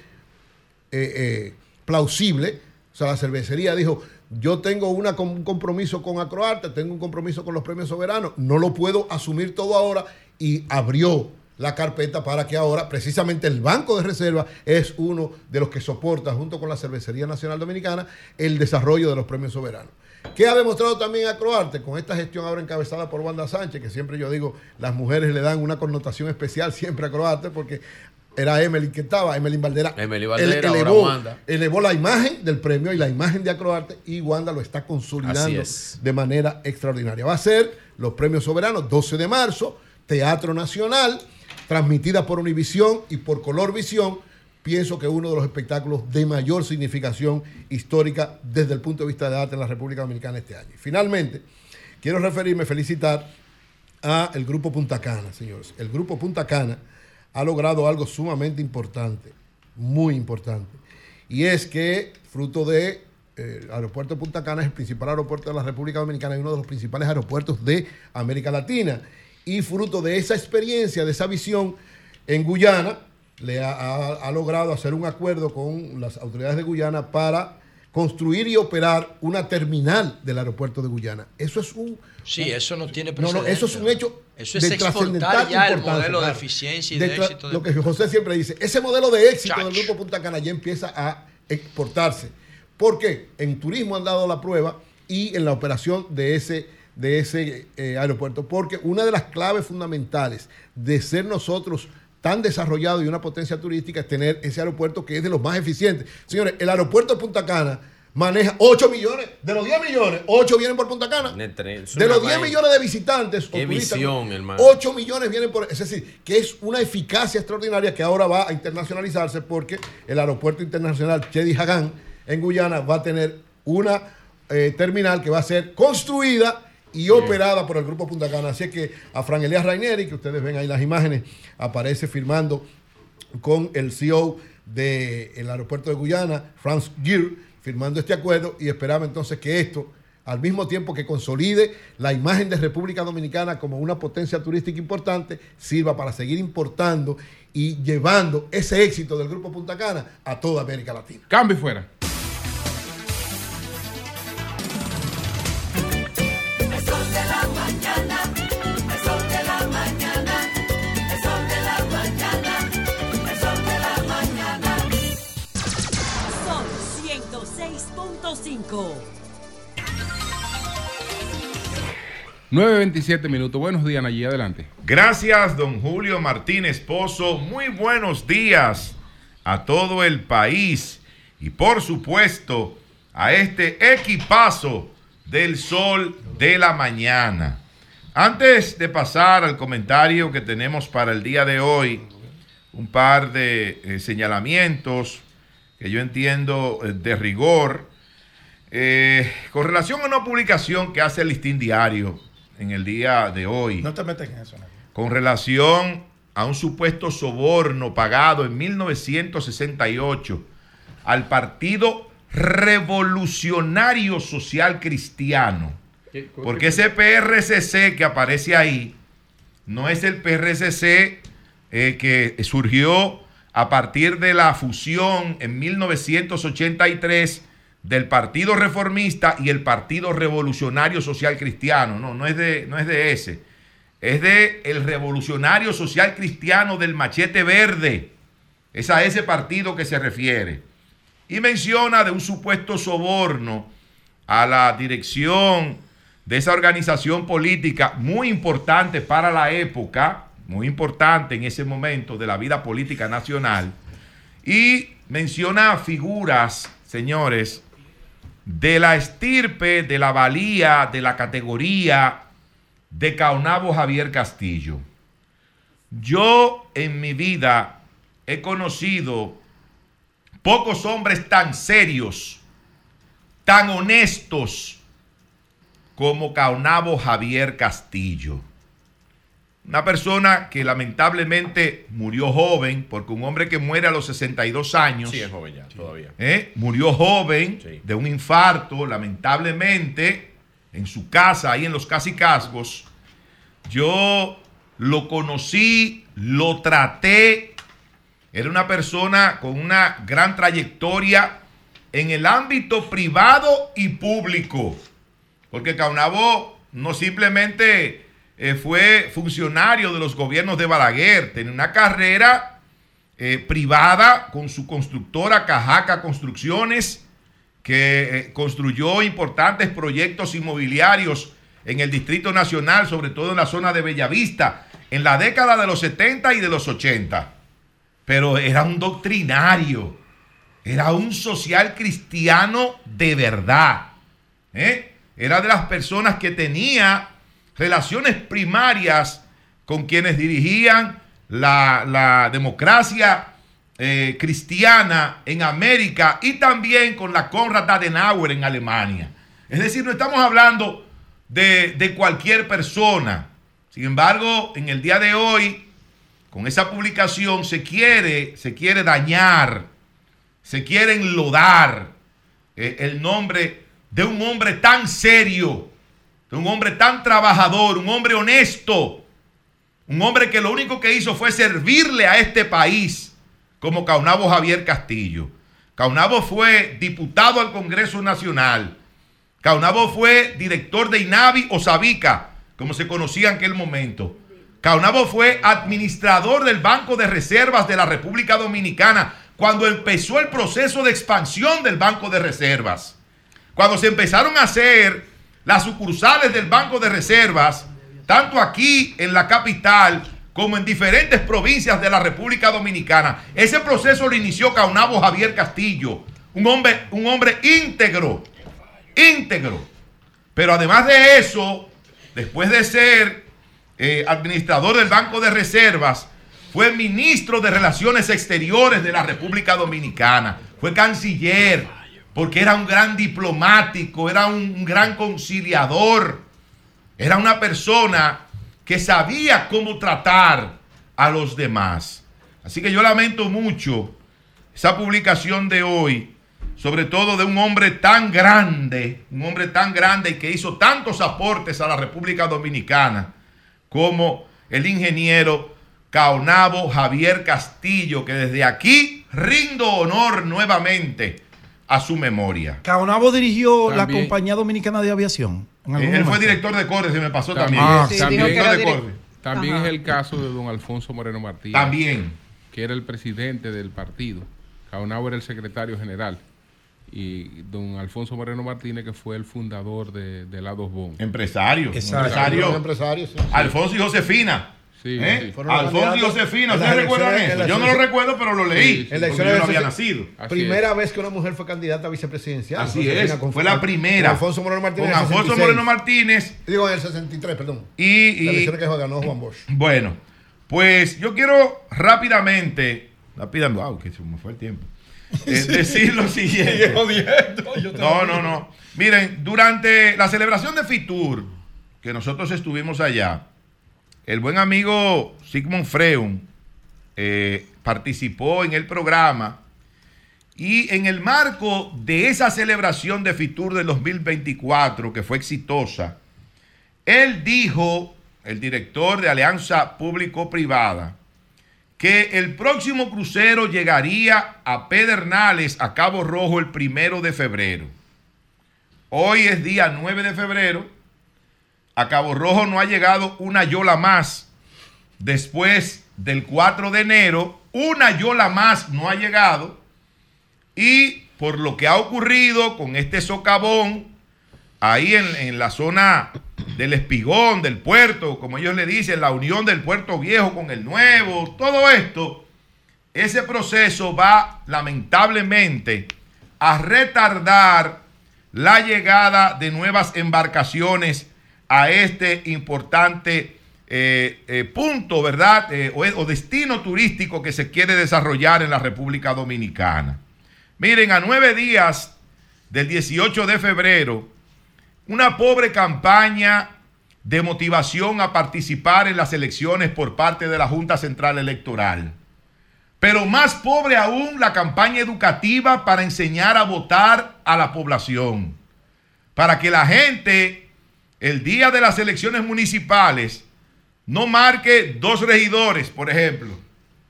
eh, plausible. O sea, la cervecería dijo, yo tengo un compromiso con Acroarte, tengo un compromiso con los premios soberanos, no lo puedo asumir todo ahora y abrió la carpeta para que ahora precisamente el Banco de Reserva es uno de los que soporta junto con la Cervecería Nacional Dominicana el desarrollo de los premios soberanos. ¿Qué ha demostrado también Acroarte con esta gestión ahora encabezada por Wanda Sánchez, que siempre yo digo, las mujeres le dan una connotación especial siempre a Acroarte porque era Emily que estaba, Emily Valdera. Emily Valdera, ele- elevó, Wanda. elevó la imagen del premio y la imagen de Acroarte y Wanda lo está consolidando es. de manera extraordinaria. Va a ser los premios soberanos 12 de marzo, Teatro Nacional, transmitida por Univisión y por Color Visión. Pienso que uno de los espectáculos de mayor significación histórica desde el punto de vista de arte en la República Dominicana este año. Finalmente, quiero referirme, felicitar a el grupo Punta Cana, señores. El grupo Punta Cana ha logrado algo sumamente importante, muy importante. Y es que, fruto de eh, el aeropuerto de Punta Cana es el principal aeropuerto de la República Dominicana y uno de los principales aeropuertos de América Latina. Y fruto de esa experiencia, de esa visión en Guyana, le ha, ha- ha logrado hacer un acuerdo con las autoridades de Guyana para construir y operar una terminal del aeropuerto de Guyana. Eso es un... Sí, eso no tiene No, precedente. no, eso es un hecho Eso es de trascendental ya el modelo de eficiencia y De éxito. de- Lo que José siempre dice, ese modelo de éxito Chach. del Grupo Punta Cana ya empieza a exportarse. ¿Por qué? En turismo han dado la prueba y en la operación de ese, de ese eh, aeropuerto. Porque una de las claves fundamentales de ser nosotros tan desarrollados y una potencia turística es tener ese aeropuerto que es de los más eficientes. Señores, el aeropuerto de Punta Cana maneja 8 millones, de los 10 millones, 8 vienen por Punta Cana. De los 10 vaina. millones de visitantes Qué turistas, visión, hermano. 8 millones vienen por... Es decir, que es una eficacia extraordinaria que ahora va a internacionalizarse porque el aeropuerto internacional Chedi Hagan en Guyana va a tener una eh, terminal que va a ser construida y operada por el Grupo Punta Cana. Así que a Fran Elías Raineri, que ustedes ven ahí las imágenes, aparece firmando con el CEO del aeropuerto de Guyana, Franz Gir, firmando este acuerdo y esperaba entonces que esto, al mismo tiempo que consolide la imagen de República Dominicana como una potencia turística importante, sirva para seguir importando y llevando ese éxito del Grupo Punta Cana a toda América Latina. Cambio fuera. 106.5. 9.27 minutos. Buenos días, allí adelante. Gracias, don Julio Martínez Pozo. Muy buenos días a todo el país y por supuesto a este equipazo del sol de la mañana. Antes de pasar al comentario que tenemos para el día de hoy, un par de eh, señalamientos que yo entiendo eh, de rigor. Eh, con relación a una publicación que hace el Listín Diario en el día de hoy No te metes en eso. Nadia. con relación a un supuesto soborno pagado en 1968 al Partido Revolucionario Social Cristiano. Porque ese PRCC que aparece ahí no es el PRCC eh, que surgió a partir de la fusión en 1983 del Partido Reformista y el Partido Revolucionario Social Cristiano. No, no es de, no es de ese. Es de el Revolucionario Social Cristiano del Machete Verde. Es a ese partido que se refiere. Y menciona de un supuesto soborno a la dirección de esa organización política muy importante para la época, muy importante en ese momento de la vida política nacional, y menciona figuras señores, de la estirpe, de la valía, de la categoría de Caonabo Javier Castillo. Yo en mi vida he conocido pocos hombres tan serios, tan honestos como Caonabo Javier Castillo. Una persona que lamentablemente murió joven, porque un hombre que muere a los 62 años, Sí, es joven ya, todavía. ¿eh? murió joven de un infarto, lamentablemente, en su casa, ahí en los casi cascos. Yo lo conocí, lo traté. Era una persona con una gran trayectoria en el ámbito privado y público. Porque Caunabo no simplemente eh, fue funcionario de los gobiernos de Balaguer, tenía una carrera eh, privada con su constructora Cajaca Construcciones, que eh, construyó importantes proyectos inmobiliarios en el Distrito Nacional, sobre todo en la zona de Bellavista, en la década de los 70 y de los 80. Pero era un doctrinario, era un social cristiano de verdad. Era de las personas que tenía relaciones primarias con quienes dirigían la, democracia eh, cristiana en América y también con la Konrad Adenauer en Alemania. Es decir, no estamos hablando de, cualquier persona. Sin embargo, en el día de hoy, con esa publicación se quiere, se quiere dañar, se quiere enlodar eh, el nombre de un hombre tan serio, un hombre tan trabajador, un hombre honesto, un hombre que lo único que hizo fue servirle a este país como Caunabo Javier Castillo. Caunabo fue diputado al Congreso Nacional. Caunabo fue director de INAVI o Sabica, como se conocía en aquel momento. Caunabo fue administrador del Banco de Reservas de la República Dominicana cuando empezó el proceso de expansión del Banco de Reservas. Cuando se empezaron a hacer las sucursales del Banco de Reservas, tanto aquí en la capital como en diferentes provincias de la República Dominicana. Ese proceso lo inició Caunabo Javier Castillo, un hombre, un hombre íntegro, íntegro. Pero además de eso, después de ser eh, administrador del Banco de Reservas, fue ministro de Relaciones Exteriores de la República Dominicana, fue canciller, porque era un gran diplomático, era un gran conciliador, era una persona que sabía cómo tratar a los demás. Así que yo lamento mucho esa publicación de hoy, sobre todo de un hombre tan grande, un hombre tan grande y que hizo tantos aportes a la República Dominicana, como el ingeniero Caonabo Javier Castillo, que desde aquí rindo honor nuevamente a su memoria. Caonabo dirigió También- la Compañía Dominicana de Aviación. en algún Él fue director de corte, se me pasó También, también. ah, Sí, también, director de corte. también Ajá. es el caso de don Alfonso Moreno Martínez. También. Que era el presidente del partido. Caonabo era el secretario general. Y don Alfonso Moreno Martínez, que fue el fundador de, de la Dos Bon. Empresario. Exacto. Empresario. Empresario, sí. Alfonso y Josefina. Sí, ¿Eh? sí. Alfonso y Josefina, ¿ustedes recuerdan eso? Yo no lo recuerdo, pero lo leí. En la porque elección yo no había nacido. Primera vez que una mujer fue candidata a vicepresidencial. Así Josefina, es, con- fue la primera. Con Alfonso Moreno Martínez. Con Alfonso 66. Moreno Martínez. Digo, en el 63, perdón. Y, y- La elección que ganó Juan Bosch. Bueno, pues yo quiero rápidamente, rápidamente, wow, que se me fue el tiempo, eh, decir lo siguiente. No, no, no. Miren, durante la celebración de Fitur, que nosotros estuvimos allá, el buen amigo Sigmund Freun eh, participó en el programa y en el marco de esa celebración de Fitur del 2024, que fue exitosa, él dijo, el director de Alianza Público-Privada, que el próximo crucero llegaría a Pedernales, a Cabo Rojo, el primero de febrero. Hoy es día 9 de febrero. A Cabo Rojo no ha llegado una yola más después del 4 de enero. Una yola más no ha llegado. Y por lo que ha ocurrido con este socavón, ahí en, en la zona del espigón, del puerto, como ellos le dicen, la unión del puerto viejo con el nuevo, todo esto, ese proceso va lamentablemente a retardar la llegada de nuevas embarcaciones a este importante eh, eh, punto, ¿verdad? Eh, o, o destino turístico que se quiere desarrollar en la República Dominicana. Miren, a nueve días del 18 de febrero, una pobre campaña de motivación a participar en las elecciones por parte de la Junta Central Electoral. Pero más pobre aún la campaña educativa para enseñar a votar a la población. Para que la gente, el día de las elecciones municipales, no marque dos regidores, por ejemplo.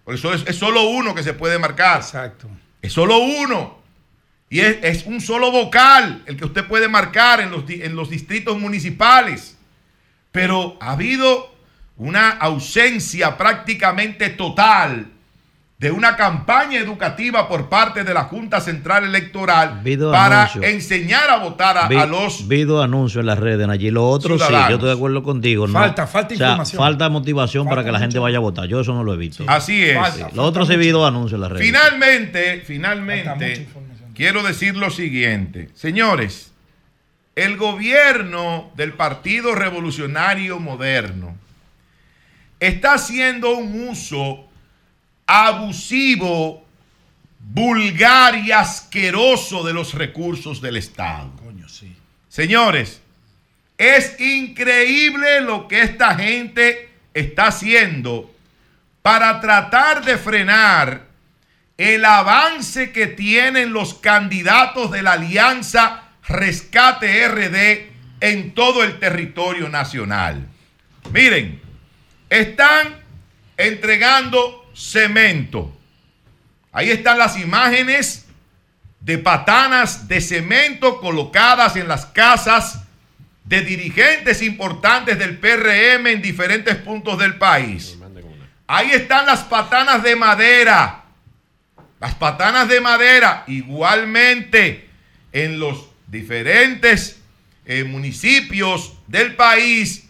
Por eso es, es solo uno que se puede marcar. Exacto. Es solo uno. Y es, es un solo vocal el que usted puede marcar en los, di- en los distritos municipales. Pero ha habido una ausencia prácticamente total de una campaña educativa por parte de la Junta Central Electoral Vido para anuncio. enseñar a votar a, Vi- a los Vido anuncio en las redes allí. Lo otro sí, yo estoy de acuerdo contigo. ¿no? Falta- falta O sea, información. falta motivación para que la gente vaya a votar. Yo eso no lo he visto. Así es. Falta. Lo otro sí, Vido anuncio en las redes. Finalmente, finalmente, quiero decir lo siguiente. Señores, el gobierno del Partido Revolucionario Moderno está haciendo un uso abusivo, vulgar y asqueroso de los recursos del Estado. Coño, sí. Señores, es increíble lo que esta gente está haciendo para tratar de frenar el avance que tienen los candidatos de la alianza Rescate RD en todo el territorio nacional. Miren, están entregando cemento. Ahí están las imágenes de patanas de cemento colocadas en las casas de dirigentes importantes del PRM en diferentes puntos del país. Ahí están las patanas de madera. Las patanas de madera igualmente en los diferentes eh, municipios del país,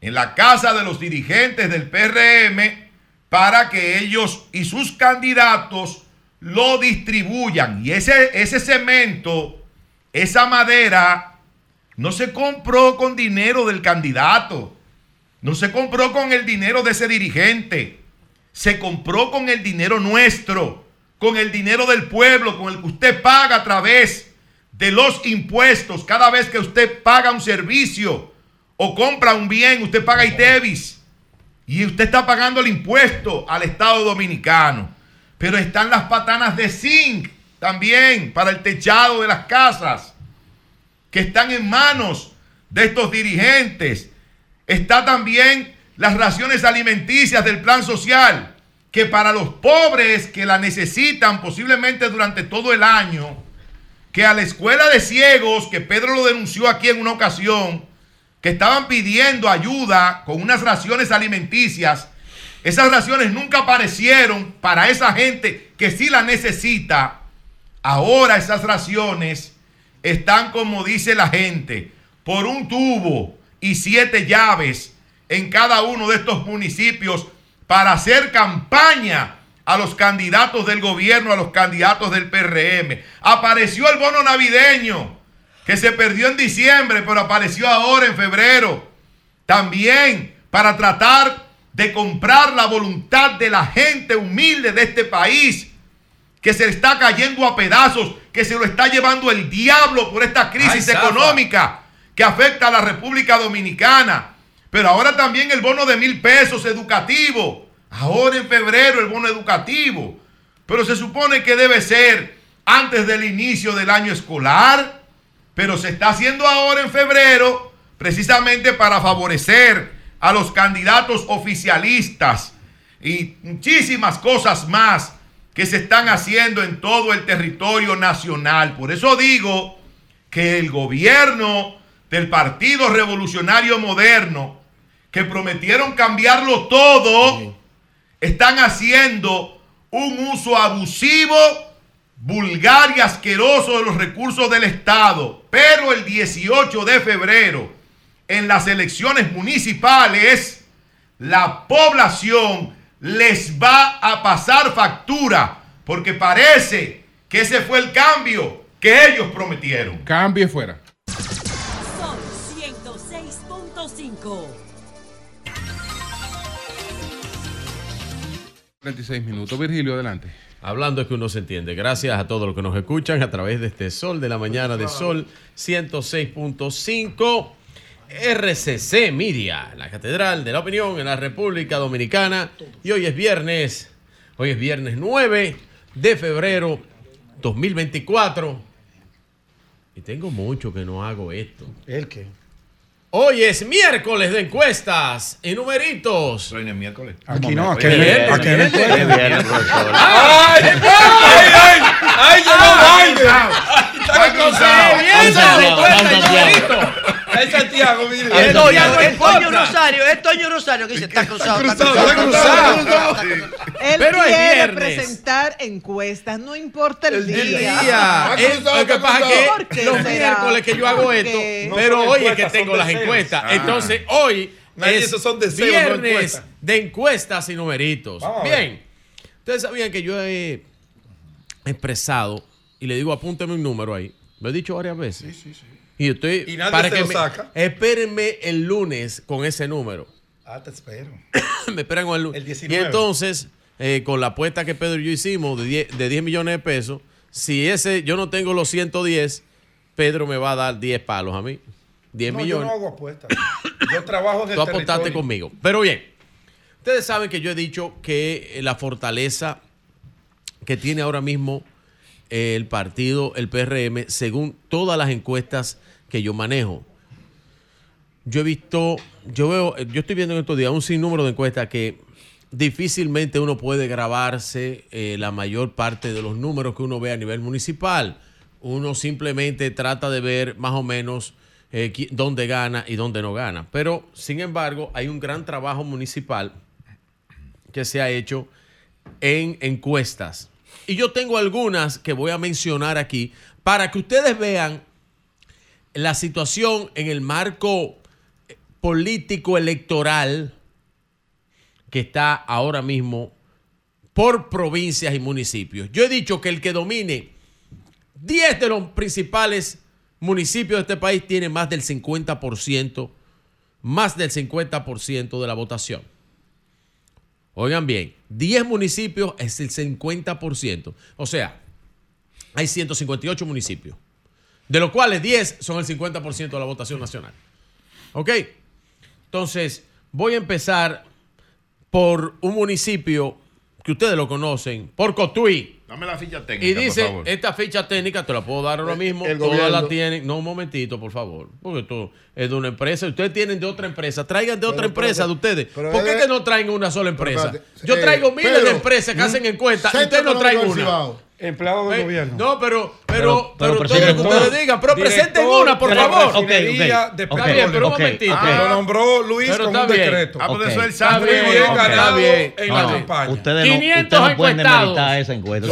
en la casa de los dirigentes del PRM, para que ellos y sus candidatos lo distribuyan. Y ese, ese cemento, esa madera, no se compró con dinero del candidato. No se compró con el dinero de ese dirigente. Se compró con el dinero nuestro, con el dinero del pueblo, con el que usted paga a través de los impuestos. Cada vez que usted paga un servicio o compra un bien, usted paga ITEVIS. Y usted está pagando el impuesto al Estado Dominicano. Pero están las patanas de zinc también para el techado de las casas que están en manos de estos dirigentes. Está también las raciones alimenticias del plan social, que para los pobres que la necesitan posiblemente durante todo el año, que a la escuela de ciegos, que Pedro lo denunció aquí en una ocasión, que estaban pidiendo ayuda con unas raciones alimenticias, esas raciones nunca aparecieron para esa gente que sí la necesita. Ahora esas raciones están, como dice la gente, por un tubo y siete llaves en cada uno de estos municipios para hacer campaña a los candidatos del gobierno, a los candidatos del PRM. Apareció el bono navideño, que se perdió en diciembre, pero apareció ahora en febrero. También para tratar de comprar la voluntad de la gente humilde de este país, que se está cayendo a pedazos, que se lo está llevando el diablo por esta crisis Ay, económica que afecta a la República Dominicana. Pero ahora también el bono de mil pesos educativo. Ahora en febrero el bono educativo. Pero se supone que debe ser antes del inicio del año escolar. Pero se está haciendo ahora en febrero precisamente para favorecer a los candidatos oficialistas y muchísimas cosas más que se están haciendo en todo el territorio nacional. Por eso digo que el gobierno del Partido Revolucionario Moderno, que prometieron cambiarlo todo, están haciendo un uso abusivo, vulgar y asqueroso de los recursos del Estado. Pero el 18 de febrero, en las elecciones municipales, la población les va a pasar factura, porque parece que ese fue el cambio que ellos prometieron. Cambie fuera. Sol 106.5. 36 minutos. Virgilio, adelante. Hablando es que uno se entiende. Gracias a todos los que nos escuchan a través de este Sol de la Mañana de Sol 106.5. RCC Media, la Catedral de la Opinión en la República Dominicana. Y hoy es viernes, hoy es viernes 9 de febrero 2024. Y tengo mucho que no hago esto. ¿El qué? Hoy es miércoles de encuestas y numeritos. Hoy no es miércoles. Aquí no, aquí. ¡Ay, llegó vaina! Está cruzado. Bien, Santiago, encuesta y Santiago. numeritos. Es Santiago, mire. Ay, Es Santiago. Santiago, Es Toño. Rosario, es Toño Rosario que dice, está cruzado, está cruzado, cruzado. está cruzado. Él Pero es quiere viernes. presentar encuestas, no importa el, El día. El día. Está Es- cruzado, lo que pasa es ¿Por qué que los será? miércoles que yo hago ¿Por esto, pero hoy es que tengo las encuestas. Ah. Entonces, hoy Nadie, es esos son deseos, no viernes de encuestas y numeritos. Vamos. Bien. Ustedes sabían que yo he expresado, y le digo apúnteme un número ahí. Lo he dicho varias veces. Sí, sí, sí. Y estoy Y nadie para se que lo me- saca. espérenme el lunes con ese número. Ah, te espero. me esperan con el lunes. El 19. Y entonces, eh, con la apuesta que Pedro y yo hicimos de 10, de 10 millones de pesos, si ese yo no tengo los 110, Pedro me va a dar 10 palos a mí. 10 No, yo millones. no hago apuestas. Yo trabajo en el Tú apostaste conmigo. Pero bien, ustedes saben que yo he dicho que eh, la fortaleza que tiene ahora mismo eh, el partido, el PRM, según todas las encuestas que yo manejo. Yo he visto, yo veo, yo estoy viendo en estos días un sinnúmero de encuestas que difícilmente uno puede grabarse eh, la mayor parte de los números que uno ve a nivel municipal. Uno simplemente trata de ver más o menos eh, dónde gana y dónde no gana. Pero, sin embargo, hay un gran trabajo municipal que se ha hecho en encuestas. Y yo tengo algunas que voy a mencionar aquí para que ustedes vean la situación en el marco eh, político electoral que está ahora mismo por provincias y municipios. Yo he dicho que el que domine 10 de los principales municipios de este país tiene más del 50%, más del 50% de la votación. Oigan bien, 10 municipios es el 50%. O sea, hay 158 municipios, de los cuales 10 son el 50% de la votación nacional. ¿Ok? Entonces, voy a empezar por un municipio que ustedes lo conocen, por Cotuí. Dame la ficha técnica, Y por dice, favor. esta ficha técnica te la puedo dar ahora mismo. el Todas gobierno. la tienen. No, un momentito, por favor. Porque esto es de una empresa. Ustedes tienen de otra empresa. Traigan de otra Pero, empresa pero, de ustedes. ¿Por qué que no traen una sola empresa? Yo eh, traigo miles Pedro, de empresas que hacen encuestas ustedes no traen una. Empleado del Eh, gobierno. No, pero, pero, Pero- pero, pero todo lo que ustedes digan. Pero presenten una, por favor. Ok, pero un momentito. ok. Lo nombró Luis Pero con está un bien. decreto. Ah, pues eso es el bien, Muy bien ok, ganado está bien. en la campaña. ustedes no, 500 ustedes no pueden encuestados. demeritar esa encuesta.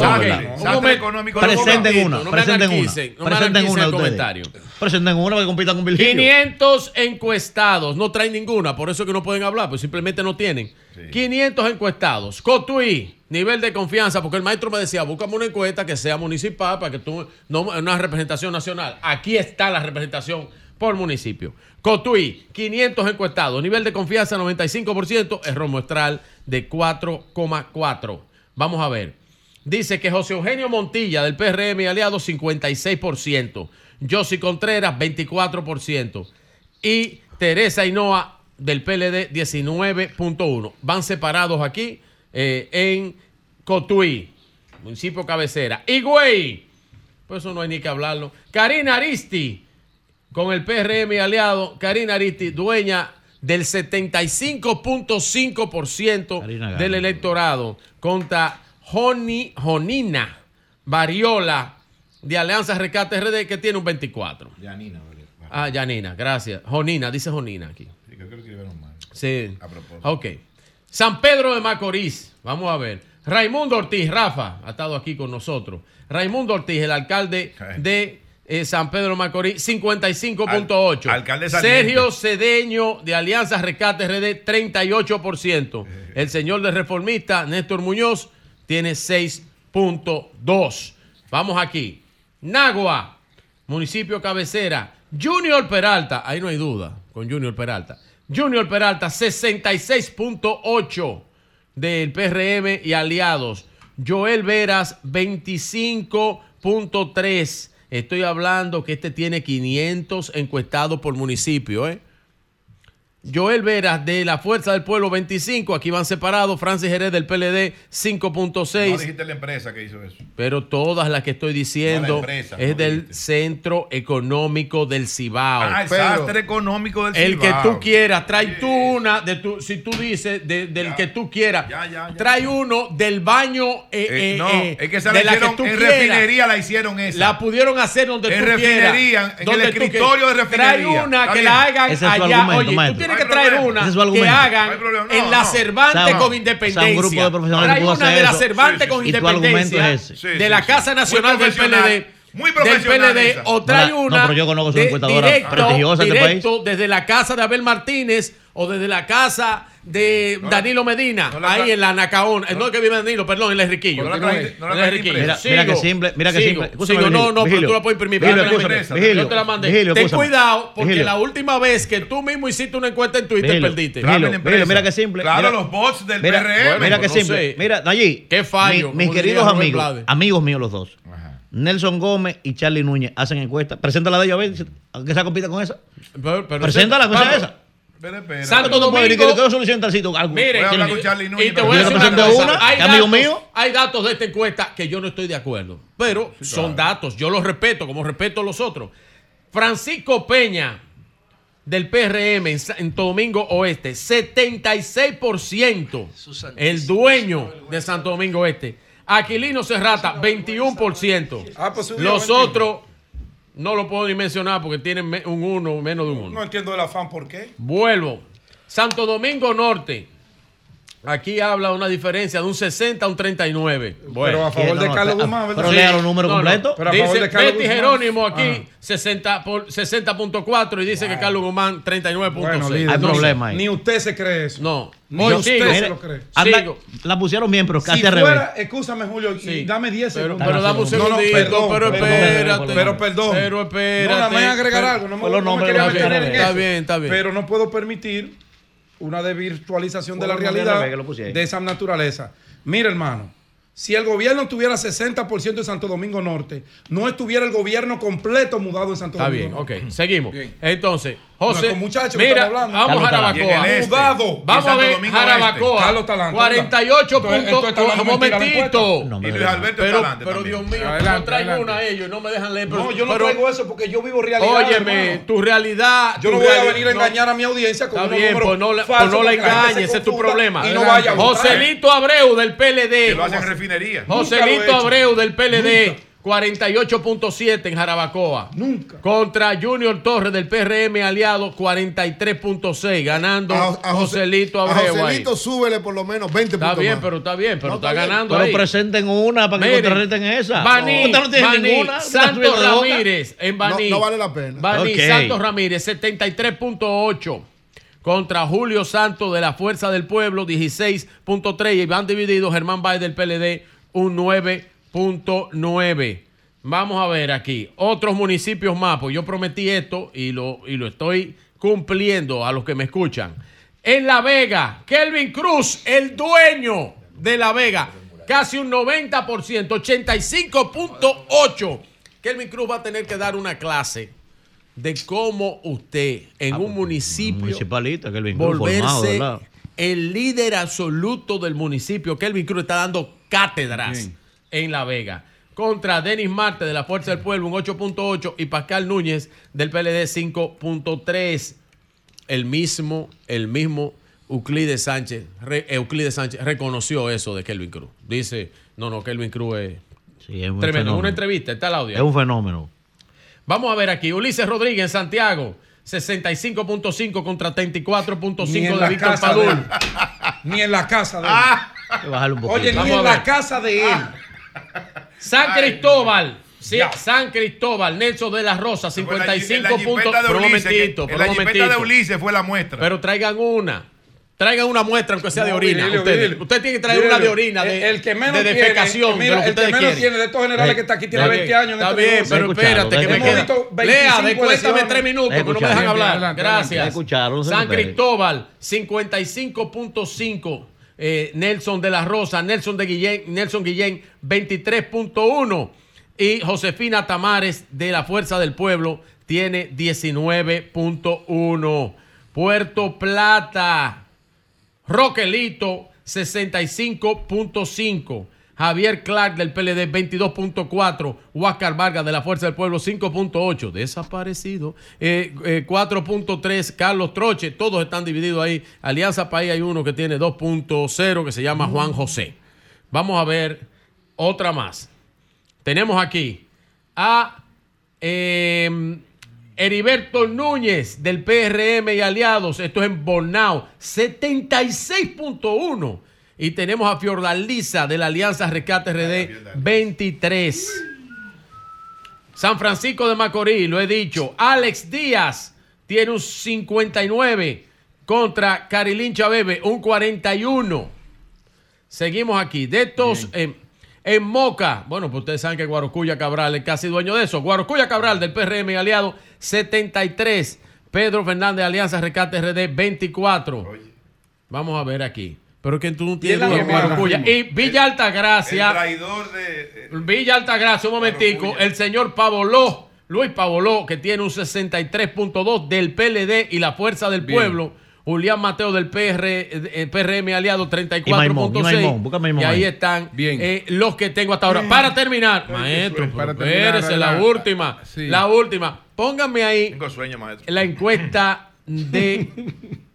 Económico Presenten una, presenten una. anarquicen, no me Presenten anarquicen una comentario. Presenten una para que compitan con Virgilio. 500 encuestados, no traen ninguna, por eso es que no pueden hablar, pues simplemente no tienen. 500 encuestados. Cotuí, nivel de confianza, porque el maestro me decía, búscame una encuesta que sea municipal para que tú, no una representación nacional. Aquí está la representación por municipio. Cotuí, 500 encuestados, nivel de confianza 95%, error muestral de 4,4. Vamos a ver. Dice que José Eugenio Montilla del PRM y aliado 56%, Josi Contreras 24% y Teresa Hinoa del PLD 19.1. Van separados aquí eh, en Cotuí, municipio cabecera. Higüey, pues eso no hay ni que hablarlo. Karina Aristi con el PRM aliado. Karina Aristi, dueña del 75.5% Karina gana. del electorado contra Joni, Jonina Variola de Alianza Rescate RD que tiene un 24. Yanina, vale. Ah, Yanina, gracias. Jonina, dice Jonina aquí. Sí, creo que lo escribieron mal. Sí. A propósito. Ok. San Pedro de Macorís. Vamos a ver. Raimundo Ortiz, Rafa, ha estado aquí con nosotros. Raimundo Ortiz, el alcalde de eh, San Pedro de Macorís, 55.8. Al-. Sergio Cedeño de Alianza Rescate RD, 38%. El señor de Reformista, Néstor Muñoz, tiene 6.2. Vamos aquí. Nagua, municipio cabecera. Junior Peralta, ahí no hay duda con Junior Peralta. Junior Peralta, 66.8 del PRM y aliados. Joel Veras, 25.3. Estoy hablando que este tiene 500 encuestados por municipio, ¿eh? Joel Veras de la Fuerza del Pueblo 25, aquí van separados. Francis Jerez del PLD No 5.6. dijiste la empresa que hizo eso. Pero todas las que estoy diciendo No, empresa, es no del Centro Económico del Cibao. Ah, el sastre económico del El que Cibao. tú quieras, trae tú una, de tu, si tú dices de- del que tú quieras, trae uno del baño. eh, Eh, eh, no, eh, es que esa de la hicieron tú en quieras. refinería la hicieron esa. La pudieron hacer donde En tú quieras. refinería, en el escritorio de Trae refinería. una Está que bien. la hagan Ese es su allá. argumento, Oye, tú tienes No que hay traer una es que hagan No hay problema, no, en la. Cervantes O sea, con o independencia. sea, un grupo de profesionales Trae pudo una hacer de la. Cervantes Sí, sí, con sí. Y tu argumento independencia. es ese. Sí, de la. Casa Nacional del PLD. Muy del profesional PLD. esa. O trae No, una. no, pero yo conozco su encuestadora directo, prestigiosa de este directo desde la casa de Abel Martínez o desde la casa de Danilo Medina, no la ahí en la Nacaón, no, que vive Danilo, perdón, en el Enriquillo. No la no Enriquillo. Mira, Sigo, mira que simple, mira que sigo, simple. Escúchame, sigo. no, Vigilio, no, pero Vigilio. tú la puedes imprimir. Vigilio, Yo te la mandé. escúchame, Vigilio, Yo te la mandé. Vigilio, Ten cuidado, porque Vigilio. la última vez que tú mismo hiciste una encuesta en Twitter Vigilio, perdiste. Vigilio. Vigilio, mira que simple. Claro, mira, los bots del mira, PRM. Mira que no simple. sé. Mira, allí. Qué fallo, mi- mis queridos amigos, amigos míos los dos. Nelson Gómez y Charlie Núñez hacen encuesta. Preséntala de ellos a ver, aunque se compita con esa. Pero- pero- Preséntala, Vamos. esa. Espera, espera. Santo ¿Cómo tú puedes decir Domingo-. Mire, Voy a hablar y- con Charlie Núñez, y te pero voy a yo decir una cosa. Hay datos, mío. hay datos de esta encuesta que yo no estoy de acuerdo, pero son datos, yo los respeto como respeto a los otros. Francisco Peña del PRM en Santo Domingo Oeste, 76% el dueño de Santo Domingo Oeste. Aquilino Serrata, 21%. Ah, pues Los 21. otros no lo puedo ni mencionar porque tienen un 1, menos de un 1. No entiendo el afán por qué. Vuelvo. Santo Domingo Norte. Aquí habla una diferencia de un 60 a un 39. Pero Bueno. a favor no, de no, Carlos pero- Guzmán, ¿verdad? pero Sí. lea los números No, no. completos. Pero a favor Dice de Carlos Betty Guzmán. Jerónimo aquí Ajá. 60 por 60.4 y dice que Carlos Guzmán 39.6. Bueno, líder, Hay no, problema ahí. Ni usted se cree eso. no. Ni Oye, usted sigo. se lo cree. Anda, Sigo. la pusieron bien, pero casi si al revés. escúchame Julio, y Sí. dame 10 Pero, segundos. pero dame un No, no, segundito, perdón, pero perdón, espérate. Pero perdón. Pero espérate. No, nada más agregar pero- algo. No, me- los no me quería meter en eso. Está bien, está bien. Pero no puedo permitir una desvirtualización de Pues la realidad de esa naturaleza. Mira, hermano. Si el gobierno tuviera 60% de Santo Domingo Norte, no estuviera el gobierno completo mudado en Santo Está Domingo bien, Norte. ok. Seguimos. Bien. Entonces, José. que mira, vamos a Jarabacoa. este. Vamos a ver Jarabacoa. Este. Carlos Talante, 48 ¿verdad? puntos. Un momentito. No, Y Luis. Alberto Pero, Escalante pero también. Dios mío, Adelante, no traigo adelante. una a ellos, no me dejan leer. Pero, No, yo no pero- traigo eso porque yo vivo realidad. Óyeme, hermano. tu realidad. Yo tu no voy a venir a no. engañar a mi audiencia con Está unos bien, números pues no, la- pues no la engañes, ese es tu problema. Y no vaya a. Joselito Abreu del PLD. Que lo hacen en refinería. Joselito. Abreu del PLD. Nunca. 48.7 en Jarabacoa. Nunca. Contra Junior Torres del PRM aliado 43.6 ganando A, a José- Joselito a Abreu ahí. Joselito súbele por lo menos 20 Está puntos bien, más. pero está bien, pero No, está, está bien. ganando Pero ahí. presenten una para que Miren, contrarresten esa. Baní, no tiene Baní, ninguna. Santos. Ramírez en Baní. No- no vale la pena. Baní. Santos Ramírez, 73.8 contra Julio Santos de la Fuerza del Pueblo, 16.3 y van divididos Germán Baez del PLD, un 9.9. Vamos a ver aquí, otros municipios más, pues yo prometí esto y lo, y lo estoy cumpliendo a los que me escuchan. En La Vega, Kelvin Cruz, el dueño de La Vega, casi un 90%, 85.8. Kelvin Cruz va a tener que dar una clase de cómo usted en un municipio Municipalista, vínculo formado, volverse el líder absoluto del municipio. Kelvin Cruz está dando cátedras en La Vega. Contra Denis Marte de la Fuerza del Pueblo, un 8.8. Y Pascal Núñez del PLD, 5.3. El mismo, el mismo Euclides Sánchez, re- Euclides Sánchez reconoció eso de Kelvin Cruz. Dice, no, no, Kelvin Cruz es Sí, es un tremendo. fenómeno. Una entrevista, está el audio. Es un fenómeno. Vamos a ver aquí. Ulises Rodríguez en Santiago. 65.5 contra 34.5 Ni en de la Víctor de Padul. Ni en la casa de él. Oye, ni Vamos en la casa de él. San Cristóbal. Sí, San Cristóbal. Nelson de la Rosa, En la 55 jipeta puntos. de Pero un Ulises, que- momentito, En la un de. Ulises fue la muestra. Pero traigan una. Traigan una muestra, aunque sea de orina. Virgilio, ustedes. Tiene que traer una de orina, de, el, el que menos de tiene, defecación. mira, de lo que el que menos quieren. tiene de estos generales que está aquí tiene Está 20 bien, años en Está este bien, pero espérate, que me queda. Lea, 25 descuéntame tres minutos, porque no me dejan hablar. Gracias. San. Cristóbal, 55.5. Eh, Nelson de la Rosa, Nelson de Guillén, Nelson Guillén, 23.1. Y Josefina Tamares de la Fuerza del Pueblo tiene 19.1. Puerto Plata, Roquelito, 65.5. Javier Clark del PLD, 22.4. Huáscar Vargas de la Fuerza del Pueblo, 5.8. Desaparecido. Eh, eh, 4.3. Carlos Troche. Todos están divididos ahí. Alianza País hay uno que tiene 2.0 que se llama Juan José. Vamos a ver otra más. Tenemos aquí a eh, Heriberto Núñez del PRM y aliados. Esto es en Bonao. 76.1. Y tenemos a Fiordalisa de la Alianza Rescate RD. 23. San Francisco de Macorís, lo he dicho. Alex Díaz tiene un 59 contra Carilín Chabebe, un 41. Seguimos aquí. De estos, en, en Moca, bueno, pues ustedes saben que Guarocuya Cabral es casi dueño de eso. Guarocuya Cabral del PRM y aliado, 73. Pedro Fernández, Alianza Rescate RD, 24. Vamos a ver aquí. Pero que tú no tienes la duda con Romana? Guarocuya. Y Villa Altagracia. El traidor de. Villa Altagracia, un momentico. El señor Pavoló, Luis Pavoló, que tiene un 63.2 del PLD y la Fuerza del Bien. Pueblo. Julián Mateo del PR, eh, PRM aliado Y Maimón, y Maimón, 34.6. busca Maimón Y ahí están eh, los que tengo hasta ahora. Para terminar, maestro, para pero terminar, espérese, la la- última. sí. La última. Pónganme ahí Tengo sueño, maestro. la encuesta de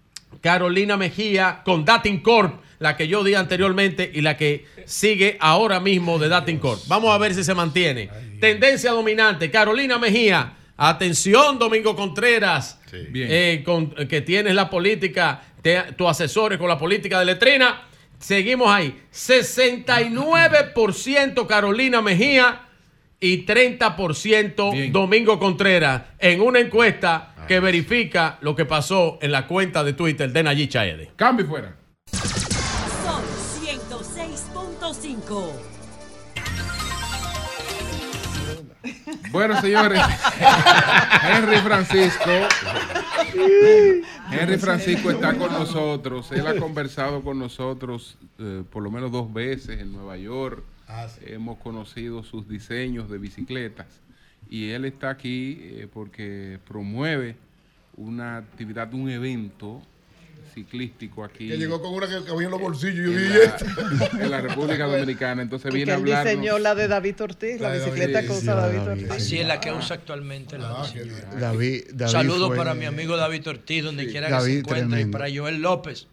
Carolina Mejía con Datin Corp, la que yo di anteriormente y la que sigue ahora mismo de Datin Corp. Vamos a ver si se mantiene. Tendencia dominante, Carolina Mejía. Atención, Domingo Contreras, Bien. eh, con- que tienes la política, te- tu asesores con la política de letrina. Seguimos ahí. 69% Carolina Mejía y 30% Domingo Contreras en una encuesta que verifica lo que pasó en la cuenta de Twitter de Nayib Chaede. Cambio y fuera. Sol 106.5. Bueno, señores, Henry Francisco. Henry Francisco está con nosotros. Él ha conversado con nosotros eh, por lo menos dos veces en Nueva York. Hemos conocido sus diseños de bicicletas. Y él está aquí eh, porque promueve una actividad, un evento ciclístico aquí. Que llegó con una que cabía en los bolsillos. Yo en dije, la, en la República Dominicana. Entonces Y viene que a hablar. diseñó la de David Ortiz, la, bicicleta David, que usa David David, Ortiz. Así es la que usa actualmente la bicicleta. David, David Saludos para mi amigo David Ortiz, donde quiera que se encuentre, y para Joel López.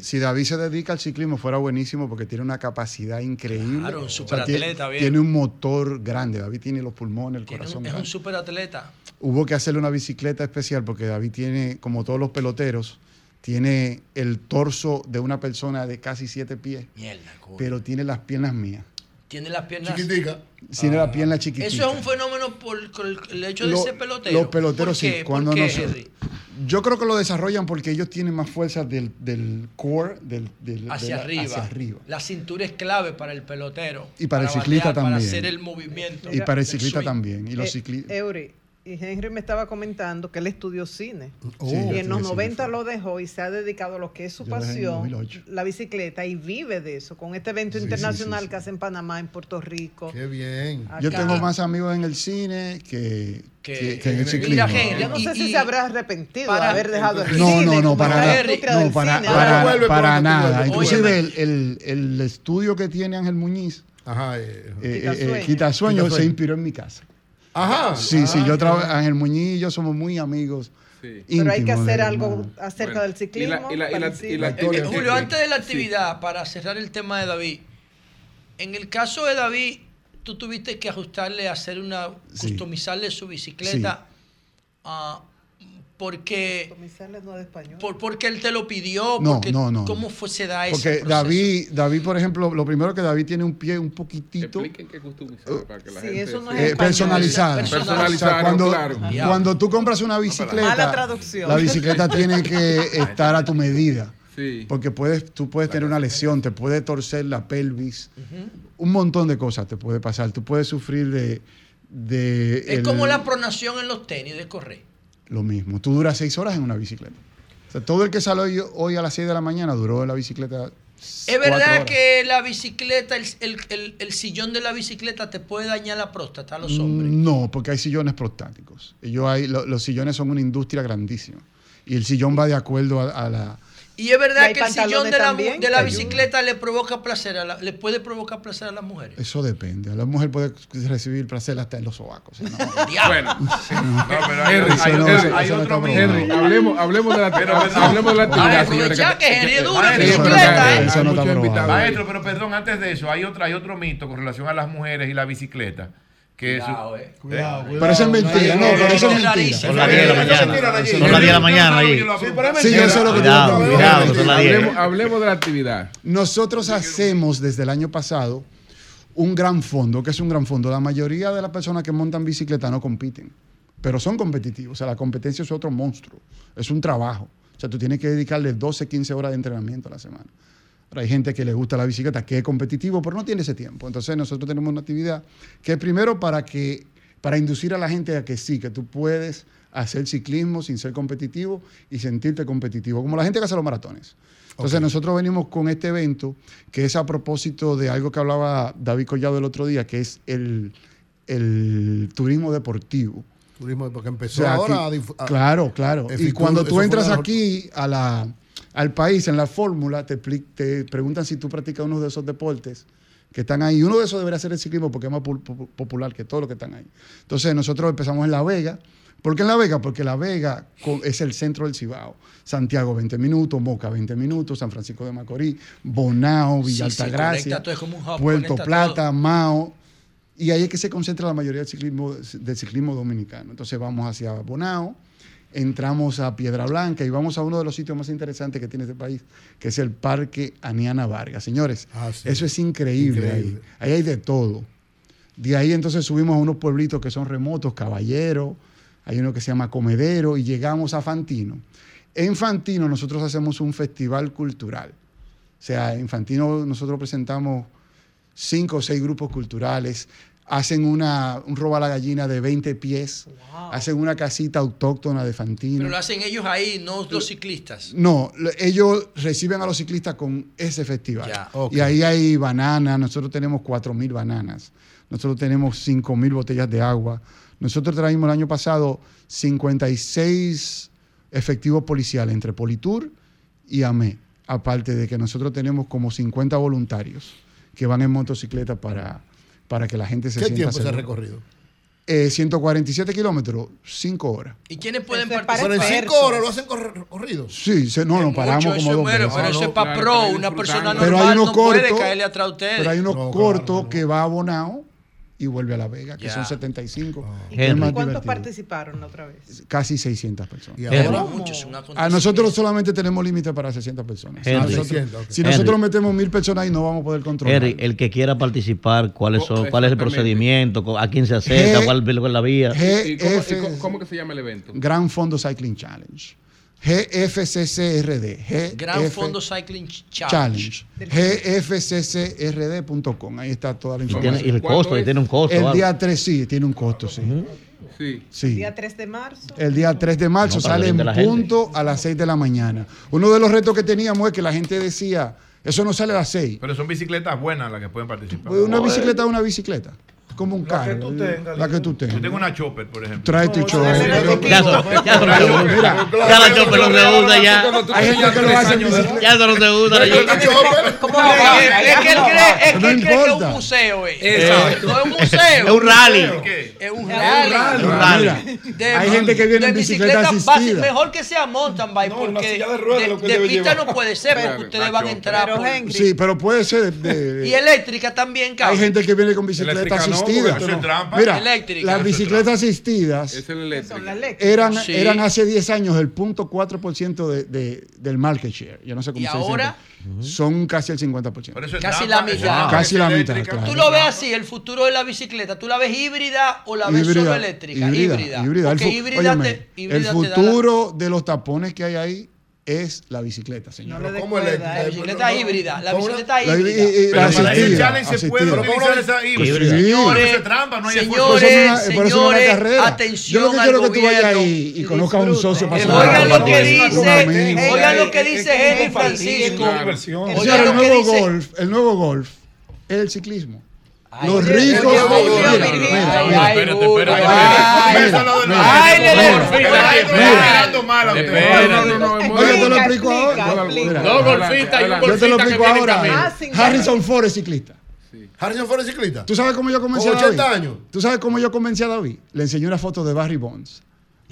Si David se dedica al ciclismo fuera buenísimo porque tiene una capacidad increíble. Claro, un O sea, superatleta, bien. Tiene un motor grande. David tiene los pulmones, el Tiene un- corazón. es un superatleta. Hubo que hacerle una bicicleta especial porque David tiene, como todos los peloteros, tiene el torso de una persona de casi siete pies, Mierda, coño. pero tiene las piernas mías. Tiene las piernas. Chiquitica. Tiene la pierna chiquitita. Eso es un fenómeno por, por el- hecho de Lo- ser pelotero. Los peloteros ¿Por qué? sí. Cuando ¿Por qué, no se- Henry? Yo creo que lo desarrollan porque ellos tienen más fuerza del, del core, del, del- de Hacia la- arriba. hacia arriba. La cintura es clave para el pelotero. Y para el ciclista batear, Para también. hacer el movimiento. Y para el ciclista swing. también. Y los Eh, ciclistas. Eury, y Henry me estaba comentando que él estudió cine. Oh. Sí, y en los estudié cine, 90 lo dejó y se ha dedicado a lo que es su Yo pasión, 2008. la bicicleta, y vive de eso, con este evento Sí, internacional sí, sí. que hace en Panamá, en Puerto Rico. Qué bien. Yo tengo más amigos en el cine que, Que- que, que en el Mira, ciclismo. Henry, Yo no sé si se habrá arrepentido para- de haber dejado el No, cine. no, no, para, no, para, para, para nada. Inclusive el, el, el estudio que tiene Ángel Muñiz, Ajá, eh, eh, eh, Quitasueño. Quitasueño, se Quitasueño. inspiró en mi casa. Ajá. Sí, sí, Ah, yo qué trabajo, bueno. Ángel Muñiz y yo somos muy amigos. Pero hay que hacer de algo acerca del ciclismo. y la- y la- parecido. y la- Eh, eh, Julio, antes de la actividad, para cerrar el tema de David, en el caso de David, tú tuviste que ajustarle, hacer una, Sí. customizarle su bicicleta, ah, porque, Customizarle no de español. por, porque él te lo pidió, No, porque, no, no. ¿cómo fue, se da ese Porque proceso? David, David, por ejemplo, lo primero que David tiene un pie un poquitito Expliquen qué customizar para que la Sí, gente eso no es eh, español. personalizada. Personalizado, O sea, cuando, claro. cuando tú compras una bicicleta, Mala traducción. la bicicleta tiene que estar a tu medida. Sí. Porque puedes, tú puedes tener una lesión, te puede torcer la pelvis, un montón de cosas te puede pasar. Tú puedes sufrir de... de Es el- como la pronación en los tenis de correr. Lo mismo. Tú duras seis horas en una bicicleta. O sea, todo el que sale hoy, hoy a las 6 de la mañana duró en la bicicleta. Es verdad que la bicicleta, el, el- el- el sillón de la bicicleta te puede dañar la próstata a los hombres. No, porque hay sillones prostáticos. Ellos hay, lo- los sillones son una industria grandísima. Y el sillón va de acuerdo a, a la... Y es verdad que el sillón de la, de la bicicleta le provoca placer, a la- le puede provocar placer a las mujeres. Eso depende. La mujer puede recibir placer hasta en los sobacos. ¿no? Bueno, No, pero hay, Henry, hay no- otro, hay otro hablemos, hablemos de la, Pero, hablemos de la actividad, Ay, señores, aprovechá que Henry es duro en bicicleta, ¿eh? eso no está. Maestro, pero perdón, antes de eso, hay, otra, hay otro mito con relación a las mujeres y la bicicleta. Que Cuidado, eh. Cuidado, Pero eso es mentira. No, pero eso es mentira. Son las 10 de la mañana. Son las 10 de la mañana allí. Sí, yo sé lo que Cuidado, cuidado, son las 10. Hablemos, hablemos de la actividad. Nosotros hacemos desde el año pasado un gran fondo. ¿Qué es un gran fondo? La mayoría de las personas que montan bicicleta no compiten, pero son competitivos. O sea, la competencia es otro monstruo. Es un trabajo. O sea, tú tienes que dedicarle 12, 15 horas de entrenamiento a la semana. Hay gente que le gusta la bicicleta, que es competitivo, pero no tiene ese tiempo. Entonces, nosotros tenemos una actividad que es primero para que para inducir a la gente a que sí, que tú puedes hacer ciclismo sin ser competitivo y sentirte competitivo, como la gente que hace los maratones. Entonces, nosotros venimos con este evento que es a propósito de algo que hablaba David Collado el otro día, que es el, el turismo deportivo. Turismo, porque O empezó sea, ahora aquí- a a- claro, claro. Y cuando tú entras aquí a la, al país, en la fórmula, te, preguntan si tú practicas uno de esos deportes que están ahí. Uno de esos debería ser el ciclismo porque es más pu- pu- popular que todo lo que están ahí. Entonces nosotros empezamos en La Vega. ¿Por qué en La Vega? Porque La Vega es el centro del Cibao. Santiago 20 minutos, Moca 20 minutos, San Francisco de Macorís, Bonao, Villa Sí, Altagracia, hub, Puerto Plata, Mao. Y ahí es que se concentra la mayoría del ciclismo, del ciclismo dominicano. Entonces vamos hacia Bonao, entramos a Piedra Blanca y vamos a uno de los sitios más interesantes que tiene este país, que es el Parque Aniana Vargas. Señores, Ah, sí. eso es increíble, Increíble. Ahí. Ahí hay de todo. De ahí entonces subimos a unos pueblitos que son remotos, Caballero, hay uno que se llama Comedero y llegamos a Fantino. En Fantino nosotros hacemos un festival cultural. O sea, en Fantino nosotros presentamos cinco o seis grupos culturales, hacen una, un roba a la gallina de 20 pies, hacen una casita autóctona de Fantino. Pero lo hacen ellos ahí, no los ciclistas. No, ellos reciben a los ciclistas con ese festival. Y ahí hay bananas, nosotros tenemos 4.000 bananas, nosotros tenemos 5.000 botellas de agua. Nosotros traímos el año pasado 56 efectivos policiales entre Politur y AME, aparte de que nosotros tenemos como 50 voluntarios que van en motocicleta para, para que la gente se ¿Qué sienta tiempo es el segura. recorrido? Eh, 147 kilómetros, 5 horas. ¿Y quiénes pueden para Pero en participar? cinco horas lo hacen correr- corrido. Sí, se- no, nos Mucho, paramos eso como dos bueno, pero eso no, es para claro, pro, una persona disfrutando. Pero normal hay uno no puede corto, caerle atrás a ustedes. Pero hay uno No, corto claro, no. que va a Bonao y vuelve a La Vega, que Ya. son 75. que es Henry. más ¿Cuántos divertido. participaron la otra vez? Casi 600 personas. Y ahora, A nosotros solamente tenemos límite para 60 personas. Henry. Nosotros- 600, ok. Si nosotros Henry. metemos mil personas ahí, no vamos a poder controlar. Henry, el que quiera participar, ¿cuáles Oh, son, ¿cuál es el procedimiento? ¿A quién se acerca? G- ¿Cuál es la vía? ¿Y cómo, y cómo- cómo que se llama el evento? Gran Fondo Cycling Challenge. GFCCRD. Gran GF Fondo Cycling Challenge. Challenge. GFCCRD.com. Ahí está toda la Y, información. tiene, y el ¿Cuándo costo, y tiene un costo. El día 3 sí, tiene un costo, sí. Sí. Sí. Día 3 de marzo. El día 3 de marzo No, sale en la gente. punto a las 6 de la mañana. Uno de los retos que teníamos es que la gente decía, eso no sale a las 6. Pero son bicicletas buenas las que pueden participar. Pues una bicicleta es una bicicleta. Es como un La carro. que tú tengas, La que tú Yo tengas. tengo una chopper, por ejemplo. Trae tu show. Ya, ya. Mira, Ya la chopper no se usa ya. hay gente que lo hace. Ya eso no se usa. ya. ¿Cómo es que- es que él cree, es que él cree que es un museo, eh. Exacto. No es un museo. Es un rally. Es un rally. hay gente que viene en bicicleta asistida. Mejor que sea mountain bike, porque de pista no puede ser, porque ustedes van a chopper. entrar Sí, pero puede ser Y eléctrica también, hay gente que viene con bicicleta no, asistida. Mira, Eléctrica. las bicicletas asistidas Es eran, Sí. eran hace 10 años el 0.4% de, de- del market share. Yo no sé cómo ¿Y se dice. ahora? Son casi el 50%. Por eso es Casi trampa, la mitad. Casi la mitad, claro. Tú lo ves así, el futuro de la bicicleta. ¿Tú la ves híbrida o la ves solo eléctrica? Híbrida. híbrida. El, Porque fu- híbrida óyeme, te- híbrida el te da la- futuro de los tapones que hay ahí es la bicicleta, señor. No le ¿Cómo eh. La bicicleta híbrida, la ¿Cómo bicicleta La- híbrida. y- y- Pero la para ese challenge se puede asistida. utilizar esa híbrida. Sí. Señores, Señores, trampa, no hay señores, no una señores, carrera. atención Yo lo que al quiero es que tú vayas gobierno. ahí y conozcas a un socio para Oigan una lo que dice, oigan lo que dice Henry Francisco. Oigan Señor, el nuevo golf, el nuevo golf es el ciclismo. Los ricos. espérate, espérate, Ay, Oye, te lo explico ahora. Dos golfistas y un Yo te lo golfista explico ahora. Ah, Harrison Ford es ciclista. Harrison Ford es ciclista. ¿Tú sabes cómo yo convencí Con a David? 80 años. ¿Tú sabes cómo yo convencí a David? Le enseñé una foto de Barry Bonds.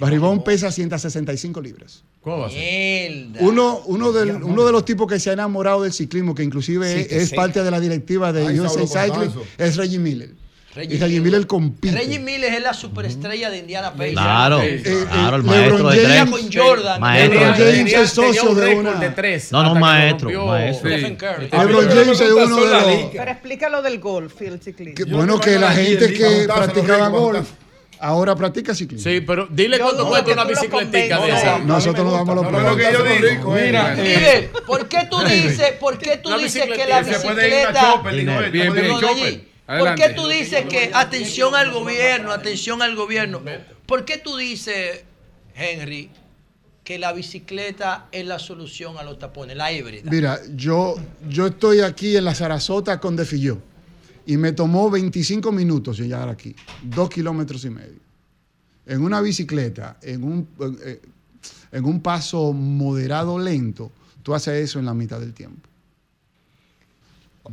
Barry Bonds pesa 165 libras. ¿Cómo va a ser? Uno, uno, del- uno de los tipos que se ha enamorado del ciclismo, que inclusive Sí, es, que es sí. parte de la directiva de Ay, USA Cycling, es Reggie Miller. Reggie y Reggie Miller. Compite. Reggie Miller es la superestrella de Indiana Pacers. Claro, Eh, claro, el eh, maestro LeBron de James- tres. con Jordan. Maestro LeBron de James tres. es socio de una. hasta No, no, lo maestro, maestro. LeBron pero- James es uno de los... Pero explica lo del golf y el ciclismo. que- bueno, no que la gente que practicaba golf ahora practica ciclismo. Sí, pero dile Yo cuánto cuesta que una bicicletica de esa. No, Nosotros nos damos los lo que yo problemas. digo. Mira, eh, Mire, ¿por qué tú dices, por qué tú dices que la bicicleta. Bien, bien. ¿Por qué tú dices que atención al gobierno, atención al gobierno? ¿Por qué tú dices, Henry, que la bicicleta es la solución a los tapones, la híbrida? Mira, yo, yo estoy aquí en la Sarasota con Defilló y me tomó 25 minutos llegar aquí, dos kilómetros y medio. En una bicicleta, en un, eh, en un paso moderado lento, tú haces eso en la mitad del tiempo.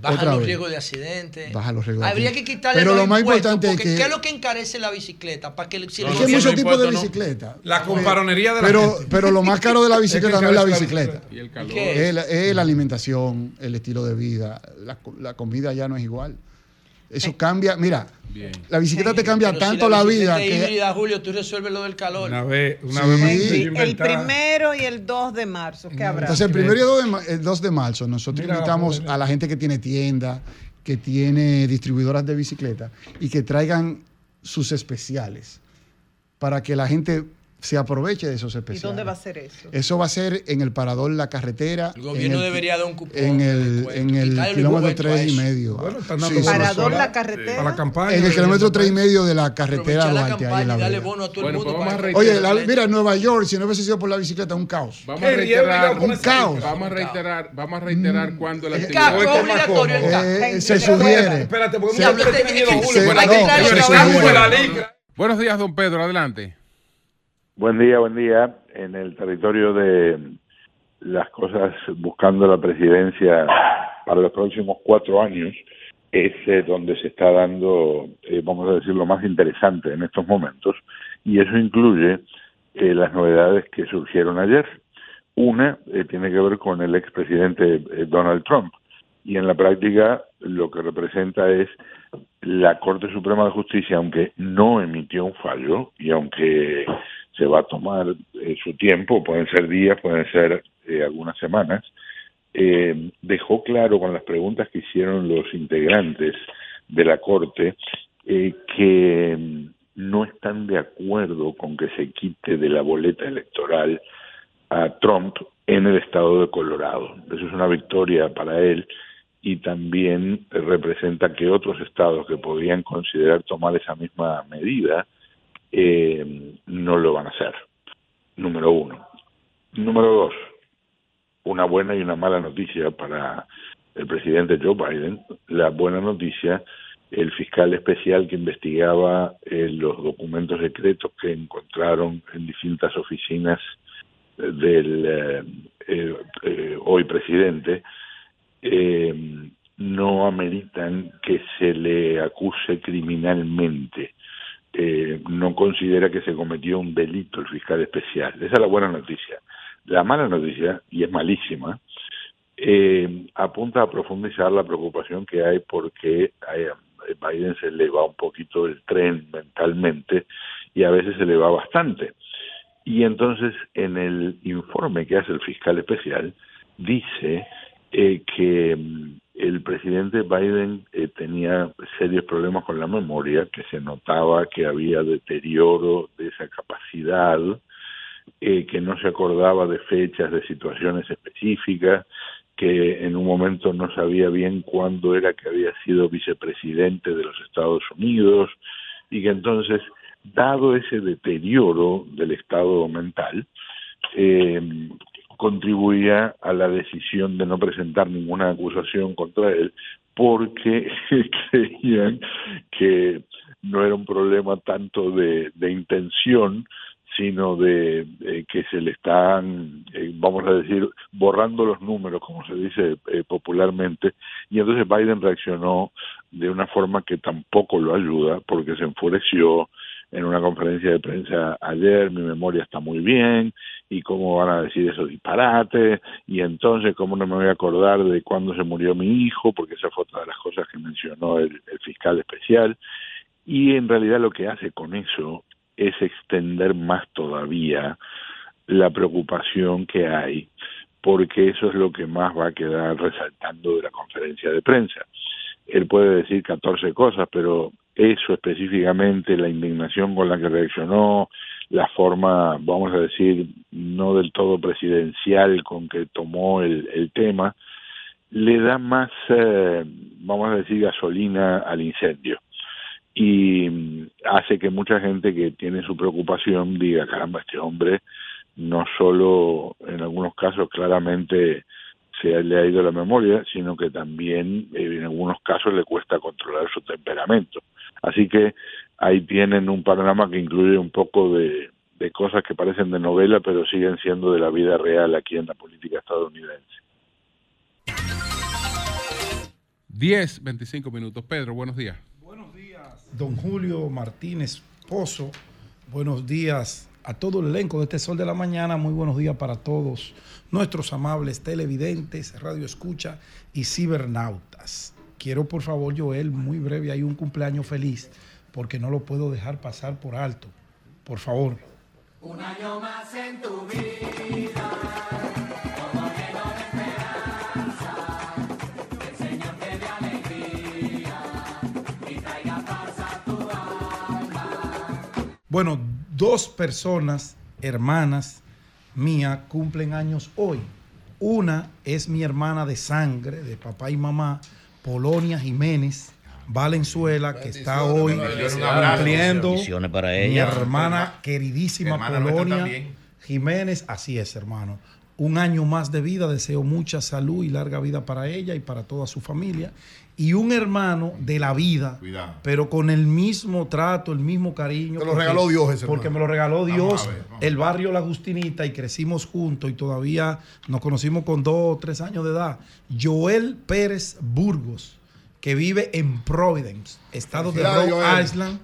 Baja Otra los vez. riesgos de accidentes. Baja los riesgos de Habría que quitarle Pero los lo más importante es que- ¿Qué es lo que encarece la bicicleta? Para que, si No, Es que hay muchos tipos de impuesto, no. bicicleta. La comparonería de la Pero, gente. pero lo más caro de la bicicleta Es que no es la encarece la bicicleta. Y el calor. ¿Qué? Es la, es la alimentación, el estilo de vida. La, la comida ya no es igual. Eso cambia. Mira, Bien. la bicicleta te cambia Pero si tanto la, vida que. híbrida, Julio, tú resuelves lo del calor. Una vez, una Sí. vez Sí, El primero y el 2 de marzo, ¿qué habrá? Entonces, el primero y el 2 de, ma- el 2 de marzo, nosotros Mira, invitamos a la gente que tiene tienda, que tiene distribuidoras de bicicleta y que traigan sus especiales para que la gente se aproveche de esos ¿Y especiales. dónde va a ser eso? Eso va a ser en el parador La Carretera. El gobierno en el- debería dar un cupón. En el, descuento, en el quitarle el kilómetro 3 y medio. Bueno, están Sí, dando sí, bonos Parador la carretera. Para la campaña. En el kilómetro 3 y medio de la carretera Duarte. ahí en la y vereda. bono a todo Bueno, el mundo. pues para Oye, la- mira, Nueva York, si no hubiese sido por la bicicleta, un caos. Vamos a reiterar, Un caos. vamos a reiterar, vamos a reiterar cuando la eh, actividad. Es obligatorio el. Eh, se sugiere. Espérate, porque este- se-. Buenos días, don Pedro, adelante. Buen día, buen día. En el territorio de las cosas buscando la presidencia para los próximos cuatro años es eh, donde se está dando, eh, vamos a decir, lo más interesante en estos momentos y eso incluye eh, las novedades que surgieron ayer. Una eh, tiene que ver con el expresidente eh, Donald Trump y en la práctica lo que representa es la Corte Suprema de Justicia, aunque no emitió un fallo y aunque se va a tomar eh, su tiempo, pueden ser días, pueden ser eh, algunas semanas, eh, dejó claro con las preguntas que hicieron los integrantes de la Corte eh, que no están de acuerdo con que se quite de la boleta electoral a Trump en el estado de Colorado. Eso es una victoria para él y también representa que otros estados que podían considerar tomar esa misma medida eh, no lo van a hacer. Número uno. Número dos, una buena y una mala noticia para el presidente Joe Biden. La buena noticia, el fiscal especial que investigaba eh, los documentos secretos que encontraron en distintas oficinas eh, del eh, eh, hoy presidente, no ameritan que se le acuse criminalmente. Eh, no considera que se cometió un delito el fiscal especial. Esa es la buena noticia. La mala noticia, y es malísima, eh, apunta a profundizar la preocupación que hay porque a Biden se le va un poquito el tren mentalmente y a veces se le va bastante. Y entonces en el informe que hace el fiscal especial dice eh, que mm, el presidente Biden eh, tenía serios problemas con la memoria, que se notaba que había deterioro de esa capacidad eh, que no se acordaba de fechas, de situaciones específicas, que en un momento no sabía bien cuándo era que había sido vicepresidente de los Estados Unidos y que entonces, dado ese deterioro del estado mental, eh, contribuía a la decisión de no presentar ninguna acusación contra él porque creían que no era un problema tanto de, intención, sino de, de que se le están, eh, vamos a decir, borrando los números, como se dice eh, popularmente, y entonces Biden reaccionó de una forma que tampoco lo ayuda, porque se enfureció en una conferencia de prensa ayer, mi memoria está muy bien, y cómo van a decir esos disparates, y entonces cómo no me voy a acordar de cuándo se murió mi hijo, porque esa fue otra de las cosas que mencionó el, el fiscal especial, y en realidad lo que hace con eso es extender más todavía la preocupación que hay, porque eso es lo que más va a quedar resaltando de la conferencia de prensa. Él puede decir 14 cosas, pero eso específicamente, la indignación con la que reaccionó, la forma, vamos a decir, no del todo presidencial con que tomó el, el tema, le da más, eh, vamos a decir, gasolina al incendio. Y hace que mucha gente que tiene su preocupación diga, caramba, este hombre no solo en algunos casos claramente se le ha ido la memoria, sino que también eh, en algunos casos le cuesta controlar su temperamento. Así que ahí tienen un panorama que incluye un poco de, de cosas que parecen de novela, pero siguen siendo de la vida real aquí en la política estadounidense. 10, 25 minutos. Pedro, buenos días. Don Julio Martínez Pozo, buenos días a todo el elenco de este Sol de la Mañana, muy buenos días para todos nuestros amables televidentes, radio escucha y cibernautas. Quiero por favor, Joel, muy breve, hay un cumpleaños feliz, porque no lo puedo dejar pasar por alto. Por favor. Un año más en tu vida. Bueno, dos personas, hermanas mías, cumplen años hoy. Una es mi hermana de sangre, de papá y mamá, Polonia Jiménez Valenzuela, que está hoy cumpliendo. Bendiciones para Mi ella. hermana queridísima Hermana nuestra Polonia. Jiménez, así es, hermano. Un año más de vida, deseo mucha salud y larga vida para ella y para toda su familia. Y un hermano de la vida, Cuidado. pero con el mismo trato, el mismo cariño. Te lo regaló Dios ese Porque hermano. me lo regaló Dios, a ver, vamos. el barrio La Agustinita, y crecimos juntos y todavía nos conocimos con dos o tres años de edad. Joel Pérez Burgos, que vive en Providence, estado de Rhode. Island.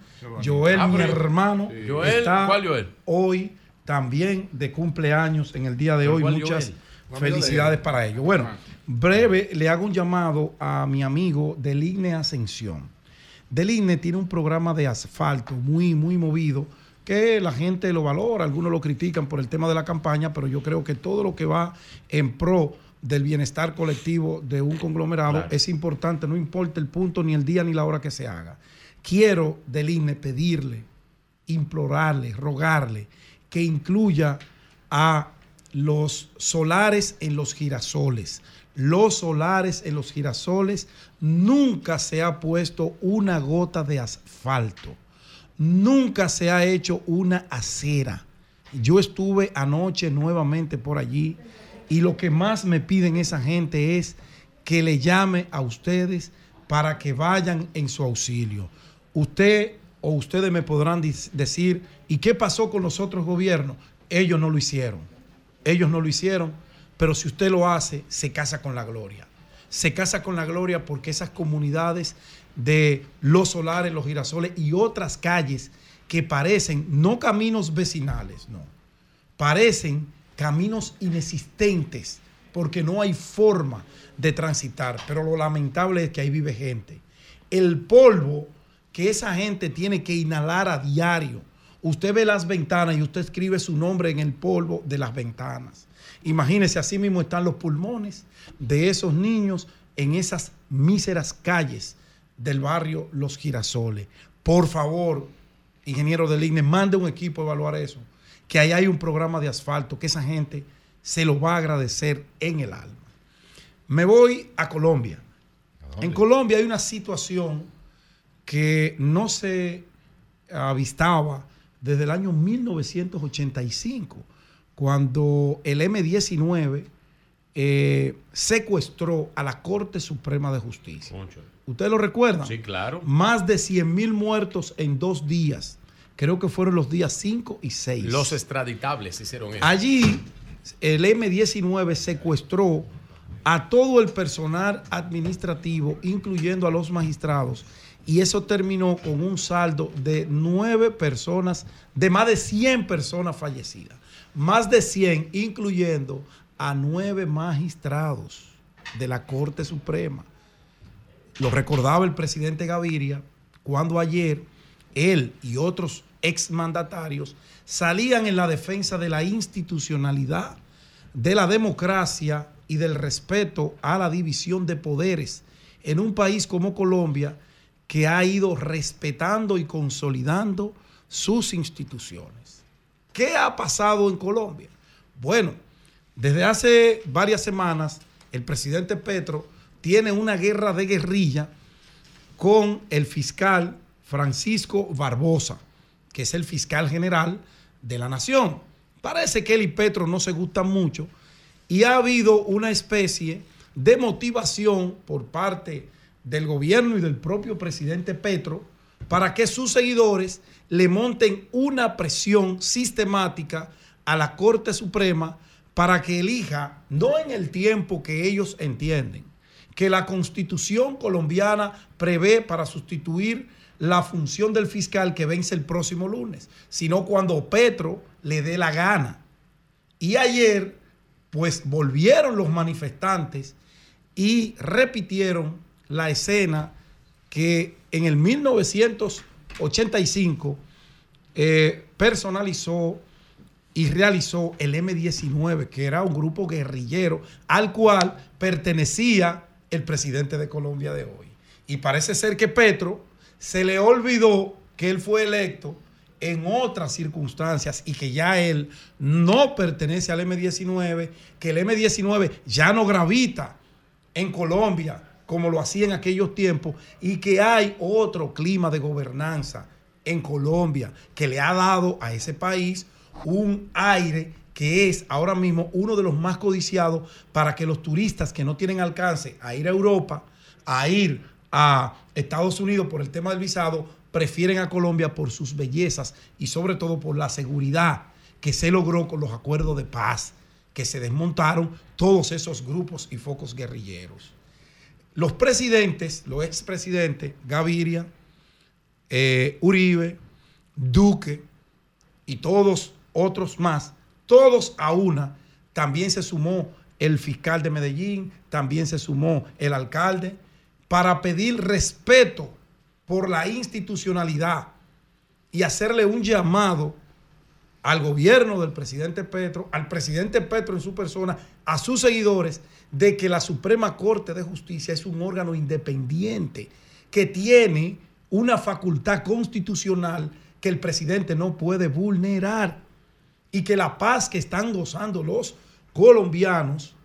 Joel, Ah, mi hermano, Joel, está ¿cuál Joel? hoy también de cumpleaños en el día de ¿Pero hoy. Muchas Joel? Felicidades de para ellos. Bueno, breve le hago un llamado a mi amigo Deligne Ascensión. Deligne tiene un programa de asfalto muy, muy movido que la gente lo valora, algunos lo critican por el tema de la campaña, pero yo creo que todo lo que va en pro del bienestar colectivo de un conglomerado es importante, no importa el punto, ni el día, ni la hora que se haga. Quiero, Deligne, pedirle, implorarle, rogarle que incluya a los solares en los girasoles. Los solares en los girasoles nunca se ha puesto una gota de asfalto. Nunca se ha hecho una acera. Yo estuve anoche nuevamente por allí y lo que más me piden esa gente es que le llame a ustedes para que vayan en su auxilio. Usted o ustedes me podrán decir, ¿y qué pasó con los otros gobiernos? Ellos no lo hicieron. Ellos no lo hicieron, pero si usted lo hace, se casa con la gloria. Se casa con la gloria porque esas comunidades de los solares, los girasoles y otras calles que parecen no caminos vecinales, no, parecen caminos inexistentes porque no hay forma de transitar. Pero lo lamentable es que ahí vive gente. El polvo que esa gente tiene que inhalar a diario. Usted ve las ventanas y usted escribe su nombre en el polvo de las ventanas. Imagínese, así mismo están los pulmones de esos niños en esas míseras calles del barrio Los Girasoles. Por favor, ingeniero del INE, mande un equipo a evaluar eso. que ahí hay un programa de asfalto que esa gente se lo va a agradecer en el alma. Me voy a Colombia. En Colombia hay una situación que no se avistaba desde el año 1985, cuando el M-19 eh, secuestró a la Corte Suprema de Justicia. ¿Ustedes lo recuerdan? Sí, claro. Más de 100 mil muertos en dos días. Creo que fueron los días 5 y 6. Los extraditables hicieron eso. Allí el M-19 secuestró a todo el personal administrativo, incluyendo a los magistrados, y eso terminó con un saldo de nueve personas, de más de 100 personas fallecidas. Más de 100, incluyendo a nueve magistrados de la Corte Suprema. Lo recordaba el presidente Gaviria cuando ayer él y otros exmandatarios salían en la defensa de la institucionalidad, de la democracia y del respeto a la división de poderes en un país como Colombia que ha ido respetando y consolidando sus instituciones. ¿Qué ha pasado en Colombia? Bueno, desde hace varias semanas el presidente Petro tiene una guerra de guerrilla con el fiscal Francisco Barbosa, que es el fiscal general de la nación. Parece que él y Petro no se gustan mucho y ha habido una especie de motivación por parte del gobierno y del propio presidente Petro para que sus seguidores le monten una presión sistemática a la Corte Suprema para que elija, no en el tiempo que ellos entienden, que la constitución colombiana prevé para sustituir la función del fiscal que vence el próximo lunes, sino cuando Petro le dé la gana. Y ayer, pues volvieron los manifestantes y repitieron la escena que en el 1985 eh, personalizó y realizó el M-19, que era un grupo guerrillero al cual pertenecía el presidente de Colombia de hoy. Y parece ser que Petro se le olvidó que él fue electo en otras circunstancias y que ya él no pertenece al M-19, que el M-19 ya no gravita en Colombia como lo hacía en aquellos tiempos y que hay otro clima de gobernanza en Colombia que le ha dado a ese país un aire que es ahora mismo uno de los más codiciados para que los turistas que no tienen alcance a ir a Europa, a ir a Estados Unidos por el tema del visado, prefieren a Colombia por sus bellezas y sobre todo por la seguridad que se logró con los acuerdos de paz, que se desmontaron todos esos grupos y focos guerrilleros. Los presidentes, los expresidentes, Gaviria, eh, Uribe, Duque y todos otros más, todos a una, también se sumó el fiscal de Medellín, también se sumó el alcalde, para pedir respeto por la institucionalidad y hacerle un llamado al gobierno del presidente Petro, al presidente Petro en su persona, a sus seguidores, de que la Suprema Corte de Justicia es un órgano independiente que tiene una facultad constitucional que el presidente no puede vulnerar y que la paz que están gozando los colombianos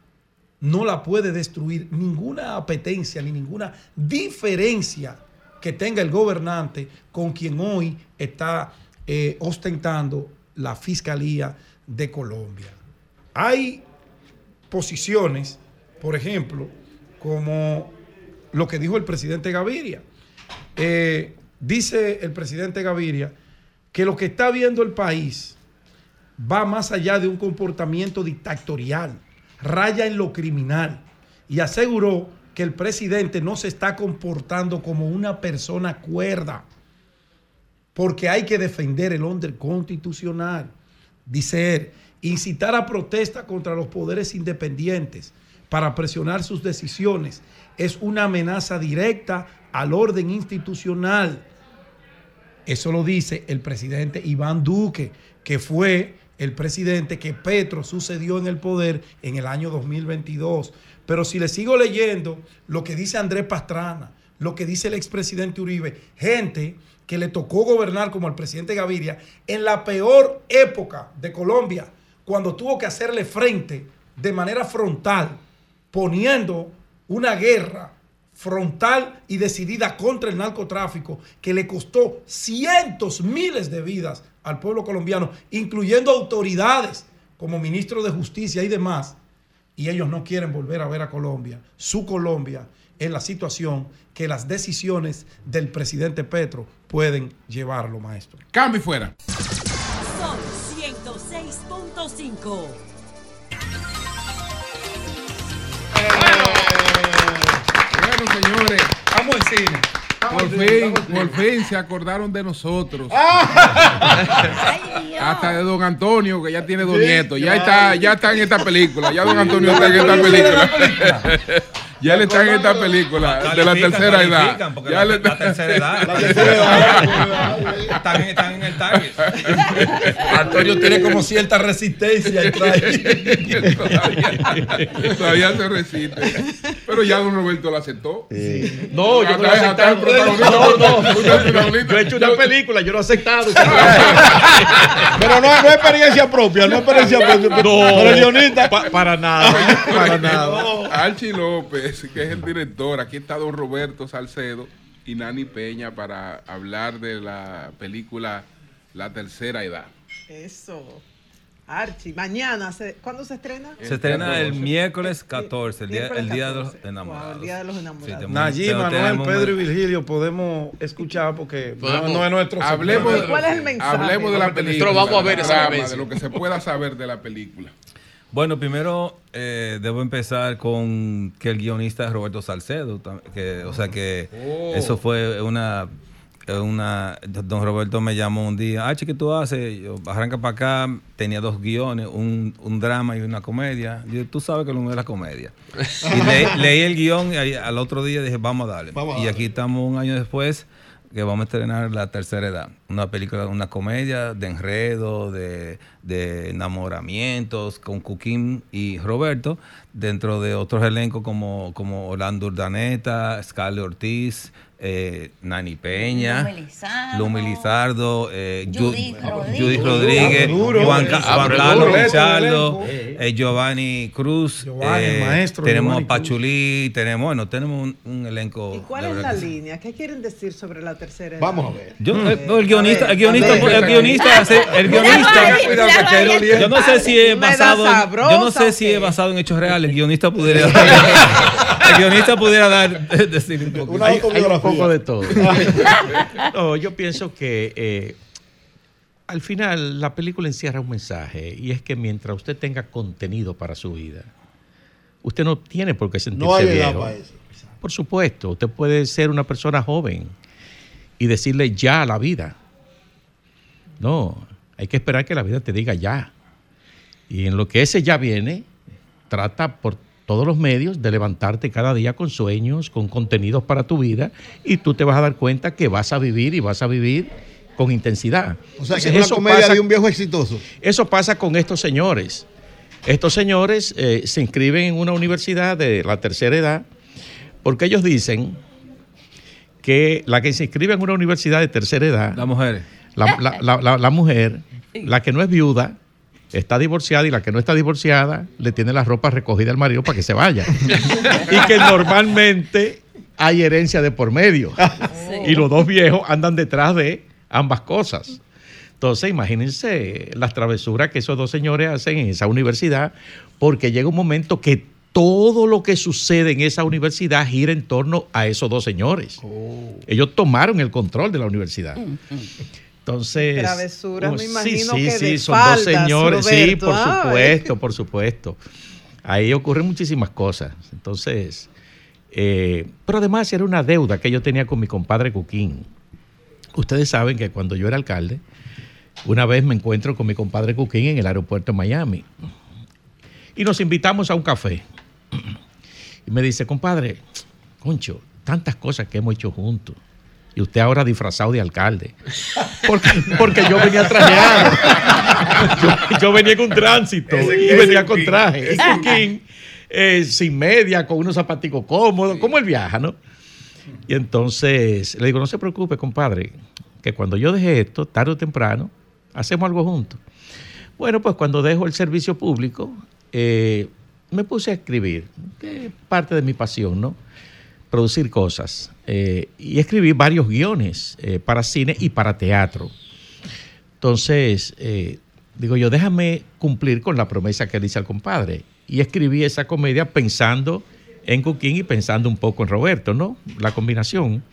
no la puede destruir ninguna apetencia ni ninguna diferencia que tenga el gobernante con quien hoy está eh, ostentando la Fiscalía de Colombia. Hay posiciones, por ejemplo, como lo que dijo el presidente Gaviria. Eh, dice el presidente Gaviria que lo que está viendo el país va más allá de un comportamiento dictatorial, raya en lo criminal y aseguró que el presidente no se está comportando como una persona cuerda, porque hay que defender el orden constitucional. Dice él, incitar a protesta contra los poderes independientes para presionar sus decisiones es una amenaza directa al orden institucional. Eso lo dice el presidente Iván Duque, que fue el presidente que Petro sucedió en el poder en el año 2022. Pero si le sigo leyendo lo que dice Andrés Pastrana, lo que dice el expresidente Uribe, gente que le tocó gobernar como al presidente Gaviria en la peor época de Colombia, cuando tuvo que hacerle frente de manera frontal, poniendo una guerra frontal y decidida contra el narcotráfico que le costó cientos, miles de vidas al pueblo colombiano, incluyendo autoridades como ministro de Justicia y demás, y ellos no quieren volver a ver a Colombia, su Colombia, en la situación que las decisiones del presidente Petro pueden llevarlo, maestro. Cambio y fuera. Son 106.5. Bueno, señores. Vamos al cine. Por fin, por fin se acordaron de nosotros. Ay, Hasta de don Antonio, que ya tiene dos Sí, nietos. Ya está, ya está en esta película. Ya don Antonio está en esta película. Ya él está en esta película de la tercera edad. Ya la, le- la tercera edad. La tercera edad. están, están en el target. Antonio tiene como cierta resistencia todavía, todavía se resiste. Pero ya don Roberto lo aceptó. No, yo no lo aceptado. No, no. Yo he hecho una película, yo lo he aceptado. Pero no, no es experiencia propia, no es experiencia propia. Pero el guionista. Pa- para nada, para nada. Archie López, que es el director. Aquí está don Roberto Salcedo y Nani Peña para hablar de la película La Tercera Edad. Eso. Archie, mañana, se- ¿cuándo se estrena? Se estrena el miércoles 14, el día, Miércoles el día de los 14. enamorados. Wow, el día de los enamorados. Sí, Nayib, Manuel, Pedro y Virgilio podemos escuchar porque no, Podemos- no es nuestro hablemos. ¿Cuál es el mensaje? Hablemos de la película. Pero vamos a ver esa. De lo que se pueda saber de la película. Bueno, primero eh, debo empezar con que el guionista es Roberto Salcedo, que, o sea que Oh. eso fue una, una, don Roberto me llamó un día, ah, ¿qué tú haces? Yo, arranca para acá, tenía dos guiones, un, un drama y una comedia. Yo, tú sabes que lo mío es la comedia. Y le- leí el guion y al otro día dije, vamos a darle. Vamos a y darle. aquí estamos un año después que vamos a estrenar La Tercera Edad, una película, una comedia de enredo, de, de enamoramientos con Cuquín y Roberto, dentro de otros elencos como, como Orlando Urdaneta, Scarlett Ortiz, eh, Nani Peña, Lumi Lizardo. Eh, Ju- Judith Rodríguez. Judith Rodríguez, Duro. Juan, Ah, Carlos duro. Pichardo, Elenco. eh, Giovanni Cruz, Giovanni, el eh, maestro tenemos Giovanni a Pachulí, tenemos, bueno, tenemos un, un elenco. ¿Y cuál es la que línea? ¿Qué quieren decir sobre la tercera edad? Vamos a ver. Yo, Mm. eh, el guionista, el guionista, ver, el guionista, el guionista, que yo no sé si es basado, en- yo no sé si es basado en hechos reales. El guionista pudiera, el guionista pudiera dar, decir un poco. Poco de todo. no, yo pienso que eh, al final la película encierra un mensaje y es que mientras usted tenga contenido para su vida, usted no tiene por qué sentirse No hay viejo. para eso. Por supuesto, usted puede ser una persona joven y decirle ya a la vida. No, hay que esperar que la vida te diga ya. Y en lo que ese ya viene, trata por todos los medios de levantarte cada día con sueños, con contenidos para tu vida, y tú te vas a dar cuenta que vas a vivir y vas a vivir con intensidad. O sea, que Entonces, es una eso comedia pasa- de un viejo exitoso. eso pasa con estos señores. Estos señores eh, se inscriben en una universidad de la tercera edad porque ellos dicen que la que se inscribe en una universidad de tercera edad, Las mujeres. la, la- la- la- la mujer, la que no es viuda, está divorciada y la que no está divorciada le tiene la ropa recogida al marido para que se vaya. y que normalmente hay herencia de por medio. Y los dos viejos andan detrás de ambas cosas. Entonces, imagínense las travesuras que esos dos señores hacen en esa universidad, porque llega un momento que todo lo que sucede en esa universidad gira en torno a esos dos señores. Ellos tomaron el control de la universidad. Entonces. Travesuras, me oh, sí, sí, que sí, de son dos señores. sí, por supuesto, por supuesto. Ahí ocurren muchísimas cosas. Entonces, eh, pero además era una deuda que yo tenía con mi compadre Cuquín. Ustedes saben que cuando yo era alcalde, una vez me encuentro con mi compadre Cuquín en el aeropuerto de Miami y nos invitamos a un café. Y me dice, compadre, concho, tantas cosas que hemos hecho juntos. Y usted ahora disfrazado de alcalde. Porque, porque yo venía trajeado. Yo, yo venía con tránsito Ese- y venía con traje. Cuquín, eh, sin media, con unos zapaticos cómodos, como él viaja, ¿no? Y entonces le digo, no se preocupe, compadre, que cuando yo deje esto, tarde o temprano, hacemos algo juntos. Bueno, pues cuando dejo el servicio público, eh, me puse a escribir, que es parte de mi pasión, ¿no? Producir cosas. Eh, y escribí varios guiones eh, para cine y para teatro. Entonces, eh, digo yo, déjame cumplir con la promesa que le hice al compadre. Y escribí esa comedia pensando en Cuquín y pensando un poco en Roberto, ¿no? La combinación.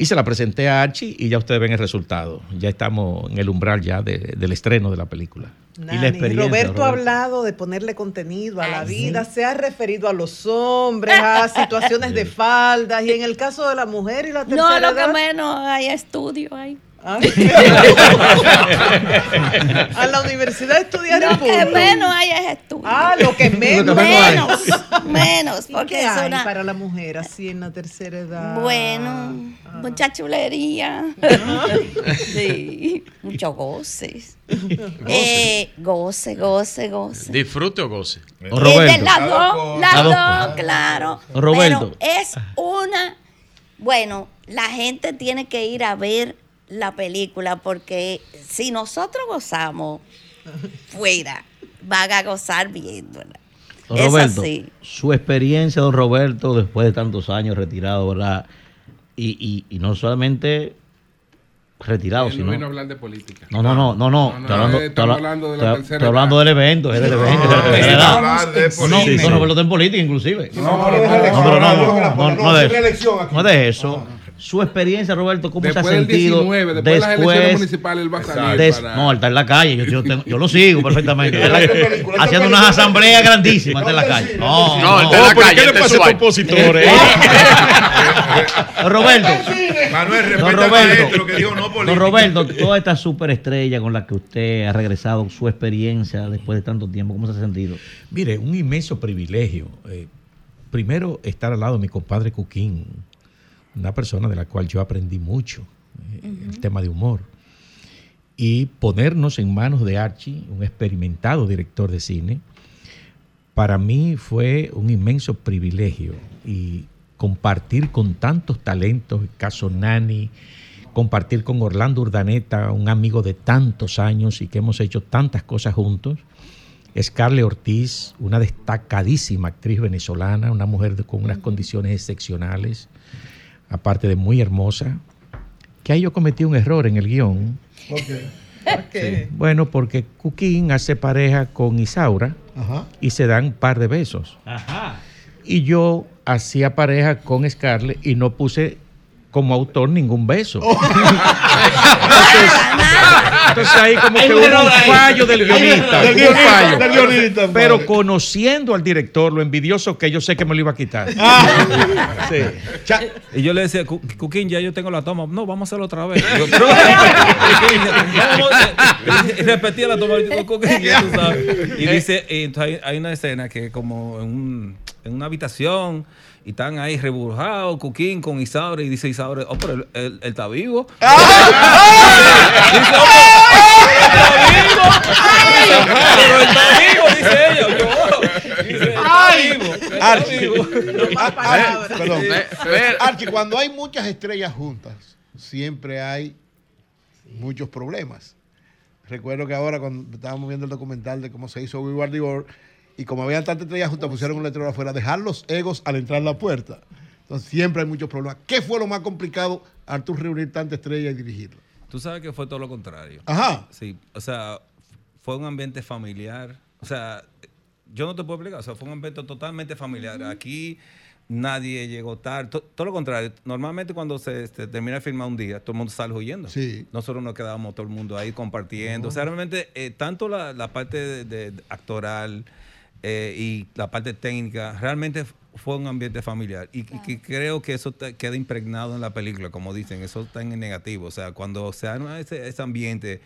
Y se la presenté a Archie y ya ustedes ven el resultado. Ya estamos en el umbral ya de- del estreno de la película. y la experiencia. Roberto ha hablado de ponerle contenido a la vida, se ha referido a los hombres, a situaciones de faldas y en el caso de la mujer y la tercera No, lo que menos hay estudio ahí. a la universidad estudiar Lo que menos hay es estudio. Ah, lo que menos. menos, menos, ¿Y porque qué es hay una para la mujer así en la tercera edad? bueno, mucha chulería. sí, mucho goces. Eh, goce, goce, goce. ¿Disfrute o goce? Eh, de las dos, las dos. dos, claro. Roberto. Pero es una. Bueno, la gente tiene que ir a ver la película porque si nosotros gozamos fuera, van a gozar viéndola. Don Es Roberto, así. su experiencia, don Roberto, después de tantos años retirado, ¿verdad? Y, y, y no solamente retirado, Él no sino... vino a hablar de política. No, no, no, no, no. No, no, Estoy hablando, eh, estoy hablando de la estoy- tercera estoy hablando del evento, es del evento. No, es de la hay que tercera hablar edad. de No, no, política. don Roberto está en política, inclusive. No, No, pero pero no, no, no, no, no, no, no, no de reelección eso. aquí. No de eso. Su experiencia, Roberto, ¿cómo se Después ha del sentido 19, después de las elecciones municipales, él va a salir des- para- No, él está en la calle, yo, yo, tengo- yo lo sigo perfectamente. La- haciendo unas asambleas grandísimas, está en la calle. No, No, él está en la ¿por calle, ¿Qué le este pasa a Roberto. Manuel, respeta Roberto, que dijo no don. Roberto, toda esta superestrella con la que usted ha regresado, su experiencia después de tanto tiempo, ¿cómo se ha sentido? Mire, un inmenso privilegio. eh, primero, estar al lado de mi compadre Cuquín, una persona de la cual yo aprendí mucho, eh, el tema de humor. Y ponernos en manos de Archie, un experimentado director de cine, para mí fue un inmenso privilegio. Y compartir con tantos talentos, el caso Nani, compartir con Orlando Urdaneta, un amigo de tantos años y que hemos hecho tantas cosas juntos. Scarlett Ortiz, una destacadísima actriz venezolana, una mujer con unas condiciones excepcionales, aparte de muy hermosa, que ahí yo cometí un error en el guion. Sí. Bueno, porque Cuquín hace pareja con Isaura Ajá. y se dan un par de besos. Y yo hacía pareja con Scarlett y no puse como autor ningún beso. Entonces, entonces ahí como que un hubo un fallo del guionista. Del guionista, fallo. del guionista, Pero padre. conociendo al director, lo envidioso que yo sé que me lo iba a quitar. Ah. Sí. Y yo le decía, "Cu- Cuquín, ya yo tengo la toma. No, vamos a hacerlo otra vez. Yo, "Pero, vamos, eh", y repetía la toma. y digo, "Cuquín, ya tú sabes". Y dice, y entonces hay, hay una escena que como en, un- en una habitación y están ahí reburjados, Cuquín con Isaure, y dice Isaure, oh, pero él, él- él está vivo. Dice, "Oh, pero él está vivo, dice ella. Yo. Dice, "Está vivo, está Archie. vivo". Ah, eh, perdón. Ve- ve- Archie, cuando hay muchas estrellas juntas, siempre hay muchos problemas. Recuerdo que ahora cuando estábamos viendo el documental de cómo se hizo We Were the World, y como habían tantas estrellas juntas, pusieron un letrero afuera, dejar los egos al entrar la puerta. Entonces siempre hay muchos problemas. ¿Qué fue lo más complicado, Artur, reunir tantas estrellas y dirigirlo? Tú sabes que fue todo lo contrario. Ajá. Sí, o sea, fue un ambiente familiar. O sea, yo no te puedo explicar. O sea, fue un ambiente totalmente familiar. Aquí nadie llegó tarde. To- todo lo contrario. Normalmente cuando se, se termina de filmar un día, todo el mundo sale huyendo. Sí. Nosotros nos quedábamos todo el mundo ahí compartiendo. O sea, realmente, eh, tanto la, la parte de, de actoral eh, y la parte técnica, realmente fue un ambiente familiar. Y, y que creo que eso te- queda impregnado en la película, como dicen, eso está en el negativo. O sea, cuando se arma ese, ese ambiente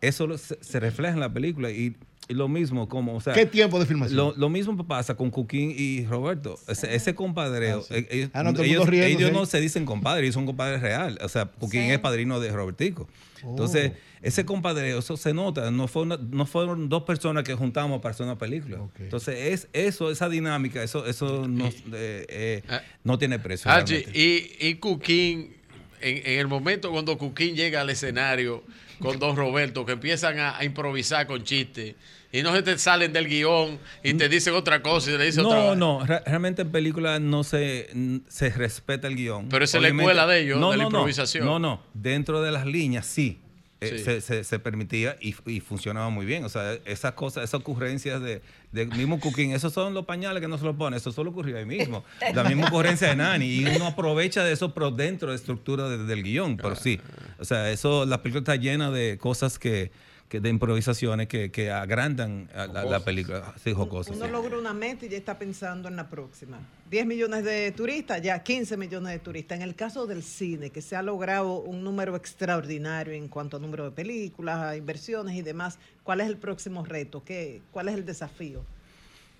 eso se, se refleja en la película y, y lo mismo como, o sea, ¿Qué tiempo de filmación? Lo, lo mismo pasa con Cuquín y Roberto. Ese, ese compadreo. Ah, sí. eh, Ellos, Ah, no, ellos- riéndose ellos no se dicen compadres, ellos son compadres real. O sea, Cuquín Sí. es padrino de Robertico. Entonces, ese compadreo, eso se nota. No, fue una- no fueron dos personas que juntamos para hacer una película. Entonces, es eso, esa dinámica, eso, eso no, eh, eh, no tiene precio. Y, y Cuquín, en, en el momento cuando Cuquín llega al escenario con Don Roberto, que empiezan a, a improvisar con chistes, y no se te salen del guion y te dicen otra cosa y te dicen otra No, no, re- realmente en película no se, se respeta el guion. Pero esa es la escuela de ellos, de la improvisación. No, no, dentro de las líneas sí. Eh, Sí. se, se- se permitía y, y funcionaba muy bien. O sea, esas cosas, esas ocurrencias de, de mismo cooking, esos son los pañales que no se los pone, eso solo ocurrió ahí mismo. La misma ocurrencia de Nani. Y uno aprovecha de eso, pero dentro de estructura de- del guion. Pero sí. O sea, eso, la película está llena de cosas que, que de improvisaciones que, que agrandan a la, la película. Sí. Uno sí. logra una meta y ya está pensando en la próxima. 10 millones de turistas, ya 15 millones de turistas. En el caso del cine, que se ha logrado un número extraordinario en cuanto a número de películas, a inversiones y demás, ¿cuál es el próximo reto? ¿Qué, ¿Cuál es el desafío?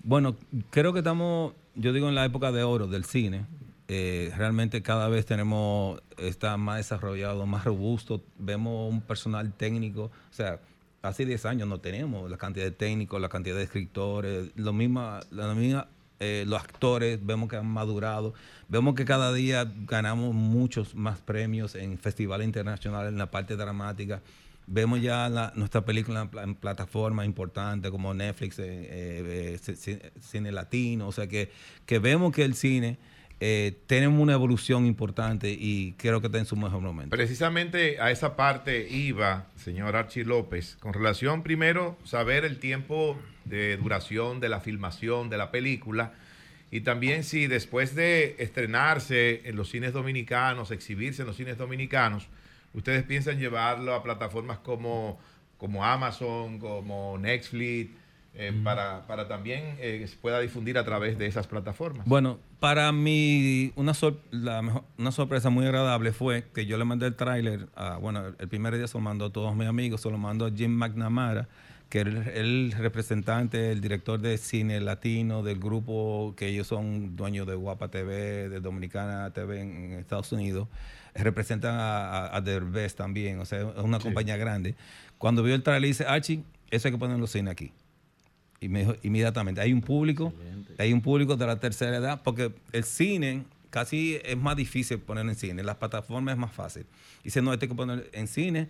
Bueno, creo que estamos, yo digo en la época de oro del cine. Eh, realmente cada vez tenemos, está más desarrollado, más robusto. Vemos un personal técnico. O sea, hace 10 años no teníamos la cantidad de técnicos, la cantidad de escritores, lo misma, la misma, eh, los actores, vemos que han madurado. Vemos que cada día ganamos muchos más premios en festivales internacionales en la parte dramática. Vemos ya nuestra película en, en plataformas importantes como Netflix, eh, eh, ci- cine latino, o sea que, que vemos que el cine eh, tiene una evolución importante y creo que está en su mejor momento. Precisamente a esa parte iba, señor Archie López, con relación primero saber el tiempo de duración de la filmación de la película y también si después de estrenarse en los cines dominicanos, exhibirse en los cines dominicanos, ustedes piensan llevarlo a plataformas como, como Amazon, como Netflix, eh, para, para también eh, se pueda difundir a través de esas plataformas. Bueno, para mí una, sor- la mejor- una sorpresa muy agradable fue que yo le mandé el tráiler, a- bueno, el primer día se lo mandó a todos mis amigos, se lo mandó a Jim McNamara, que es el, el representante, el director de cine latino del grupo, que ellos son dueños de Guapa TV, de Dominicana TV en, en Estados Unidos. Representan a, a, a Derbez también, o sea, es una compañía grande. Cuando vio el tráiler dice, Archie, eso hay que ponerlo en los cines aquí. Y me dijo inmediatamente, hay un público, hay un público de la tercera edad, porque el cine casi es más difícil poner en cine, las plataformas es más fácil. Dice, no, este hay que poner en cine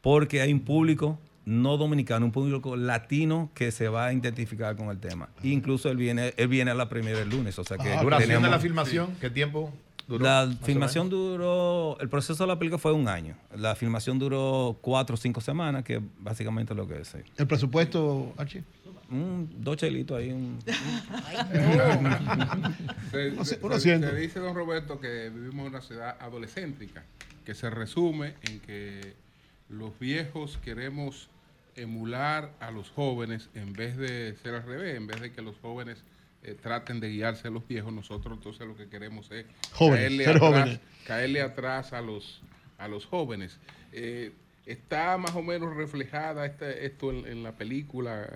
porque hay un público no dominicano, un público latino que se va a identificar con el tema. Incluso él viene, él viene a la primera el lunes, o sea que Ah, ¿Duración de tenemos- la filmación? ¿Qué tiempo duró? la filmación duró, el proceso de la película fue un año. La filmación duró cuatro o cinco semanas, que básicamente es lo que es. ¿El presupuesto, Archie? Un, dos chelitos ahí. Un, Se, dice, don Roberto, que vivimos en una ciudad adolescéntrica, que se resume en que los viejos queremos emular a los jóvenes en vez de ser al revés, en vez de que los jóvenes eh, traten de guiarse a los viejos, nosotros entonces lo que queremos es Jóvenes, caerle, ser atrás, jóvenes. caerle atrás a los, a los jóvenes. Eh, ¿Está más o menos reflejada esta- esto en, en la película?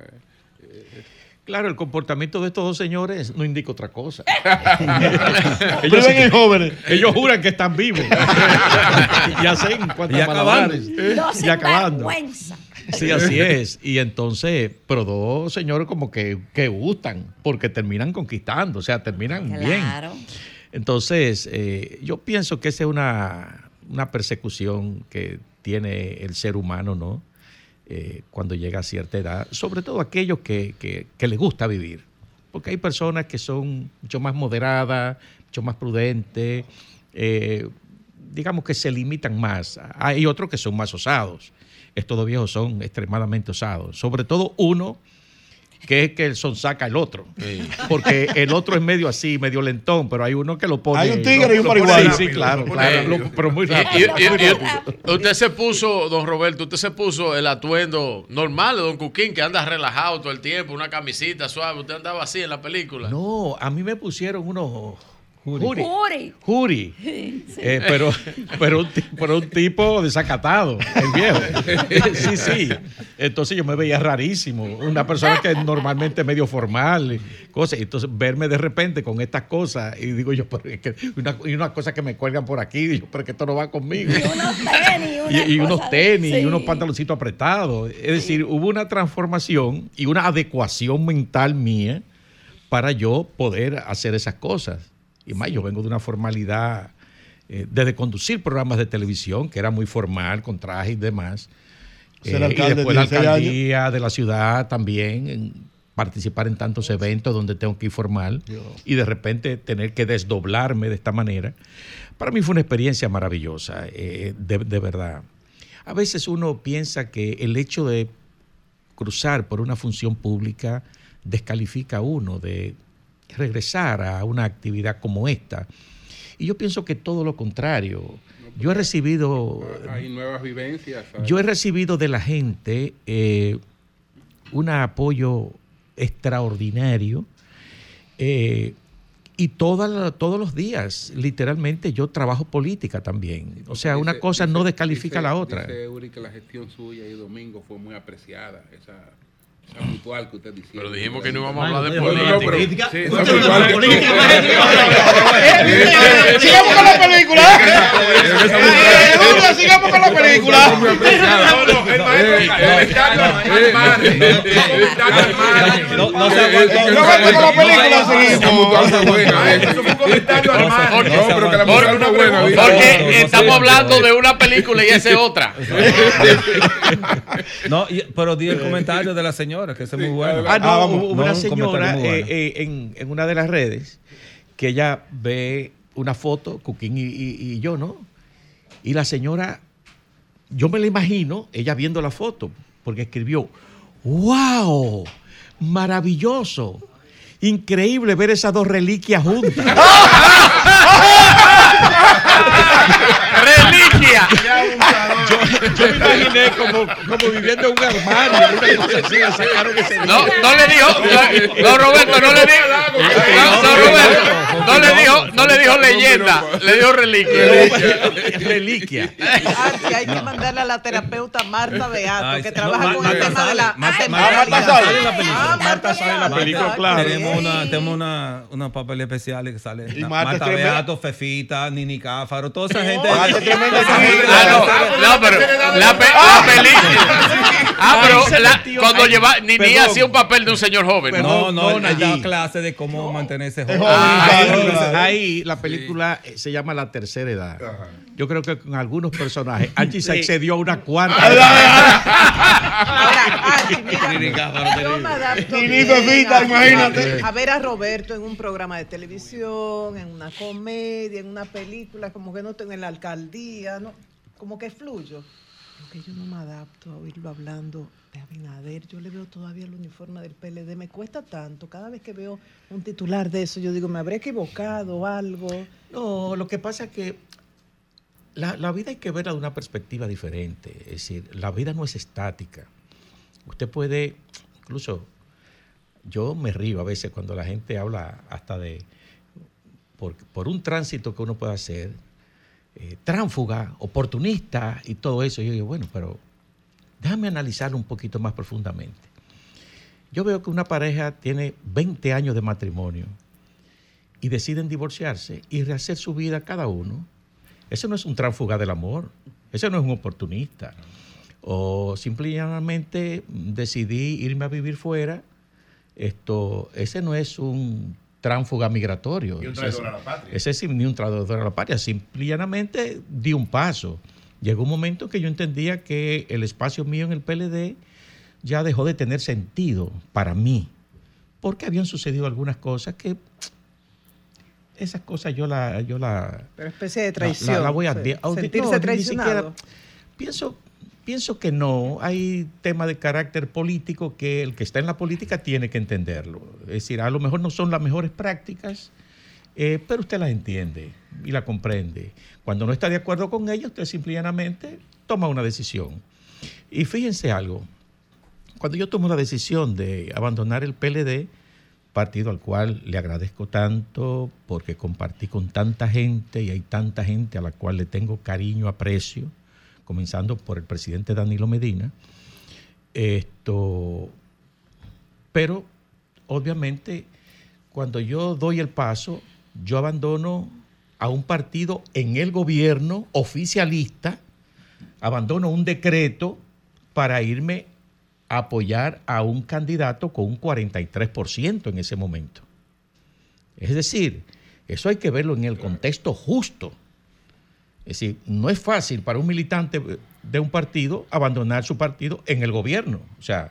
Eh, Claro, el comportamiento de estos dos señores no indica otra cosa. Pero ven en jóvenes. ellos juran que están vivos. y hacen cuantas malabares. ¿eh? Y acabando. Sí, así es. Y entonces, pero dos señores como que, que gustan, porque terminan conquistando, o sea, terminan bien. Claro. Entonces, eh, yo pienso que esa es una, una persecución que tiene el ser humano, ¿no? Eh, cuando llega a cierta edad, sobre todo aquellos que, que, les gusta vivir. Porque hay personas que son mucho más moderadas, mucho más prudentes, eh, digamos que se limitan más. Hay otros que son más osados. Estos dos viejos son extremadamente osados. Sobre todo uno que es que el son saca el otro. Porque el otro es medio así, medio lentón, pero hay uno que lo pone. Hay un tigre lo- y un marihuana. Sí, sí, claro, claro, lo- pero muy Y- rápido. y- y- muy y- rápido. usted se puso, don Roberto, usted se puso el atuendo normal de don Cuquín, que anda relajado todo el tiempo, una camisita suave. Usted andaba así en la película. No, a mí me pusieron unos Juri. Juri. Juri. Sí. Eh, pero, pero, un, pero un tipo desacatado, el viejo. sí, sí. Entonces yo me veía rarísimo. Una persona que normalmente es medio formal, y cosas. Entonces verme de repente con estas cosas y digo yo, pero es que una, y unas cosas que me cuelgan por aquí, digo, pero que esto no va conmigo. Y unos tenis. Y, unos pantaloncitos apretados. Es decir, hubo una transformación y una adecuación mental mía para yo poder hacer esas cosas. Y más, yo vengo de una formalidad, eh, desde conducir programas de televisión, que era muy formal, con traje y demás. Ser Eh, alcalde y después la 16 años. alcaldía de la ciudad también, en participar en tantos eventos donde tengo que ir formal y de repente tener que desdoblarme de esta manera. Para mí fue una experiencia maravillosa, eh, de, de verdad. A veces uno piensa que el hecho de cruzar por una función pública descalifica a uno de regresar a una actividad como esta. Y yo pienso que todo lo contrario. Yo he recibido Hay nuevas vivencias. ¿sabes? yo he recibido de la gente eh, un apoyo extraordinario eh, y toda todos los días, literalmente, yo trabajo política también. O sea, una Dice- cosa no dice- descalifica a la otra. Dice Uri que la gestión suya y domingo fue muy apreciada. Esa mutual que usted decía. Pero dijimos que no íbamos a hablar de No, no, no, pero- política. sí. Sigamos con la película. Eh, sigamos con la película. No, no, película. Porque estamos hablando de una película y esa es otra. No, pero di el comentario de la señora, que es muy bueno. Ah, no, hubo No, una señora eh, eh, en, en una de las redes que ella ve una foto, Cuquín y, y- y yo, ¿no? Y la señora, yo me la imagino, ella viendo la foto, porque escribió, ¡Wow! Maravilloso. Increíble ver esas dos reliquias juntas. ¡Reliquia! Yo, me imaginé como, como viviendo en un armario, una cosa así, le sacaron ese No, día. no le dijo, no, no, Roberto, no le dijo, no, no, Roberto, no le dijo, no le dijo leyenda, le dijo reliquia. Reliquia. Archie, hay que mandarle a la terapeuta Marta Beato, que trabaja No, con Marta el tema de la sale, Marta- sale en la película. Ah, Marta sale en la película, claro. Tenemos una, tenemos una, unos papeles especiales que Na- Marta. Beato, Fefita, Nini Cáfaro, toda esa gente. Marta tremenda Esa gente- Ah, no, no, pero la, pe- la película. Ah, pero la- cuando lleva, Nini perdón. hacía un papel de un señor joven. No, no, él allí. da clase de cómo mantenerse joven. Ah, ahí, la película eh, se llama La Tercera Edad. Yo creo que con algunos personajes, Angie se excedió a una cuarta. Ahora, Archie, mira, yo me adapto Ni bien Fefita, a- imagínate. A ver a Roberto en un programa de televisión, en una comedia, en una película, como que no tengo en la alcaldía, ¿no? Como que fluyo. Lo que yo no me adapto a oírlo hablando de Abinader. Yo le veo todavía el uniforme del PLD. Me cuesta tanto. Cada vez que veo un titular de eso, yo digo, me habré equivocado algo. No, lo que pasa es que la, la vida hay que verla de una perspectiva diferente. Es decir, la vida no es estática. Usted puede, incluso yo me río a veces cuando la gente habla hasta de, por, por un tránsito que uno puede hacer, eh, tránfuga, oportunista y todo eso. Yo digo, bueno, pero déjame analizarlo un poquito más profundamente. Yo veo que una pareja tiene 20 años de matrimonio y deciden divorciarse y rehacer su vida cada uno. Eso no es un tránfuga del amor, eso no es un oportunista. O simplemente decidí irme a vivir fuera. Esto, ese no es un tránfuga migratorio. Ni un Ese traidor a la patria. Ese es ni un traidor a la patria. Simplemente di un paso. Llegó un momento que yo entendía que el espacio mío en el PLD ya dejó de tener sentido para mí. Porque habían sucedido algunas cosas que esas cosas yo la, yo la, Pero especie de traición. la, la voy a sí. de- audi- Sentirse no, ni traicionado. siquiera- pienso, pienso que no. Hay temas de carácter político que el que está en la política tiene que entenderlo. Es decir, a lo mejor no son las mejores prácticas, eh, pero usted las entiende y la comprende. Cuando no está de acuerdo con ellas, usted simplemente toma una decisión. Y fíjense algo, cuando yo tomo la decisión de abandonar el PLD, partido al cual le agradezco tanto porque compartí con tanta gente y hay tanta gente a la cual le tengo cariño, aprecio, comenzando por el presidente Danilo Medina. Esto, pero obviamente cuando yo doy el paso, yo abandono a un partido en el gobierno oficialista, abandono un decreto para irme a apoyar a un candidato con un 43% en ese momento. Es decir, eso hay que verlo en el contexto justo. Es decir, no es fácil para un militante de un partido abandonar su partido en el gobierno, o sea,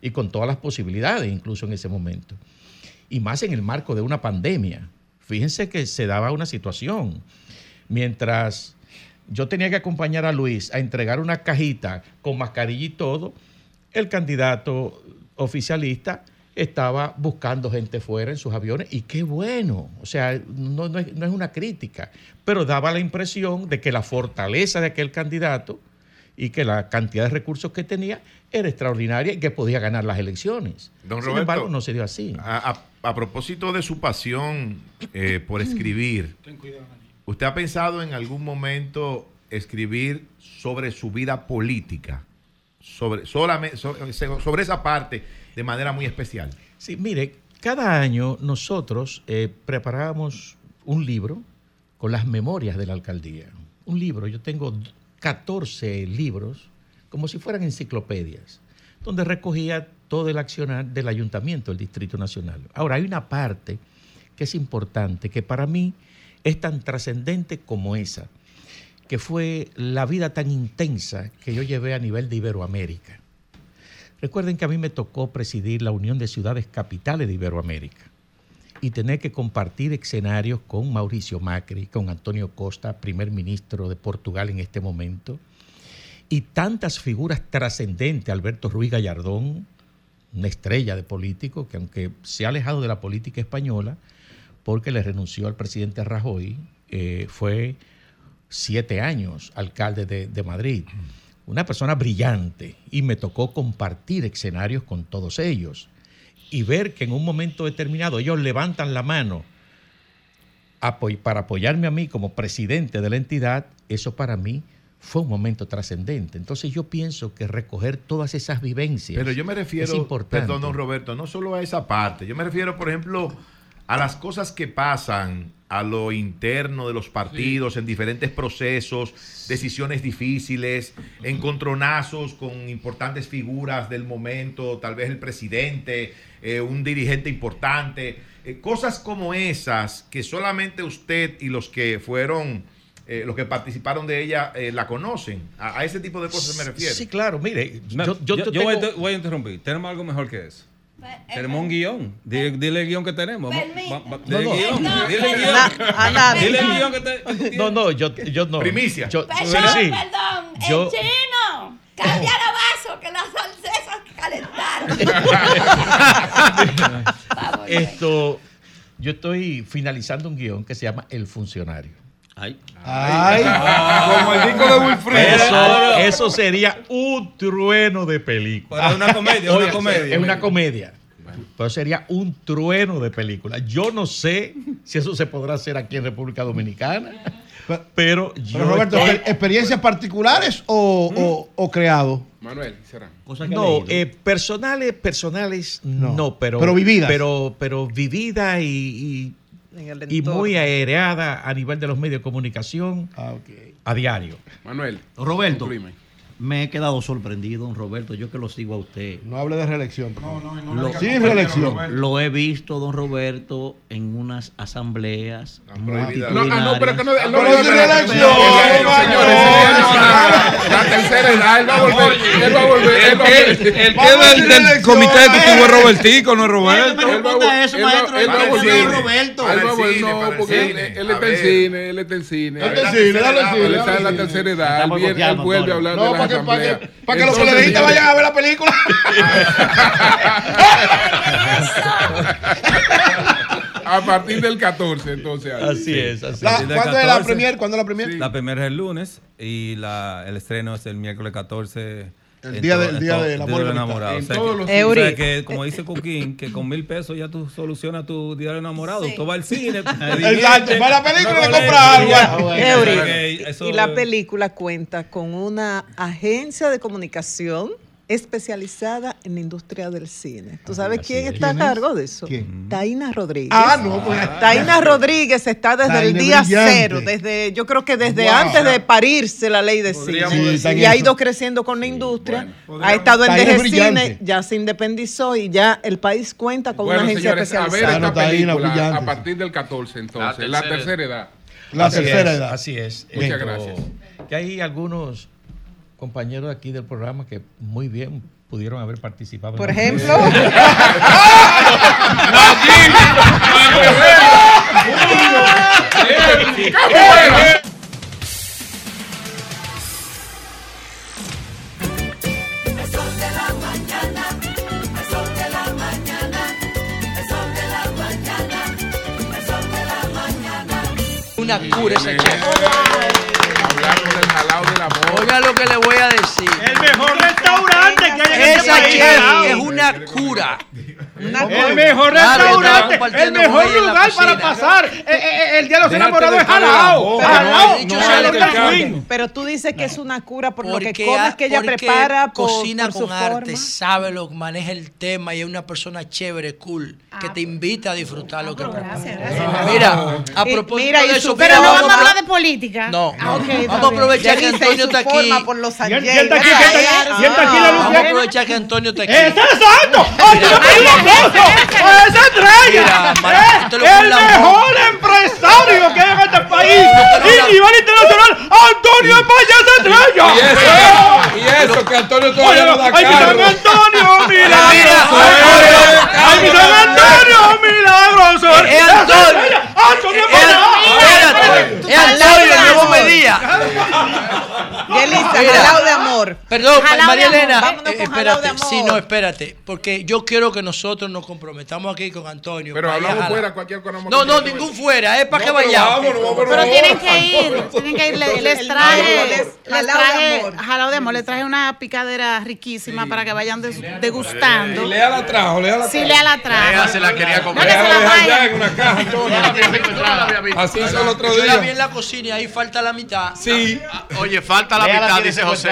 y con todas las posibilidades incluso en ese momento. Y más en el marco de una pandemia. Fíjense que se daba una situación. Mientras yo tenía que acompañar a Luis a entregar una cajita con mascarilla y todo, el candidato oficialista estaba buscando gente fuera en sus aviones y qué bueno, o sea, no, no es, no es una crítica, pero daba la impresión de que la fortaleza de aquel candidato y que la cantidad de recursos que tenía era extraordinaria y que podía ganar las elecciones. Don Sin Roberto, embargo, no se dio así. A, a- a propósito de su pasión eh, por escribir, ¿usted ha pensado en algún momento escribir sobre su vida política? Sobre, solamente, sobre, sobre esa parte de manera muy especial. Sí, mire, cada año nosotros eh, preparábamos un libro con las memorias de la alcaldía. Un libro, yo tengo 14 libros, como si fueran enciclopedias, donde recogía todo el accionar del ayuntamiento del Distrito Nacional. Ahora, hay una parte que es importante, que para mí es tan trascendente como esa, que fue la vida tan intensa que yo llevé a nivel de Iberoamérica. Recuerden que a mí me tocó presidir la Unión de Ciudades Capitales de Iberoamérica y tener que compartir escenarios con Mauricio Macri, con Antonio Costa, primer ministro de Portugal en este momento, y tantas figuras trascendentes, Alberto Ruiz Gallardón, una estrella de político que aunque se ha alejado de la política española, porque le renunció al presidente Rajoy, eh, fue siete años alcalde de, de Madrid. Una persona brillante y me tocó compartir escenarios con todos ellos y ver que en un momento determinado ellos levantan la mano para apoyarme a mí como presidente de la entidad, eso para mí fue un momento trascendente. Entonces yo pienso que recoger todas esas vivencias Pero yo me refiero, es importante. perdón, don Roberto, no solo a esa parte. Yo me refiero, por ejemplo, a las cosas que pasan a lo interno de los partidos, en diferentes procesos, decisiones difíciles, encontronazos con importantes figuras del momento, tal vez el presidente, eh, un dirigente importante, eh, cosas como esas que solamente usted y los que fueron, eh, los que participaron de ella, eh, la conocen. A, a ese tipo de cosas me refiero. Sí, claro, mire, No, yo, yo, yo yo voy, a voy a interrumpir. Tenemos algo mejor que eso. Tenemos un guion. Dile, dile el guion que tenemos. Va- va- No, dile no. el guion. No, Dile el guion. Dile el guion que. No, no, yo, yo no. Primicia. Yo- Perdón, sí, perdón, Yo- el chino. Cambia los vasos que las salsesas calentaron. Esto, yo estoy finalizando un guion que se llama El Funcionario. Ay. Ay, como el disco de Wilfried. Eso, eso sería un trueno de película. Es una comedia, una comedia. Es una comedia. Pero sería un trueno de película. Yo no sé si eso se podrá hacer aquí en República Dominicana, pero yo Pero Roberto, estoy- ¿exper- ¿experiencias particulares o, o- o creado? Manuel, será. No, eh, personales, personales no, pero Pero vividas. Pero, pero vivida y, y, y muy aereada a nivel de los medios de comunicación a diario. Manuel. Roberto, concluime. Me he quedado sorprendido, don Roberto, yo que lo sigo a usted. No hable de reelección. No, Lo, Sin reelección. Lo he visto, don Roberto, en unas asambleas. No, ah, no, pero que no- no Pero sin reelección, la tercera edad, él va a volver, él va a volver, El que, el que del, comité ejecutivo es Robertico, no es Roberto. Él va a volver. no, porque él, está en cine, él está en cine. Él está en la tercera edad, él vuelve a hablar No, de la que, para asamblea. que, para que los peledeístas vayan a ver la película. A partir del 14, entonces. Así es, así La- ¿Cuándo es la 14. premier? ¿Cuándo es la premier? La primera es el lunes y la, el estreno es el miércoles 14 El día to- de- el en día del amor amistad. enamorado. En O sea todos que- los o sea que, como dice Coquín, que con mil pesos ya tú solucionas tu día del enamorado. Tú vas al cine. Exacto, diviertes, va a la película y le no compra algo. Ah, ya. Eury, O sea que eso- y la película cuenta con una agencia de comunicación especializada en la industria del cine. ¿Tú sabes quién está a cargo de eso? ¿Quién? Taina Rodríguez. Ah, no, pues. Taina Rodríguez está desde el día brillante. cero, desde yo creo que desde Wow. antes de parirse la ley de cine. Sí, y ha ido creciendo con la industria. ha estado en DG Cine, ya se independizó y ya el país cuenta con Bueno, una agencia señores, a ver especializada. esta Taina, película brillante. a partir del 14, entonces, la tercera tercera, edad. La Así tercera es, edad. Así es. Muchas Esto- gracias. Que hay algunos compañeros aquí del programa que muy bien pudieron haber participado. Por ejemplo. Una cura esa. Amor. Oiga lo que le voy a decir. El mejor restaurante que hay en este Esa país. Jalao. es una cura. El mejor Claro, restaurante, el mejor lugar para pasar eh, eh, el día de los enamorados es jalao. Pero tú dices que es una cura por lo que Porque, comes que ella porque prepara cocina por con arte, forma. sabe lo que maneja el tema y es una persona chévere, cool, que te invita a disfrutar lo que prepara. Mira, a Y- propósito mira, de eso, pero no vamos a hablar a- de política. No, Ah, vamos a aprovechar que Antonio está aquí. por los Y él- y él está aquí, y él está aquí, está la luz Vamos a aprovechar que Antonio está aquí. ¡Ese es santo! ¡Ay, yo ¡Ese Mira, estrella! Mar- ¡Es esto lo fue el mejor empresario que hay en este país! ¡Y nivel internacional, Antonio es estrella! Y eso, y eso, que Antonio todavía no da ¡Ay, mi San. Antonio, milagro! Mira, ¡Ay, mi San Antonio, milagro! Es Antonio. ¡Antonio Es España! es Antonio, el nuevo Medía. Yelisa, jalao de amor. Perdón, Jalao María amor. Elena, Vámonos eh, con jalao de espérate. amor. Sí, no, espérate. Porque yo quiero que nosotros nos comprometamos aquí con Antonio. Pero hablamos fuera, cualquier cosa. No, no, ningún fuera, es para que No, pero vayamos. vámonos, vámonos. Pero tienen que ir, tienen que ir. Les traje, les jalao de traje, amor. jalao de amor, les traje una picadera riquísima para que vayan des- degustando. Y Lea la trajo, Lea la Sí, trajo. Lea la trajo. Lea se la quería No, comprar. que se Lea la allá en una caja, Antonio. Así hizo el otro Yo la vi día. en la cocina y ahí falta la mitad. Sí, Oye, falta la mitad, dice José.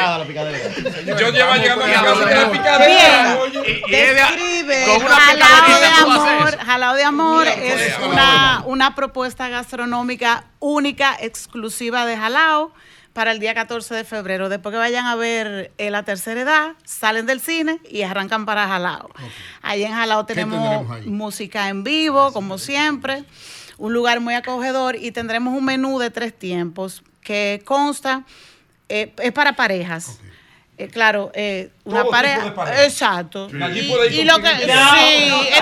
yo llevo llegando a mi casa con la picadera. Y es de- Describe. con una Jalao picadera de amor, eso. jalao de amor es una, una propuesta gastronómica única, exclusiva de Jalao para el día 14 de febrero. Después que vayan a ver eh, la tercera edad, salen del cine y arrancan para Jalao. Ahí en Jalao tenemos ahí? música en vivo, como siempre, un lugar muy acogedor y tendremos un menú de tres tiempos que consta, eh, es para parejas. Eh, claro, eh, una pareja, de pareja. exacto. Allí Y, y lo que, sí,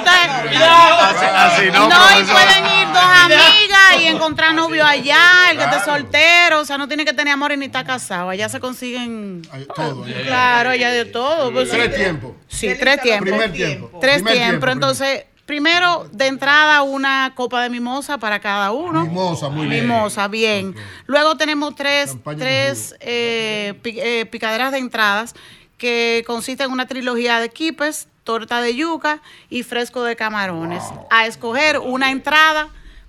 Así, no, no, y pueden ir dos amigas y encontrar novio allá, el que esté soltero, o sea, no tiene que tener amor y ni estar casado, allá se consiguen, todo. claro, allá de todo. pues, Tres sí. tiempos. Sí, tres tiempos. Primer tiempo. Tres tiempos. tiempo, Entonces, primero, de entrada, una copa de mimosa para cada uno. Mimosa, muy bien. Mimosa, bien. Luego tenemos tres, tres eh, pi- eh, picaderas de entradas que consisten en una trilogía de quipes, torta de yuca y fresco de camarones. A escoger una entrada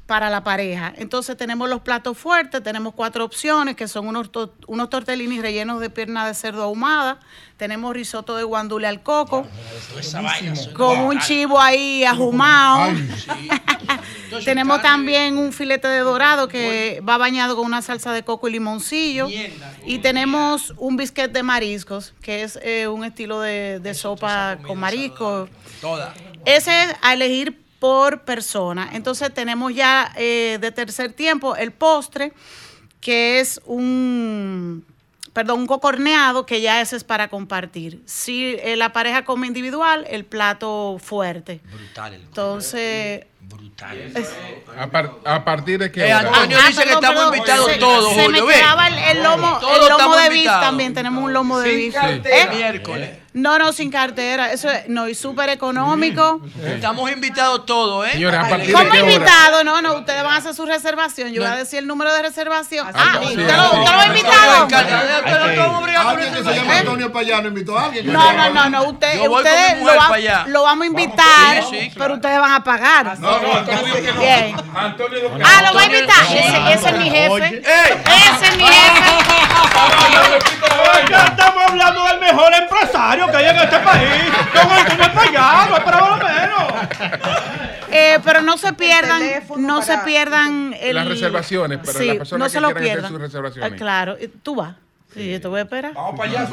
para la pareja. Entonces tenemos los platos fuertes, tenemos cuatro opciones que son unos, to- unos tortellini rellenos de pierna de cerdo ahumada, tenemos risotto de guandule al coco, con un chivo ahí ahumado. Tenemos también un filete de dorado que va bañado con una salsa de coco y limoncillo. Y tenemos un bisquete de mariscos, que es eh, un estilo de, de sopa con mariscos. Toda. Ese es a elegir por persona. Entonces tenemos ya eh, de tercer tiempo el postre, que es un, perdón, un cocorneado, que ya ese es para compartir. Si eh, la pareja come individual, el plato fuerte. Brutal. el- Entonces... es- A, par- a partir de que. Eh, Antonio dice que estamos invitados se, todos, Se me el, el lomo, el lomo de beef también. Tenemos un lomo de beef. ¿Eh? Miércoles. No, no, sin cartera. Eso es, no, y súper económico. Estamos invitados todos, ¿eh? Señores, ¿a partir de Como qué hora? invitado, no, no, ustedes van a hacer su reservación. Yo voy a decir el número de reservación. Ah, sí. ¿usted lo, usted lo ha invitado? Alguien que se llama Antonio Payano invitó a alguien. No, no, no, no. Usted, Yo voy con ustedes mi lo, mujer va- para allá. lo vamos a invitar, Sí, sí, pero ustedes van a pagar. No, no, Antonio que no. Bien. Antonio Ah, lo va a invitar. Ese, ese es mi jefe. Ese es mi jefe. Ya estamos hablando del mejor empresario que hay en este país. Don Antonio Payano, esperaba lo menos. Eh, pero no se pierdan, no se pierdan el- Las reservaciones, pero sí, las personas no que se lo quieran hacer pierdan. sus reservaciones. Ah, claro, Eh, tú vas. Sí, yo te voy a esperar. Vamos para allá,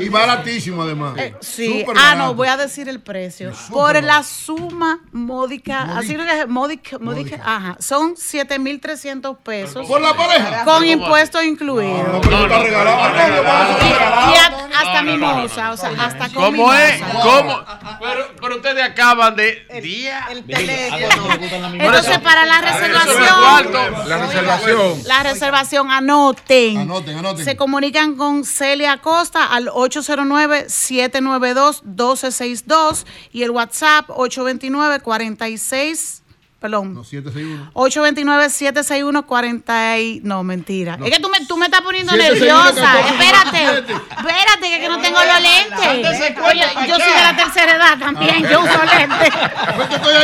Y baratísimo además. Sí, Súper ah, barato. no, voy a decir el precio. Por la suma módica, así lo que es, módica, módica, ajá, son 7,300 pesos. ¿Por la pareja? Con impuestos incluidos. No. Y a- hasta mimosa, o sea, hasta con ¿Cómo es? ¿Cómo? Pero, pero ustedes acaban de. Día. Entonces, para la reservación, La reservación. la reservación, anoten. Anoten, anoten. Se comunican con Celia Acosta al 809-792-1262 y el WhatsApp 829-46, perdón. No, 761. 829-761-40 y... No, mentira. Es que tú me, tú me estás poniendo 761, nerviosa. 14, Espérate. 17. Espérate, que, que no tengo los lentes. Oye, yo soy de la tercera edad también. Yo uso lentes.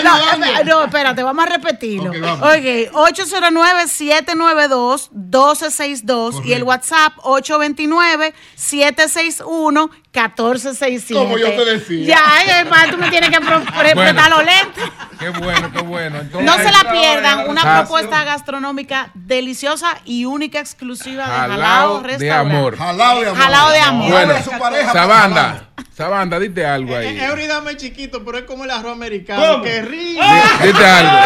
No, no, espérate, vamos a repetirlo. Ok, vamos. Ok, 809-792-1262 y el WhatsApp 829-761-1467. Como yo te decía. Ya, pa, tú me tienes que pro- pre- Bueno. prestar los lentes. Qué bueno, qué bueno. Entonces, No se la pierdan, una propuesta gastronómica deliciosa y única exclusiva de Jalao Jalao de amor. Jalao de amor. Jalao de amor. Bueno, Su pareja Sabanda, Sabanda, dite algo ahí. Es chiquito, pero es como el arroz americano. ¿Cómo? Que rico. Di- Dite algo.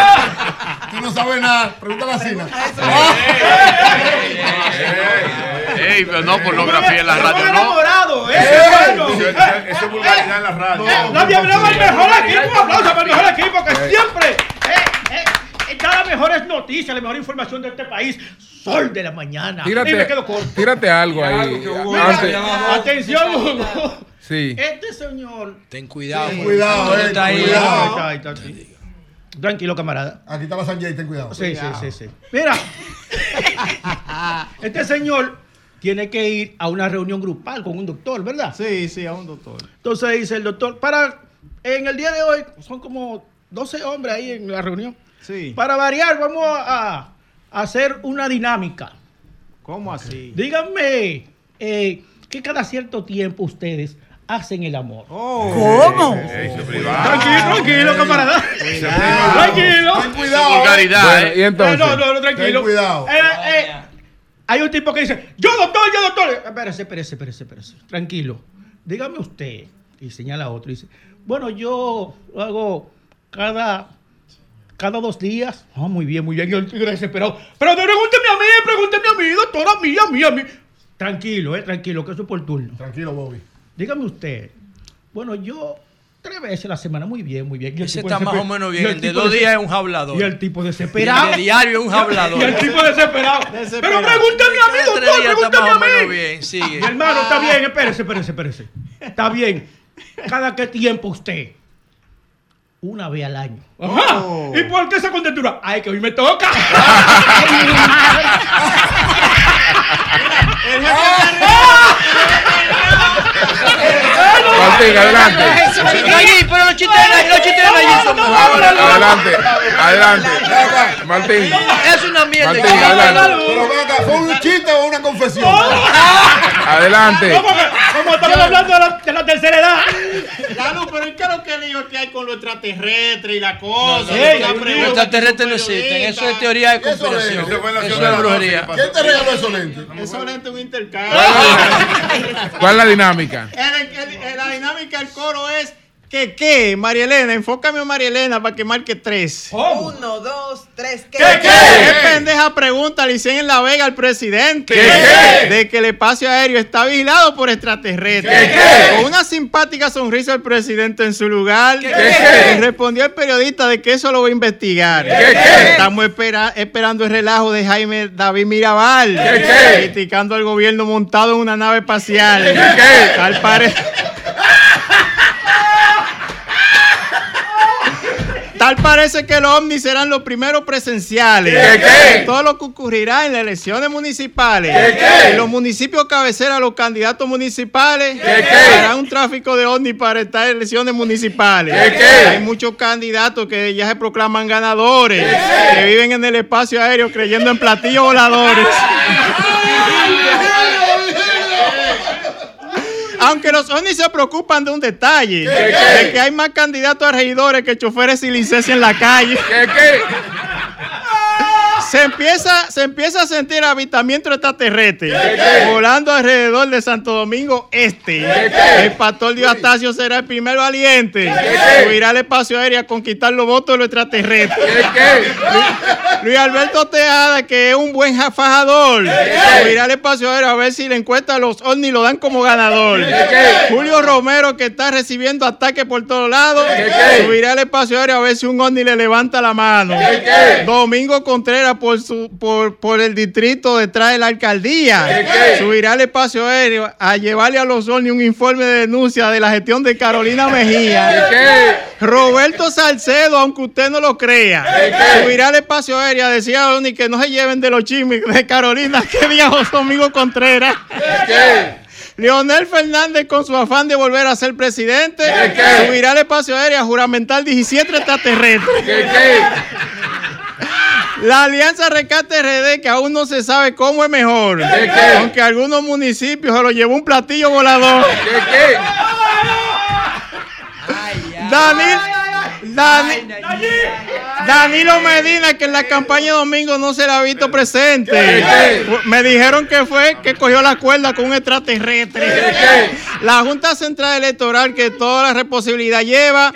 Tú no sabes nada. Pregúntale a Sina. Ey, pero no pornografía en la radio, no. enamorados, ¿eh? Bueno. Eso, eso- eso es vulgaridad en la radio. La bienvenida al mejor equipo, un aplauso para el mejor equipo que siempre da las mejores noticias, la mejor información de este país. Sol de la mañana. y me Tírate, quedo corto. tírate algo ahí. Mira, Antes- atención, Hugo. Sí. Este señor. Ten cuidado. Ten cuidado, eh, Está ahí. cuidado. Ahí está, ahí está, sí. Tranquilo, camarada. Aquí está la Sanjay, ten cuidado. Sí, sí, sí, sí. Mira, este señor tiene que ir a una reunión grupal con un doctor, ¿verdad? Sí, sí, a un doctor. Entonces dice el doctor, para, en el día de hoy son como 12 hombres ahí en la reunión. Sí. Para variar, vamos a, a hacer una dinámica. ¿Cómo así? Díganme eh, que cada cierto tiempo ustedes hacen el amor. ¿Cómo? Es privado. Tranquilo, tranquilo, camarada. Tranquilo. Ten cuidado. Vulgaridad, Bueno, ¿eh? y entonces. No, no, no, tranquilo. Ten cuidado. Hay un tipo que dice, yo doctor, yo doctor. Espérese, espérese, espérese, espérese. Tranquilo. Dígame usted. Y señala a otro y dice, bueno, yo lo hago cada, cada dos días. Ah, muy bien, muy bien. Y el tigre desesperado. Pero pregúnteme a mí, pregúnteme a mí, doctora, a mí, a mí, a mí. Tranquilo, eh, tranquilo, que eso es por turno. Tranquilo, Bobby. Dígame usted. Bueno, yo tres veces a la semana, muy bien, muy bien. Y Ese está más o menos bien. de dos días es un hablador. Y el tipo desesperado. Y el de diario es un hablador. Y el tipo desesperado. Desesperado. Pero pregúntame a mí, doctor, pregúntame a mí. bien. Sigue. Mi hermano, está bien, espérese, espérese, espérese. Está bien. ¿Cada qué tiempo usted? Una vez al año. Ajá. Oh. ¿Y por qué esa contentura? Ay, que hoy me toca. Martín, adelante. Allí, pero los chistes los chistes de allí son mejores. Adelante, adelante. Martín. Es una mierda. Martín, adelante. Pero ven acá, ¿fue un chiste o una confesión? Adelante. ¿Cómo que- Como estamos hablando de la, de la tercera edad. Lalo, pero ¿qué es lo que lío que hay con lo extraterrestre y la cosa? Los extraterrestres no existen. Eso es teoría de Eso es. conspiración. Eso es brujería. ¿Quién te regaló esos lentes? Eso lente un intercambio. ¿Cuál es la dinámica? La dinámica del coro es que qué, María Elena, enfócame a María Elena para que marque tres. Uno, dos, tres. ¿Qué? ¿Qué pendeja pregunta le hicieron en La Vega al presidente? De que el espacio aéreo está vigilado por extraterrestres. Con una simpática sonrisa el presidente en su lugar. Le respondió el periodista de que eso lo va a investigar. Estamos espera- esperando el relajo de Jaime David Mirabal. Criticando al gobierno montado en una nave espacial. Al parecer. Tal parece que los ovnis serán los primeros presenciales. ¿Qué, qué? Todo lo que ocurrirá en las elecciones municipales. ¿Qué, qué? En los municipios cabecera, los candidatos municipales harán un tráfico de ovnis para estas elecciones municipales. Hay muchos candidatos que ya se proclaman ganadores, que viven en el espacio aéreo creyendo en platillos voladores. Aunque los ovnis se preocupan de un detalle, ¿Qué, qué? de que hay más candidatos a regidores que choferes sin licencia en la calle. Se empieza, se empieza a sentir avistamiento extraterrestre volando alrededor de Santo Domingo Este. El pastor Diostacio será el primer valiente. Subirá al espacio aéreo a conquistar los votos de los extraterrestres. Luis, Luis Alberto Tejada, que es un buen ja- fajador, subirá al espacio aéreo a ver si le encuentra los ovnis y lo dan como ganador. Julio Romero, que está recibiendo ataques por todos lados, subirá al espacio aéreo a ver si un ovni le levanta la mano. Domingo Contreras por su por, por el distrito detrás de la alcaldía. ¿Qué? Subirá al espacio aéreo a llevarle a los ovnis un informe de denuncia de la gestión de Carolina Mejía. ¿Qué? Roberto Salcedo, aunque usted no lo crea, ¿Qué, subirá al espacio aéreo a decir a Oni que no se lleven de los chismes de Carolina que dijo Domingo Contreras. qué? Leonel Fernández, con su afán de volver a ser presidente, ¿Qué, qué? subirá al espacio aéreo a juramentar 17 extraterrestres. ¿Qué, qué? La Alianza Rescate RD, que aún no se sabe cómo es mejor, ¿Qué, qué? aunque algunos municipios se lo llevó un platillo volador. ¿Qué, qué? Danil, Dani- Danilo Medina, que en la campaña de domingo no se le ha visto presente. ¿Qué? Me dijeron que fue que cogió la cuerda con un extraterrestre. La Junta Central Electoral, que toda la responsabilidad lleva,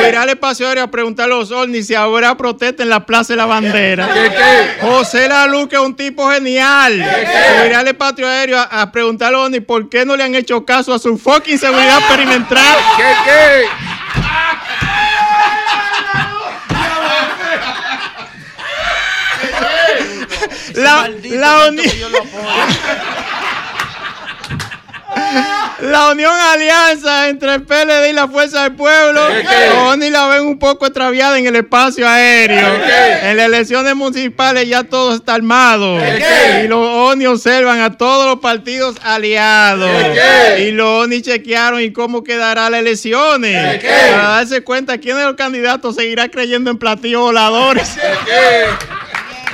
subirá al espacio aéreo a preguntar a los ovnis si habrá protesta en la Plaza de la Bandera. ¿Qué, qué? José Lalu, que es un tipo genial, subirá al espacio aéreo a, a preguntar a los ovnis por qué no le han hecho caso a su fucking seguridad perimetral. ¿Qué, qué? La, la, uni- la unión alianza entre el PLD y la Fuerza del Pueblo, ONI la ven un poco extraviada en el espacio aéreo. En las elecciones municipales ya todo está armado. Y los ONI observan a todos los partidos aliados. Y los ONI chequearon y cómo quedará las elecciones. Para darse cuenta quién de los candidatos seguirá creyendo en platillos voladores.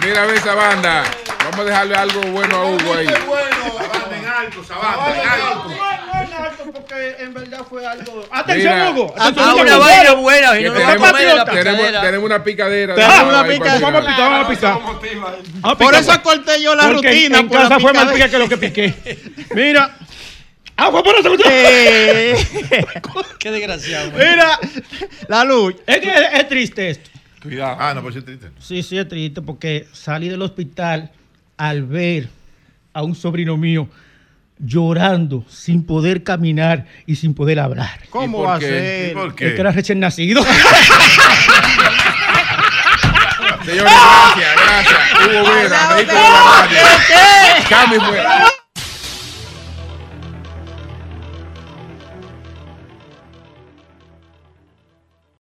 Mira, ve esa banda. Vamos a dejarle algo bueno a Hugo ahí. Porque en verdad fue algo. Atención, Mira. Hugo. Ah, Atención, una Hugo. vaina buena, no, tenemos, tenemos, tenemos una picadera. Tenemos una ahí pica- para vamos a picar, vamos a picar. Vamos a Por eso corté yo la Porque en- rutina. En, por la casa fue más picadera. pica que lo que piqué. Mira. Ah, fue por eso que Eh, Qué desgraciado. Mira, la luz. Es que es, es triste esto. Cuidado. Ah, no, pues es triste. Sí, sí, es triste porque salí del hospital al ver a un sobrino mío llorando sin poder caminar y sin poder hablar. ¿Cómo va a ser? ¿Y por Es qué? que era recién nacido. Señores, gracias, gracias. Hugo Vera, médico de la radio. Cami fue.